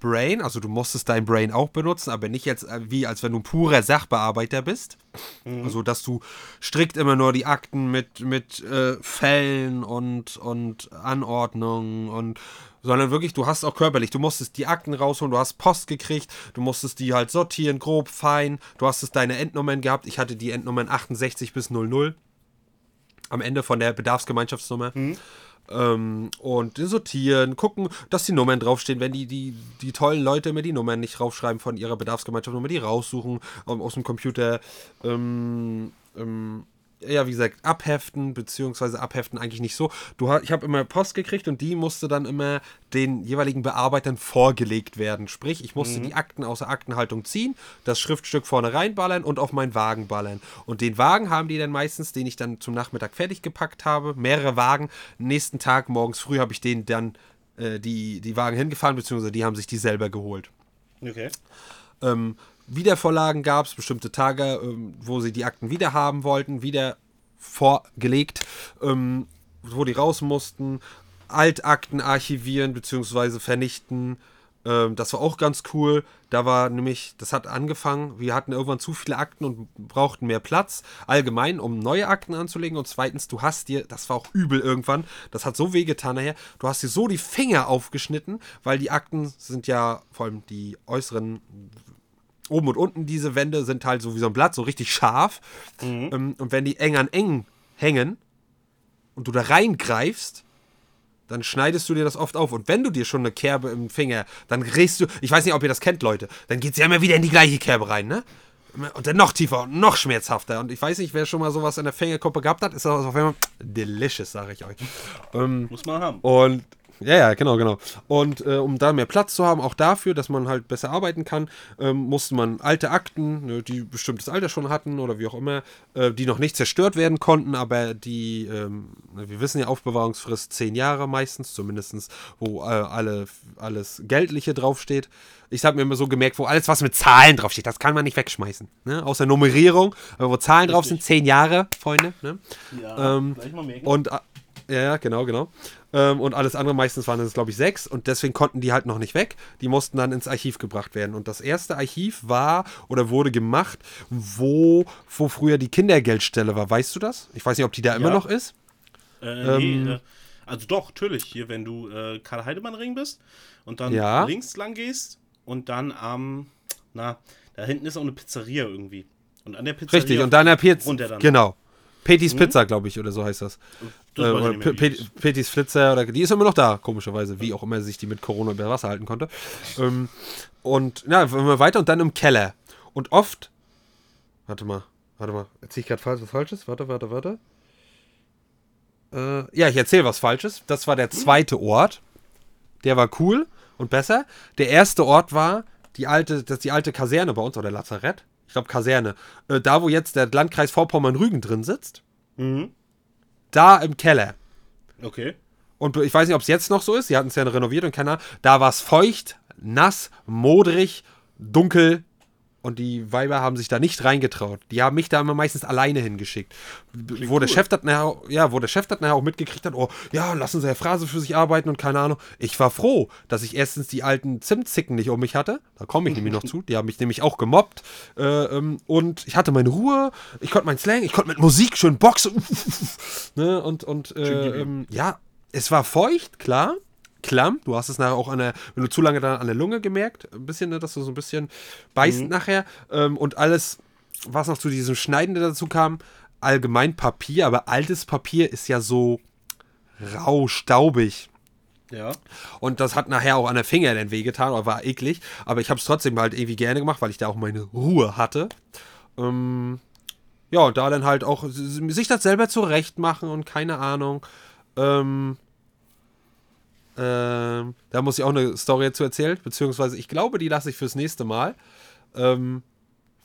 Brain. Also du musstest dein Brain auch benutzen, aber nicht jetzt äh, wie als wenn du ein purer Sachbearbeiter bist. Mhm. Also dass du strikt immer nur die Akten mit, mit äh, Fällen und, und Anordnungen und sondern wirklich, du hast auch körperlich, du musstest die Akten rausholen, du hast Post gekriegt, du musstest die halt sortieren, grob, fein, du hast es deine Endnummern gehabt, ich hatte die Endnummern 68 bis 00 am Ende von der Bedarfsgemeinschaftsnummer. Ähm, und sortieren, gucken, dass die Nummern draufstehen, wenn die, die, die tollen Leute mir die Nummern nicht draufschreiben von ihrer Bedarfsgemeinschaftsnummer, die raussuchen ähm, aus dem Computer. Ähm, ähm, ja, wie gesagt, abheften, beziehungsweise abheften eigentlich nicht so. Du, ich habe immer Post gekriegt und die musste dann immer den jeweiligen Bearbeitern vorgelegt werden. Sprich, ich musste die Akten aus der Aktenhaltung ziehen, das Schriftstück vorne reinballern und auf meinen Wagen ballern. Und den Wagen haben die dann meistens, den ich dann zum Nachmittag fertig gepackt habe, mehrere Wagen. Nächsten Tag, morgens früh, habe ich denen dann äh, die, die Wagen hingefahren, beziehungsweise die haben sich die selber geholt. Okay. Ähm, Wiedervorlagen gab es, bestimmte Tage, ähm, wo sie die Akten wieder haben wollten, wieder vorgelegt, ähm, wo die raus mussten, Altakten archivieren bzw. vernichten. Ähm, das war auch ganz cool. Da war nämlich, das hat angefangen, wir hatten irgendwann zu viele Akten und brauchten mehr Platz. Allgemein, um neue Akten anzulegen. Und zweitens, du hast dir, das war auch übel irgendwann, das hat so wehgetan nachher, du hast dir so die Finger aufgeschnitten, weil die Akten sind ja, vor allem die äußeren oben und unten diese Wände sind halt so wie so ein Blatt, so richtig scharf. Ähm, und wenn die eng an eng hängen und du da reingreifst, dann schneidest du dir das oft auf. Und wenn du dir schon eine Kerbe im Finger, dann drehst du, ich weiß nicht, ob ihr das kennt, Leute, dann geht es ja immer wieder in die gleiche Kerbe rein, ne? Und dann noch tiefer und noch schmerzhafter. Und ich weiß nicht, wer schon mal sowas in der Fingerkuppe gehabt hat, ist das auf einmal delicious, sage ich euch. Ähm, Muss man haben. und ja, ja, genau, genau. Und äh, um da mehr Platz zu haben, auch dafür, dass man halt besser arbeiten kann, ähm, musste man alte Akten, ne, die bestimmtes Alter schon hatten oder wie auch immer, äh, die noch nicht zerstört werden konnten, aber die, ähm, ne, wir wissen ja, Aufbewahrungsfrist zehn Jahre meistens, zumindest, wo äh, alle, alles Geldliche draufsteht. Ich habe mir immer so gemerkt, wo alles, was mit Zahlen draufsteht, das kann man nicht wegschmeißen. Ne? Außer Nummerierung, aber wo Zahlen drauf sind, zehn Jahre, Freunde. Ne? Ja, Ähm, gleich mal merken. Und äh, ja, ja, genau, genau. Ähm, und alles andere meistens waren es, glaube ich, sechs und deswegen konnten die halt noch nicht weg. Die mussten dann ins Archiv gebracht werden. Und das erste Archiv war oder wurde gemacht, wo, wo früher die Kindergeldstelle war. Weißt du das? Ich weiß nicht, ob die da immer Ja. noch ist. Äh, nee, Ähm, äh, also doch, natürlich. Hier, wenn du äh, Karl-Heidemann-Ring bist und dann Ja. links lang gehst und dann am, na, da hinten ist auch eine Pizzeria irgendwie. Und an der Pizzeria. Richtig, und dann der dann. Genau. Petis Pizza, glaube ich, oder so heißt das. Das Äh, oder mehr, ist. Petis Flitzer, oder, die ist immer noch da, komischerweise, wie auch immer sich die mit Corona über Wasser halten konnte. Ähm, und ja, immer weiter und dann im Keller. Und oft, warte mal, warte mal, erzähle ich gerade falsch, was Falsches? Warte, warte, warte. Äh, ja, ich erzähle was Falsches. Das war der zweite Ort. Der war cool und besser. Der erste Ort war die alte, das die alte Kaserne bei uns, oder Lazarett. Ich glaube Kaserne. Äh, da, wo jetzt der Landkreis Vorpommern-Rügen drin sitzt. Mhm. Da im Keller. Okay. Und ich weiß nicht, ob es jetzt noch so ist. Sie hatten es ja renoviert und keine Ahnung. Da war es feucht, nass, modrig, dunkel. Und die Weiber haben sich da nicht reingetraut. Die haben mich da immer meistens alleine hingeschickt. wo, der. Chef das nachher, ja, wo der Chef das nachher auch mitgekriegt hat, oh, ja, lassen Sie Herr Phrase für sich arbeiten und keine Ahnung. Ich war froh, dass ich erstens die alten Zimtzicken nicht um mich hatte. Da komme ich nämlich noch zu. Die haben mich nämlich auch gemobbt. Äh, ähm, und ich hatte meine Ruhe. Ich konnte meinen Slang. Ich konnte mit Musik schön boxen. ne? Und, und äh, ähm, ja, es war feucht, klar. Klamm, du hast es nachher auch an der, wenn du zu lange dann an der Lunge gemerkt, ein bisschen, ne, dass du so ein bisschen beißt nachher. Ähm, und alles, was noch zu diesem Schneiden dazu kam, allgemein Papier, aber altes Papier ist ja so rau, staubig. Ja. Und das hat nachher auch an der Finger dann wehgetan, oder war eklig. Aber ich habe es trotzdem halt irgendwie gerne gemacht, weil ich da auch meine Ruhe hatte. Ähm, ja, und da dann halt auch sich das selber zurecht machen und keine Ahnung. Ähm, ähm, da muss ich auch eine Story zu erzählen, beziehungsweise ich glaube, die lasse ich fürs nächste Mal. Ähm,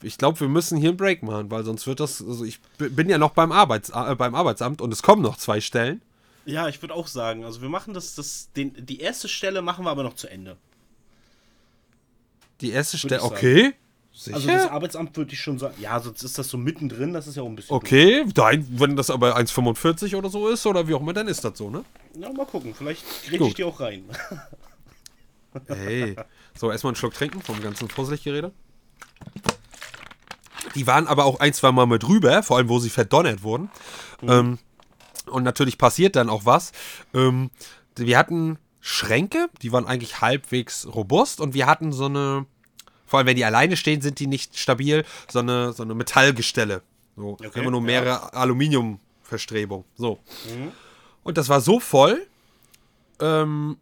ich glaube, wir müssen hier einen Break machen, weil sonst wird das. Also ich bin ja noch beim, Arbeits äh, beim Arbeitsamt und es kommen noch zwei Stellen. Ja, ich würde auch sagen, also wir machen das, das den, die erste Stelle machen wir aber noch zu Ende. Die erste Stelle. Okay. Sicher? Also das Arbeitsamt würde ich schon sagen. Ja, sonst ist das so mittendrin, das ist ja auch ein bisschen. Okay, nein, wenn das aber 1,45 oder so ist oder wie auch immer, dann ist das so, ne? doof. Na, mal gucken, vielleicht kriege ich die auch rein. Hey. So, erstmal einen Schluck trinken vom ganzen Vorsichtgerede. Die waren aber auch ein, zwei Mal mit rüber, vor allem wo sie verdonnert wurden. Ähm, und natürlich passiert dann auch was. Ähm, wir hatten Schränke, die waren eigentlich halbwegs robust und wir hatten so eine, vor allem wenn die alleine stehen, sind die nicht stabil, so eine, so eine Metallgestelle. So, Okay, immer nur ja. mehrere Aluminium Verstrebung. So. Und das war so voll. Ähm,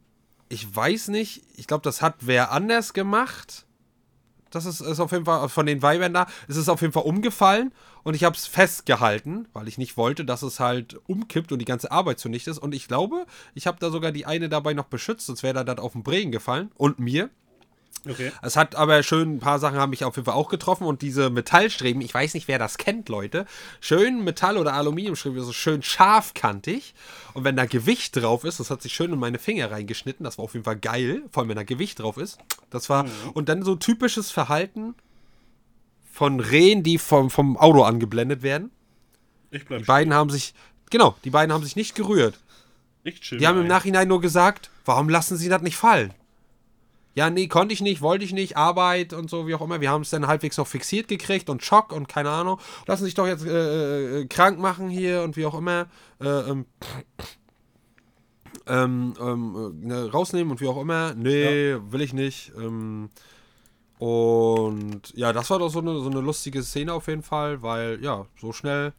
ich weiß nicht, ich glaube, das hat wer anders gemacht. Das ist, ist auf jeden Fall von den Weibern da. Es ist auf jeden Fall umgefallen und ich habe es festgehalten, weil ich nicht wollte, dass es halt umkippt und die ganze Arbeit zunichte ist. Und ich glaube, ich habe da sogar die eine dabei noch beschützt, sonst wäre da das auf den Bregen gefallen und mir. Okay. Es hat aber schön, ein paar Sachen haben mich auf jeden Fall auch getroffen und diese Metallstreben, ich weiß nicht, wer das kennt, Leute. Schön Metall- oder Aluminiumstreben, so schön scharfkantig. Und wenn da Gewicht drauf ist, das hat sich schön in meine Finger reingeschnitten, das war auf jeden Fall geil, vor allem wenn da Gewicht drauf ist. Das war, und dann so typisches Verhalten von Rehen, die vom, vom Auto angeblendet werden. Ich bleib Die beiden haben sich, genau, die beiden haben sich nicht gerührt. Ich chill Die haben im ein. Nachhinein nur gesagt, warum lassen sie das nicht fallen? Ja, nee, konnte ich nicht, wollte ich nicht, Arbeit und so, wie auch immer. Wir haben es dann halbwegs noch fixiert gekriegt und Schock und keine Ahnung. Lassen sich doch jetzt äh, äh, krank machen hier und wie auch immer. Äh, ähm, ähm, ähm, äh, ne, rausnehmen und wie auch immer. Nee, will ich nicht. Ähm, und ja, das war doch so eine, so eine lustige Szene auf jeden Fall, weil ja, so schnell,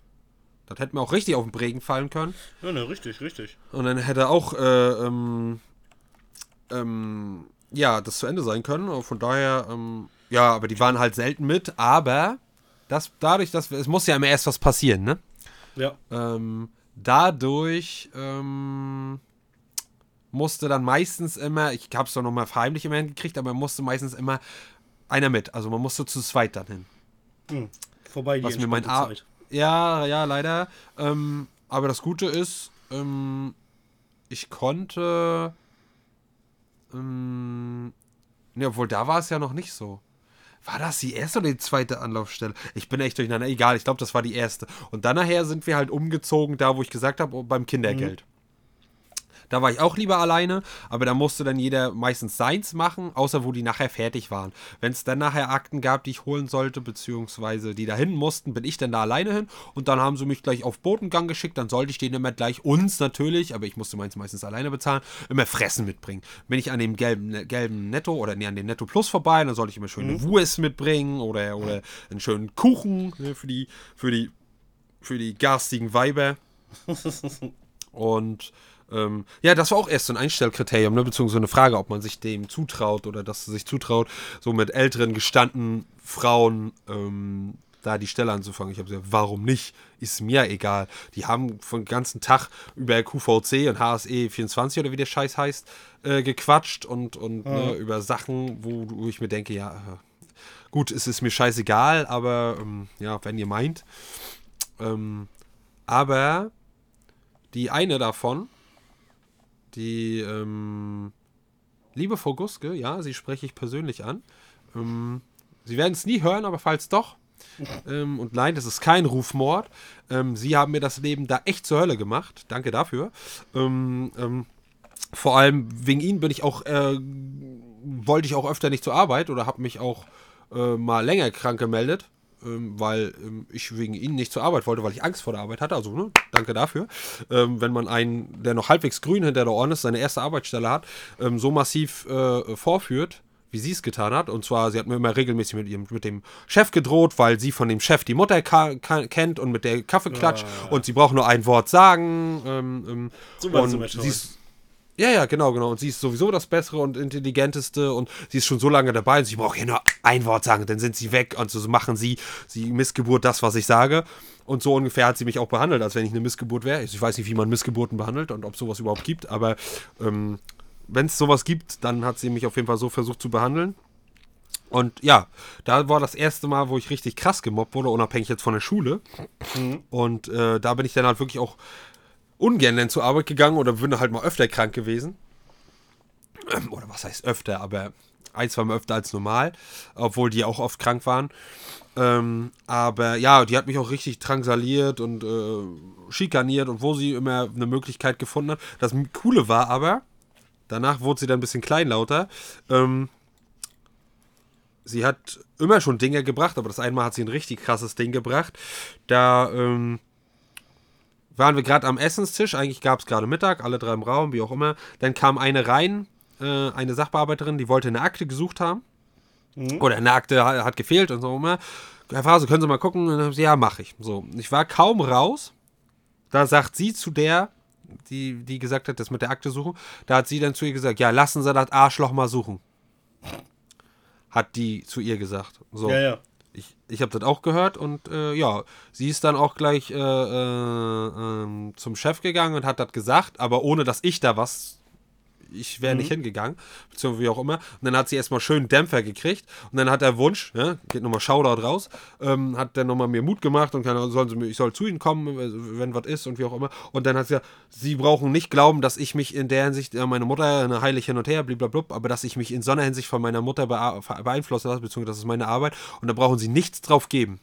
das hätte mir auch richtig auf den Bregen fallen können. Ja, ne, richtig, richtig. Und dann hätte auch, äh, ähm, ähm, ja, das zu Ende sein können. Von daher, ähm, ja, aber die waren halt selten mit, aber das, dadurch, dass wir, es muss ja immer erst was passieren, ne? Ja. Ähm, dadurch, ähm, musste dann meistens immer, ich hab's doch nochmal heimlich immer hingekriegt, aber musste meistens immer einer mit. Also man musste zu zweit dann hin. Hm. Vorbei Was mir mein Zeit. Ja, ja, leider. Ähm, aber das Gute ist, ähm, ich konnte. Ähm, ne, obwohl da war es ja noch nicht so. War das die erste oder die zweite Anlaufstelle? Ich bin echt durcheinander. Egal, ich glaube, das war die erste. Und dann nachher sind wir halt umgezogen, da wo ich gesagt habe, oh, beim Kindergeld. Da war ich auch lieber alleine, aber da musste dann jeder meistens seins machen, außer wo die nachher fertig waren. Wenn es dann nachher Akten gab, die ich holen sollte, beziehungsweise die dahin mussten, bin ich dann da alleine hin und dann haben sie mich gleich auf Botengang geschickt, dann sollte ich denen immer gleich uns natürlich, aber ich musste meins meistens alleine bezahlen, immer Fressen mitbringen. Bin ich an dem gelben, gelben Netto oder nee, an dem Netto Plus vorbei, dann sollte ich immer schöne Wurst mitbringen oder, oder einen schönen Kuchen ne, für die, für die, für die garstigen Weiber. Und ähm, ja, das war auch erst so ein Einstellkriterium, ne? beziehungsweise eine Frage, ob man sich dem zutraut oder dass sie sich zutraut, so mit älteren, gestandenen Frauen ähm, da die Stelle anzufangen. Ich habe gesagt, warum nicht? Ist mir egal. Die haben von ganzen Tag über QVC und HSE 24 oder wie der Scheiß heißt, äh, gequatscht und, und ne, über Sachen, wo, wo ich mir denke, ja, gut, es ist mir scheißegal, aber ähm, ja, wenn ihr meint. Ähm, aber die eine davon, die ähm, liebe Frau Guske, ja, sie spreche ich persönlich an. Ähm, sie werden es nie hören, aber falls doch. Ähm, und nein, das ist kein Rufmord. Ähm, sie haben mir das Leben da echt zur Hölle gemacht. Danke dafür. Ähm, ähm, vor allem wegen ihnen bin ich auch, äh, wollte ich auch öfter nicht zur Arbeit oder habe mich auch äh, mal länger krank gemeldet, ähm, weil ähm, ich wegen ihnen nicht zur Arbeit wollte, weil ich Angst vor der Arbeit hatte. Also, ne, danke dafür. Ähm, wenn man einen, der noch halbwegs grün hinter der Ohren ist, seine erste Arbeitsstelle hat, ähm, so massiv äh, vorführt, wie sie es getan hat. Und zwar, sie hat mir immer regelmäßig mit, ihrem, mit dem Chef gedroht, weil sie von dem Chef die Mutter kennt und mit der Kaffee klatscht. Und sie braucht nur ein Wort sagen. Ähm, ähm, So und sie ist, ja, ja, genau, genau. Und sie ist sowieso das Bessere und Intelligenteste und sie ist schon so lange dabei und sie braucht hier nur ein Wort sagen, dann sind sie weg und so machen sie, sie Missgeburt das, was ich sage. Und so ungefähr hat sie mich auch behandelt, als wenn ich eine Missgeburt wäre. Ich weiß nicht, wie man Missgeburten behandelt und ob sowas überhaupt gibt, aber ähm, wenn es sowas gibt, dann hat sie mich auf jeden Fall so versucht zu behandeln. Und ja, da war das erste Mal, wo ich richtig krass gemobbt wurde, unabhängig jetzt von der Schule. Und äh, da bin ich dann halt wirklich auch ungern dann zur Arbeit gegangen oder bin halt mal öfter krank gewesen. Ähm, Oder was heißt öfter, aber ein, zwei Mal öfter als normal, obwohl die auch oft krank waren. Ähm, aber ja, die hat mich auch richtig drangsaliert und äh, schikaniert und wo sie immer eine Möglichkeit gefunden hat. Das Coole war aber, danach wurde sie dann ein bisschen kleinlauter. Ähm, sie hat immer schon Dinge gebracht, aber das einmal hat sie ein richtig krasses Ding gebracht. Da ähm, waren wir gerade am Essenstisch, eigentlich gab es gerade Mittag, alle drei im Raum, wie auch immer. Dann kam eine rein, äh, eine Sachbearbeiterin, die wollte eine Akte gesucht haben. Oder eine Akte ha- hat gefehlt und so immer. Herr Phase, können Sie mal gucken? Und dann ja, mache ich. So, ich war kaum raus. da sagt sie zu der, die, die gesagt hat, das mit der Akte suchen, da hat sie dann zu ihr gesagt, ja, lassen Sie das Arschloch mal suchen. Hat die zu ihr gesagt. So. Ja, ja. Ich, habe das auch gehört und äh, ja, sie ist dann auch gleich äh, äh, ähm, zum Chef gegangen und hat das gesagt, aber ohne dass ich da was ich wäre nicht hingegangen, beziehungsweise wie auch immer. Und dann hat sie erstmal schön Dämpfer gekriegt und dann hat der Wunsch, ja, geht nochmal Shoutout raus, ähm, hat dann nochmal mir Mut gemacht und kann, sollen sie, mir- ich soll zu ihnen kommen, äh, wenn was ist und wie auch immer. Und dann hat sie ja, sie brauchen nicht glauben, dass ich mich in der Hinsicht, äh, meine Mutter, eine heilig hin und her, blablabla, aber dass ich mich in so einer Hinsicht von meiner Mutter beeinflussen lasse, beziehungsweise das ist meine Arbeit und da brauchen sie nichts drauf geben.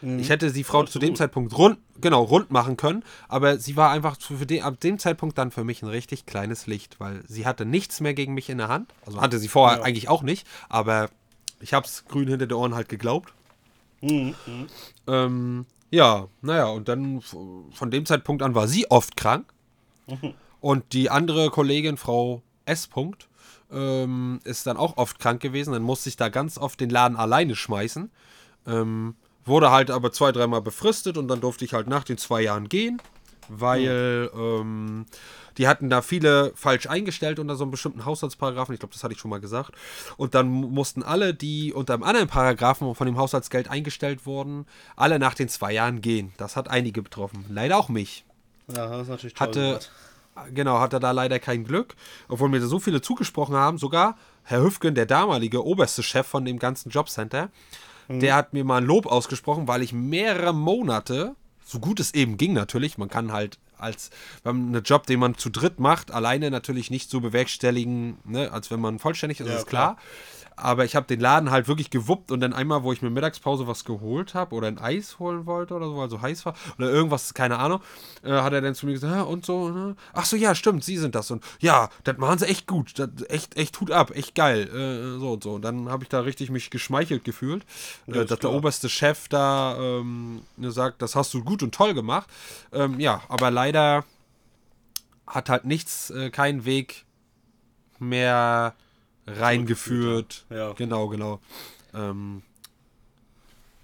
Ich hätte die Frau zu dem. Zeitpunkt rund, genau, rund machen können, aber sie war einfach für den, ab dem Zeitpunkt dann für mich ein richtig kleines Licht, weil sie hatte nichts mehr gegen mich in der Hand. Also hatte sie vorher Ja. eigentlich auch nicht, aber ich hab's grün hinter den Ohren halt geglaubt. Mhm. Mhm. Ähm, ja, naja, und dann von dem Zeitpunkt an war sie oft krank. Und die andere Kollegin, Frau S. Punkt, ähm, ist dann auch oft krank gewesen. Dann musste ich da ganz oft den Laden alleine schmeißen. Ähm, wurde halt aber zwei, dreimal befristet und dann durfte ich halt nach den zwei Jahren gehen, weil ähm, die hatten da viele falsch eingestellt unter so einem bestimmten Haushaltsparagraphen. Ich glaube, das hatte ich schon mal gesagt. Und dann mu- mussten alle, die unter einem anderen Paragraphen von dem Haushaltsgeld eingestellt wurden, alle nach den zwei Jahren gehen. Das hat einige betroffen. Leider auch mich. Ja, das ist natürlich toll Hatte, gemacht. genau, hatte da leider kein Glück, obwohl mir da so viele zugesprochen haben. Sogar Herr Hüfgen, der damalige oberste Chef von dem ganzen Jobcenter, der hat mir mal ein Lob ausgesprochen, weil ich mehrere Monate, so gut es eben ging natürlich, man kann halt als wenn einen Job, den man zu dritt macht, alleine natürlich nicht so bewerkstelligen, ne, als wenn man vollständig ist, Ja, ist klar. klar. Aber ich habe den Laden halt wirklich gewuppt und dann einmal, wo ich mir Mittagspause was geholt habe oder ein Eis holen wollte oder so, weil so heiß war oder irgendwas, keine Ahnung, äh, hat er dann zu mir gesagt, ja, und so, ne? ach so, ja, stimmt, Sie sind das und ja, das machen Sie echt gut, das, echt, echt Hut ab, echt geil, äh, so und so. Und dann habe ich da richtig mich geschmeichelt gefühlt, Ja, äh, dass der klar. oberste Chef da ähm, sagt, das hast du gut und toll gemacht. Ähm, ja, aber leider hat halt nichts, äh, keinen Weg mehr reingeführt. Ja. Genau, genau. Ähm,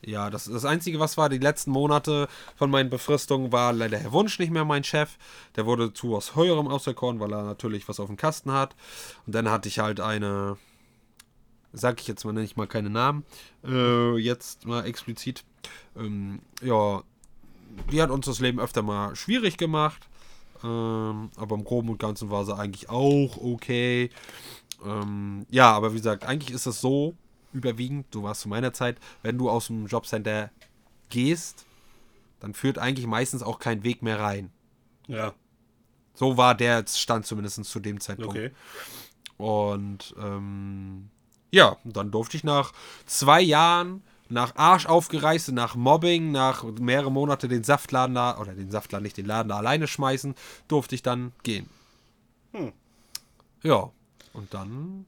ja, das, das Einzige, was war die letzten Monate von meinen Befristungen, war leider Herr Wunsch nicht mehr mein Chef. Der wurde zu was Höherem auserkoren, weil er natürlich was auf dem Kasten hat. Und dann hatte ich halt eine, sag ich jetzt mal nicht mal keine Namen, äh, jetzt mal explizit. Ähm, ja, die hat uns das Leben öfter mal schwierig gemacht. Ähm, aber im Groben und Ganzen war sie eigentlich auch okay. Ähm, ja, aber wie gesagt, eigentlich ist es so überwiegend, du warst zu meiner Zeit, wenn du aus dem Jobcenter gehst, dann führt eigentlich meistens auch kein Weg mehr rein. Ja, So war der Stand zumindest zu dem Zeitpunkt. okay. Und ähm, ja, dann durfte ich nach zwei Jahren, nach Arsch aufgereist, nach Mobbing, nach mehrere Monate den Saftladen da, oder den Saftladen nicht, den Laden da alleine schmeißen, durfte ich dann gehen. Hm. Ja, und dann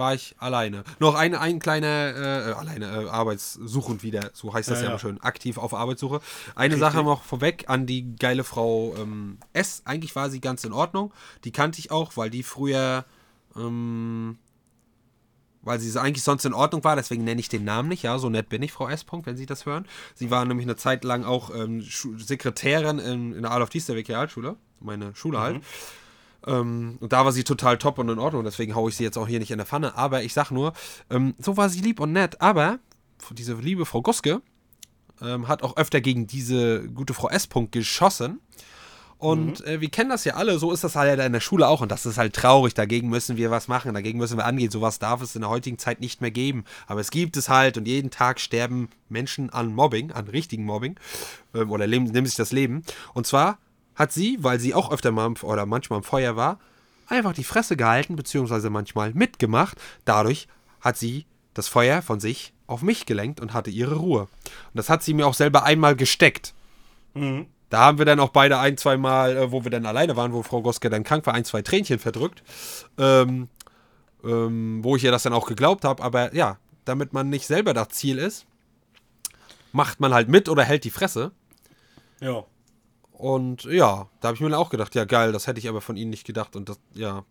war ich alleine. Noch ein, ein kleiner, äh, alleine, äh, arbeitssuchend wieder, so heißt das Ja, ja, ja. schön, aktiv auf Arbeitssuche. Eine Richtig. Sache noch vorweg an die geile Frau ähm, S. Eigentlich war sie ganz in Ordnung. Die kannte ich auch, weil die früher, ähm, weil sie eigentlich sonst in Ordnung war, deswegen nenne ich den Namen nicht, ja, so nett bin ich, Frau S. Punkt, wenn Sie das hören. Sie war nämlich eine Zeit lang auch ähm, Sekretärin in, in der Adolf Diesterweg Realschule, meine Schule halt. Ähm, und da war sie total top und in Ordnung, deswegen haue ich sie jetzt auch hier nicht in der Pfanne. Aber ich sag nur, ähm, so war sie lieb und nett. Aber diese liebe Frau Guske ähm, hat auch öfter gegen diese gute Frau S. Punkt geschossen. Und äh, wir kennen das ja alle, so ist das halt in der Schule auch. Und das ist halt traurig. Dagegen müssen wir was machen, dagegen müssen wir angehen. Sowas darf es in der heutigen Zeit nicht mehr geben. Aber es gibt es halt und jeden Tag sterben Menschen an Mobbing, an richtigen Mobbing. Ähm, oder leben, nehmen sich das Leben. Und zwar hat sie, weil sie auch öfter mal oder manchmal im Feuer war, einfach die Fresse gehalten, beziehungsweise manchmal mitgemacht. Dadurch hat sie das Feuer von sich auf mich gelenkt und hatte ihre Ruhe. Und das hat sie mir auch selber einmal gesteckt. Mhm. Da haben wir dann auch beide ein, zwei Mal, äh, wo wir dann alleine waren, wo Frau Goske dann krank war, ein, zwei Tränchen verdrückt. Ähm, ähm, wo ich ihr das dann auch geglaubt habe. Aber ja, damit man nicht selber das Ziel ist, macht man halt mit oder hält die Fresse. Ja. Und ja, da habe ich mir dann auch gedacht, ja geil, das hätte ich aber von ihnen nicht gedacht. Und das, ja,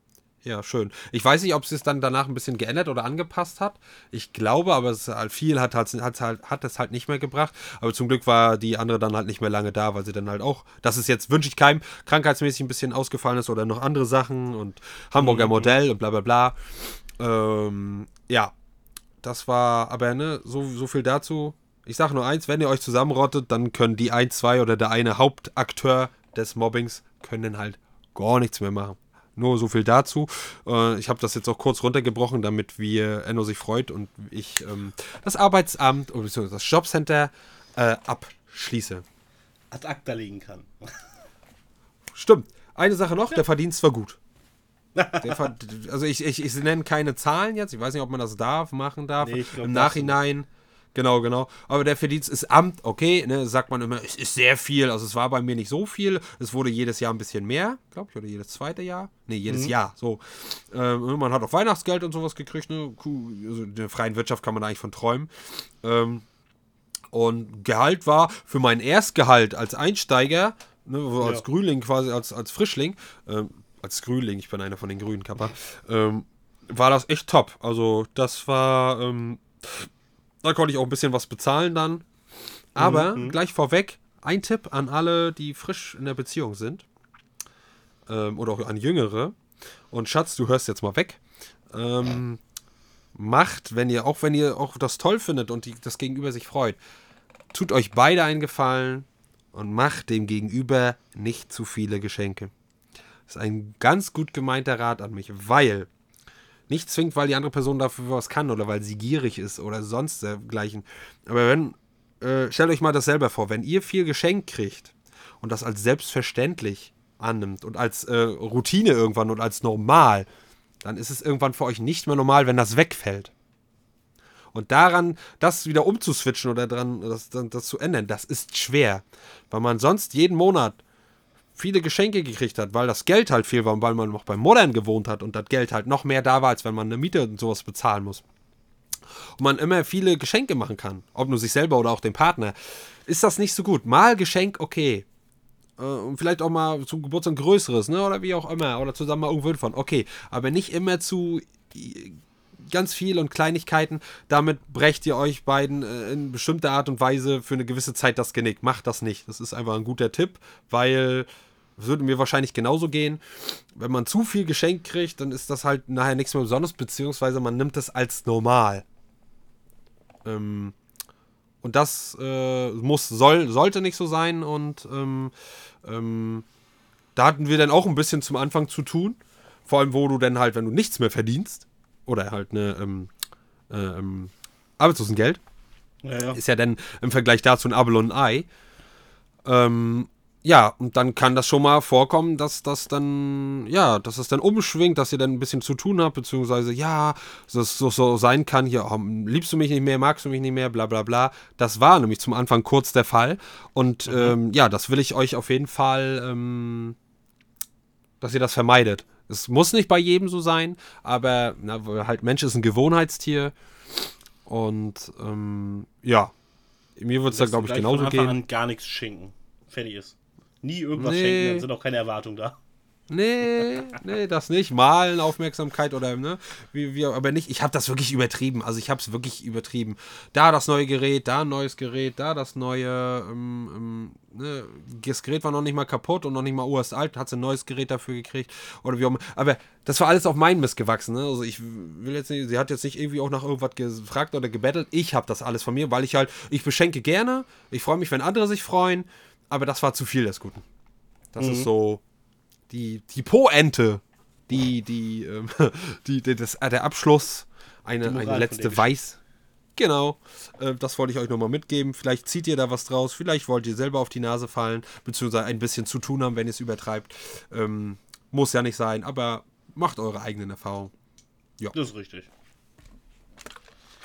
Ja, schön. Ich weiß nicht, ob sie es dann danach ein bisschen geändert oder angepasst hat. Ich glaube, aber es halt viel hat, halt, hat, halt, hat es halt nicht mehr gebracht. Aber zum Glück war die andere dann halt nicht mehr lange da, weil sie dann halt auch, das ist jetzt, wünsche ich keinem, krankheitsmäßig ein bisschen ausgefallen ist oder noch andere Sachen und Hamburger mhm. Modell und bla bla bla. Ähm, ja, das war, aber ne, so, so viel dazu. Ich sage nur eins, wenn ihr euch zusammenrottet, dann können die ein, zwei oder der eine Hauptakteur des Mobbings können halt gar nichts mehr machen. Nur so viel dazu. Äh, ich habe das jetzt auch kurz runtergebrochen, damit wir Enno sich freut und ich ähm, das Arbeitsamt oder das Jobcenter äh, abschließe. Ad acta legen kann. Stimmt. Eine Sache noch, ja. der Verdienst war gut. also ich, ich, ich nenne keine Zahlen jetzt. Ich weiß nicht, ob man das darf, machen darf. Nee, glaub, Im Nachhinein. Genau, genau. Aber der Verdienst ist Amt, okay, ne, sagt man immer, es ist sehr viel. Also es war bei mir nicht so viel. Es wurde jedes Jahr ein bisschen mehr, glaube ich, oder jedes zweite Jahr. Ne, jedes mhm. Jahr. So. Ähm, man hat auch Weihnachtsgeld und sowas gekriegt, ne? Also in der freien Wirtschaft kann man eigentlich von träumen. Ähm, und Gehalt war für mein Erstgehalt als Einsteiger, ne, als ja. Grünling quasi, als, als Frischling, ähm, als Grünling, ich bin einer von den grünen Kappa, ähm, war das echt top. Also das war, ähm, da konnte ich auch ein bisschen was bezahlen dann. Aber mhm. gleich vorweg, ein Tipp an alle, die frisch in der Beziehung sind. Ähm, oder auch an Jüngere. Und Schatz, du hörst jetzt mal weg. Ähm, macht, wenn ihr, auch wenn ihr auch das toll findet und die, das Gegenüber sich freut, tut euch beide einen Gefallen und macht dem Gegenüber nicht zu viele Geschenke. Das ist ein ganz gut gemeinter Rat an mich, weil nicht zwingt, weil die andere Person dafür was kann oder weil sie gierig ist oder sonst dergleichen. Aber wenn, äh, stellt euch mal das selber vor, wenn ihr viel Geschenk kriegt und das als selbstverständlich annimmt und als äh, Routine irgendwann und als normal, dann ist es irgendwann für euch nicht mehr normal, wenn das wegfällt. Und daran, das wieder umzuswitchen oder daran, das, das zu ändern, das ist schwer. Weil man sonst jeden Monat viele Geschenke gekriegt hat, weil das Geld halt viel war und weil man noch beim Modern gewohnt hat und das Geld halt noch mehr da war, als wenn man eine Miete und sowas bezahlen muss. Und man immer viele Geschenke machen kann, ob nur sich selber oder auch dem Partner, ist das nicht so gut. Mal Geschenk, okay. Äh, und vielleicht auch mal zum Geburtstag ein größeres, ne? Oder wie auch immer. Oder zusammen mal irgendwo von. Okay. Aber nicht immer zu ganz viel und Kleinigkeiten. Damit brecht ihr euch beiden äh, in bestimmter Art und Weise für eine gewisse Zeit das Genick. Macht das nicht. Das ist einfach ein guter Tipp, weil würde mir wahrscheinlich genauso gehen. Wenn man zu viel geschenkt kriegt, dann ist das halt nachher nichts mehr Besonderes, beziehungsweise man nimmt es als normal. Ähm, und das äh, muss, soll, sollte nicht so sein. Und ähm, ähm, da hatten wir dann auch ein bisschen zum Anfang zu tun. Vor allem, wo du dann halt, wenn du nichts mehr verdienst, oder halt eine ähm, äh, ähm, Arbeitslosengeld, ja, ja. ist ja dann im Vergleich dazu ein Abel und ein Ei. Ähm, ja, und dann kann das schon mal vorkommen, dass das dann, ja, dass es dann umschwingt, dass ihr dann ein bisschen zu tun habt, beziehungsweise, ja, dass es so, so sein kann, hier, oh, liebst du mich nicht mehr, magst du mich nicht mehr, bla bla bla. Das war nämlich zum Anfang kurz der Fall. Und mhm. ähm, ja, das will ich euch auf jeden Fall, ähm, dass ihr das vermeidet. Es muss nicht bei jedem so sein, aber na, halt Mensch ist ein Gewohnheitstier. Und ähm, ja, mir wird es da, glaube ich, genauso gehen. An gar nichts schenken. Fertig ist nie irgendwas nee. schenken, dann sind auch keine Erwartungen da. Nee, nee, das nicht. Malen, Aufmerksamkeit oder, ne? Wie, wie, aber nicht. Ich habe das wirklich übertrieben. Also ich habe es wirklich übertrieben. Da das neue Gerät, da ein neues Gerät, da das neue. Ähm, ähm, ne? Das Gerät war noch nicht mal kaputt und noch nicht mal urst alt. Hat sie ein neues Gerät dafür gekriegt. Oder wie auch immer. Aber das war alles auf meinen Mist gewachsen. Ne? Also ich will jetzt nicht. Sie hat jetzt nicht irgendwie auch nach irgendwas gefragt oder gebettelt. Ich habe das alles von mir, weil ich halt. Ich beschenke gerne. Ich freue mich, wenn andere sich freuen aber das war zu viel des Guten. Das mhm. ist so die, die Po-Ente, die, die, ähm, die, die, das, der Abschluss, eine, eine letzte Weiß. Genau, äh, das wollte ich euch nochmal mitgeben. Vielleicht zieht ihr da was draus, vielleicht wollt ihr selber auf die Nase fallen, beziehungsweise ein bisschen zu tun haben, wenn ihr es übertreibt. Ähm, muss ja nicht sein, aber macht eure eigenen Erfahrungen. Ja. Das ist richtig.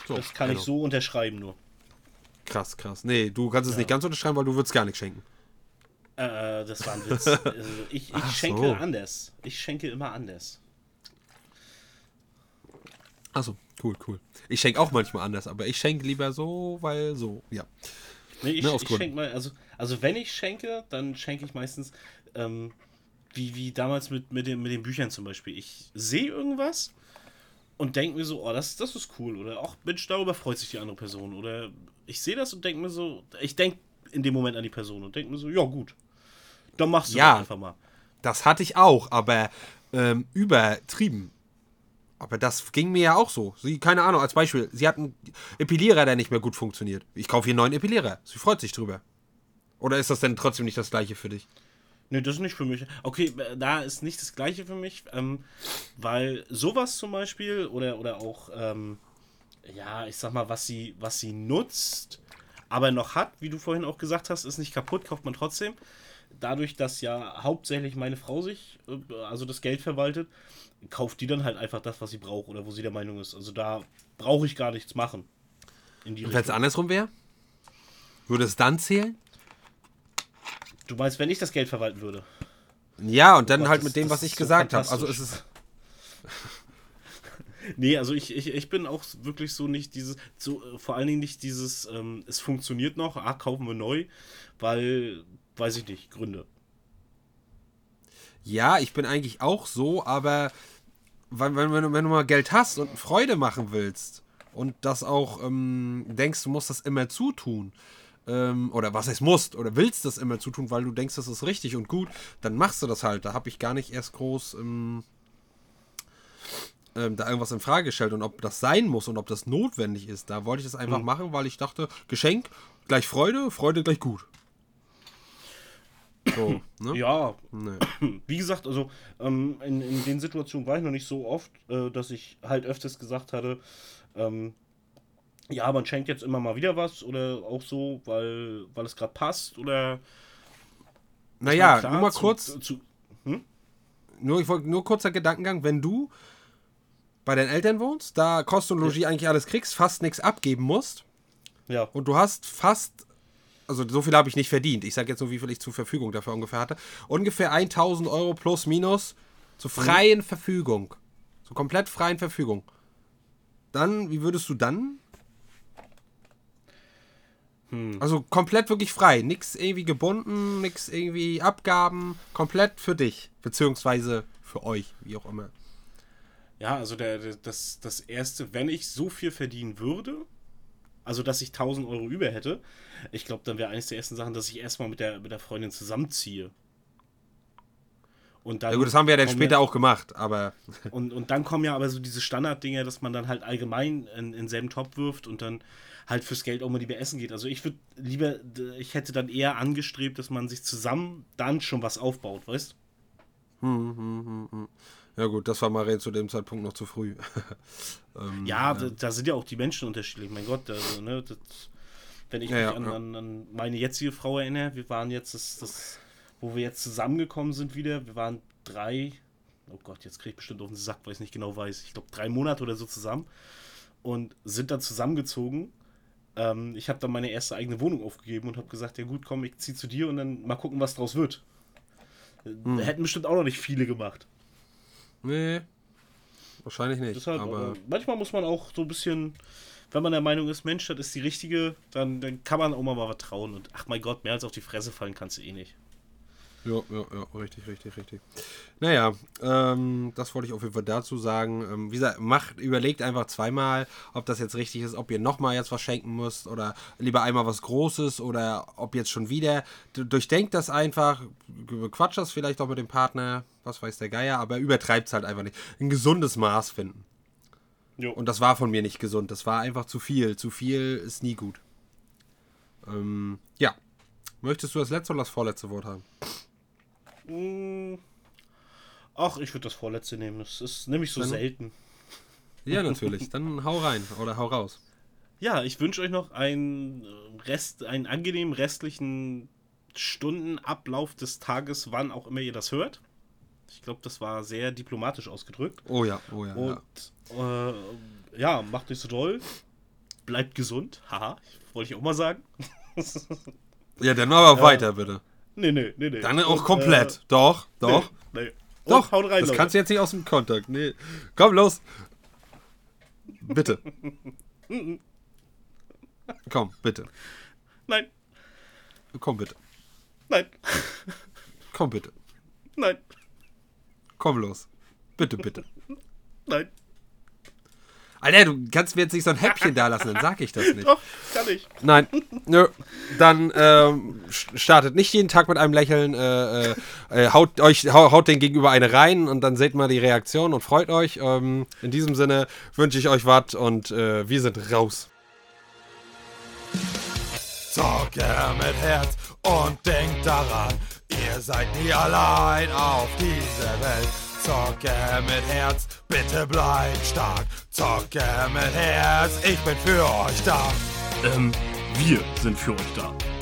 So, das kann genau. ich so unterschreiben nur. Krass, krass. Nee, du kannst es ja. nicht ganz unterschreiben, weil du würdest gar nichts schenken. Äh, das war ein Witz. Also ich, ich schenke so. anders. Ich schenke immer anders. Achso, cool, cool. Ich schenke auch manchmal anders, aber ich schenke lieber so, weil so, ja. Nee, ich, ne, ich schenke mal, also, also wenn ich schenke, dann schenke ich meistens, ähm, wie, wie damals mit, mit, den, mit den Büchern zum Beispiel. Ich sehe irgendwas und denke mir so, oh, das, das ist cool. Oder auch, Mensch, darüber freut sich die andere Person. Oder ich sehe das und denke mir so, ich denke in dem Moment an die Person und denke mir so, ja, gut. Dann machst du Ja. das einfach mal. Das hatte ich auch, aber ähm, übertrieben. Aber das ging mir ja auch so. Sie, keine Ahnung, als Beispiel, sie hat einen Epilierer, der nicht mehr gut funktioniert. Ich kaufe ihr einen neuen Epilierer. Sie freut sich drüber. Oder ist das denn trotzdem nicht das gleiche für dich? Nee, das ist nicht für mich. Okay, äh, da ist nicht das Gleiche für mich, ähm, weil sowas zum Beispiel oder, oder auch, ähm, ja, ich sag mal, was sie, was sie nutzt, aber noch hat, wie du vorhin auch gesagt hast, ist nicht kaputt, kauft man trotzdem. Dadurch, dass ja hauptsächlich meine Frau sich, äh, also das Geld verwaltet, kauft die dann halt einfach das, was sie braucht oder wo sie der Meinung ist. Also da brauche ich gar nichts machen. Und wenn es andersrum wäre? Würde es dann zählen? Du meinst, wenn ich das Geld verwalten würde? Ja, und dann Gott, halt das- mit dem, was ich so gesagt habe. Also es ist. Nee, also ich, ich, ich bin auch wirklich so nicht dieses, so, äh, vor allen Dingen nicht dieses, ähm, es funktioniert noch, ah, kaufen wir neu, weil, weiß ich nicht, Gründe. Ja, ich bin eigentlich auch so, aber wenn, wenn, wenn, du, wenn du mal Geld hast und Freude machen willst und das auch ähm, denkst, du musst das immer zutun, ähm, oder was heißt musst, oder willst das immer zutun, weil du denkst, das ist richtig und gut, dann machst du das halt. Da habe ich gar nicht erst groß ähm, ähm, da irgendwas in Frage gestellt und ob das sein muss und ob das notwendig ist. Da wollte ich das einfach machen, weil ich dachte, Geschenk gleich Freude, Freude gleich gut. So, ne? Ja, Nee. wie gesagt, also ähm, in, in den Situationen war ich noch nicht so oft, äh, dass ich halt öfters gesagt hatte, ähm, ja, man schenkt jetzt immer mal wieder was oder auch so, weil, weil es gerade passt oder. Naja, Klar, nur mal zu- kurz, Zu, nur, ich wollte nur kurzer Gedankengang, wenn du bei deinen Eltern wohnst, da Kost und Logis eigentlich alles kriegst, fast nichts abgeben musst ja. und du hast fast, also so viel habe ich nicht verdient, ich sage jetzt nur, wie viel ich zur Verfügung dafür ungefähr hatte, ungefähr 1000 Euro plus minus zur freien Verfügung, zur komplett freien Verfügung. Dann, wie würdest du dann? Also komplett wirklich frei, nichts irgendwie gebunden, nichts irgendwie Abgaben, komplett für dich, beziehungsweise für euch, wie auch immer. Ja, also der, der, das, das erste, wenn ich so viel verdienen würde, also dass ich 1000 Euro über hätte, ich glaube, dann wäre eines der ersten Sachen, dass ich erstmal mit der, mit der Freundin zusammenziehe. Und dann Ja gut, das haben wir ja dann später auch gemacht, aber Und, und dann kommen ja aber so diese Standarddinger, dass man dann halt allgemein in, in denselben Topf wirft und dann halt fürs Geld auch mal lieber essen geht. Also ich würde lieber, ich hätte dann eher angestrebt, dass man sich zusammen dann schon was aufbaut, weißt ja gut, das war Marien zu dem Zeitpunkt noch zu früh. ähm, Ja, Da, da sind ja auch die Menschen unterschiedlich. Mein Gott, also, ne, das, wenn ich Ja, mich ja, an, ja. An, an meine jetzige Frau erinnere, wir waren jetzt das, das, wo wir jetzt zusammengekommen sind wieder, wir waren drei, oh Gott, jetzt krieg ich bestimmt auf den Sack, weil ich nicht genau weiß, ich glaube drei Monate oder so zusammen und sind dann zusammengezogen. Ähm, ich habe dann meine erste eigene Wohnung aufgegeben und habe gesagt, ja gut, komm, ich zieh zu dir und dann mal gucken, was draus wird. Hm. Hätten bestimmt auch noch nicht viele gemacht. Nee, wahrscheinlich nicht. Deshalb, aber aber manchmal muss man auch so ein bisschen, wenn man der Meinung ist, Mensch, das ist die richtige, dann, dann kann man auch mal was trauen. Und ach mein Gott, mehr als auf die Fresse fallen kannst du eh nicht. Ja, ja, ja, richtig, richtig, richtig. Naja, ähm, das wollte ich auf jeden Fall dazu sagen. Ähm, wie gesagt, macht, überlegt einfach zweimal, ob das jetzt richtig ist, ob ihr nochmal jetzt was schenken müsst oder lieber einmal was Großes oder ob jetzt schon wieder. Durchdenkt das einfach, quatscht das vielleicht auch mit dem Partner, was weiß der Geier, aber übertreibt es halt einfach nicht. Ein gesundes Maß finden. Jo. Und das war von mir nicht gesund. Das war einfach zu viel. Zu viel ist nie gut. Ähm, ja. Möchtest du das letzte oder das vorletzte Wort haben? Mm. Ach, ich würde das vorletzte nehmen. Das ist nämlich so Dann- selten. Ja, natürlich. Dann hau rein oder hau raus. Ja, ich wünsche euch noch einen äh, Rest, einen angenehmen restlichen Stundenablauf des Tages, wann auch immer ihr das hört. Ich glaube, das war sehr diplomatisch ausgedrückt. Oh ja, oh ja. Und ja. äh, ja, macht euch so doll. Bleibt gesund. Haha, wollte ich auch mal sagen. ja, dann aber weiter, bitte. Nee, nee, nee, nee. Dann auch Und, komplett. doch, Äh, doch. Nee, nee. Und Doch, haut rein, das Leute. kannst du jetzt nicht aus dem Kontakt. Nee. Komm, los. Bitte. Komm, bitte. Nein, Komm, bitte. nein, Komm, bitte. nein. Komm los. Bitte, bitte. Nein. Alter, du kannst mir jetzt nicht so ein Häppchen da lassen, dann sag ich das nicht. Doch, kann ich. Nein, nö. Dann ähm, startet nicht jeden Tag mit einem Lächeln, äh, äh, äh, haut, euch, hau- haut den Gegenüber eine rein und dann seht mal die Reaktion und freut euch. Ähm, in diesem Sinne wünsche ich euch was und äh, wir sind raus. Zocke mit Herz und denkt daran, ihr seid nie allein auf dieser Welt. Zocke mit Herz, bitte bleibt stark. Zocke mit Herz, ich bin für euch da. Ähm, wir sind für euch da.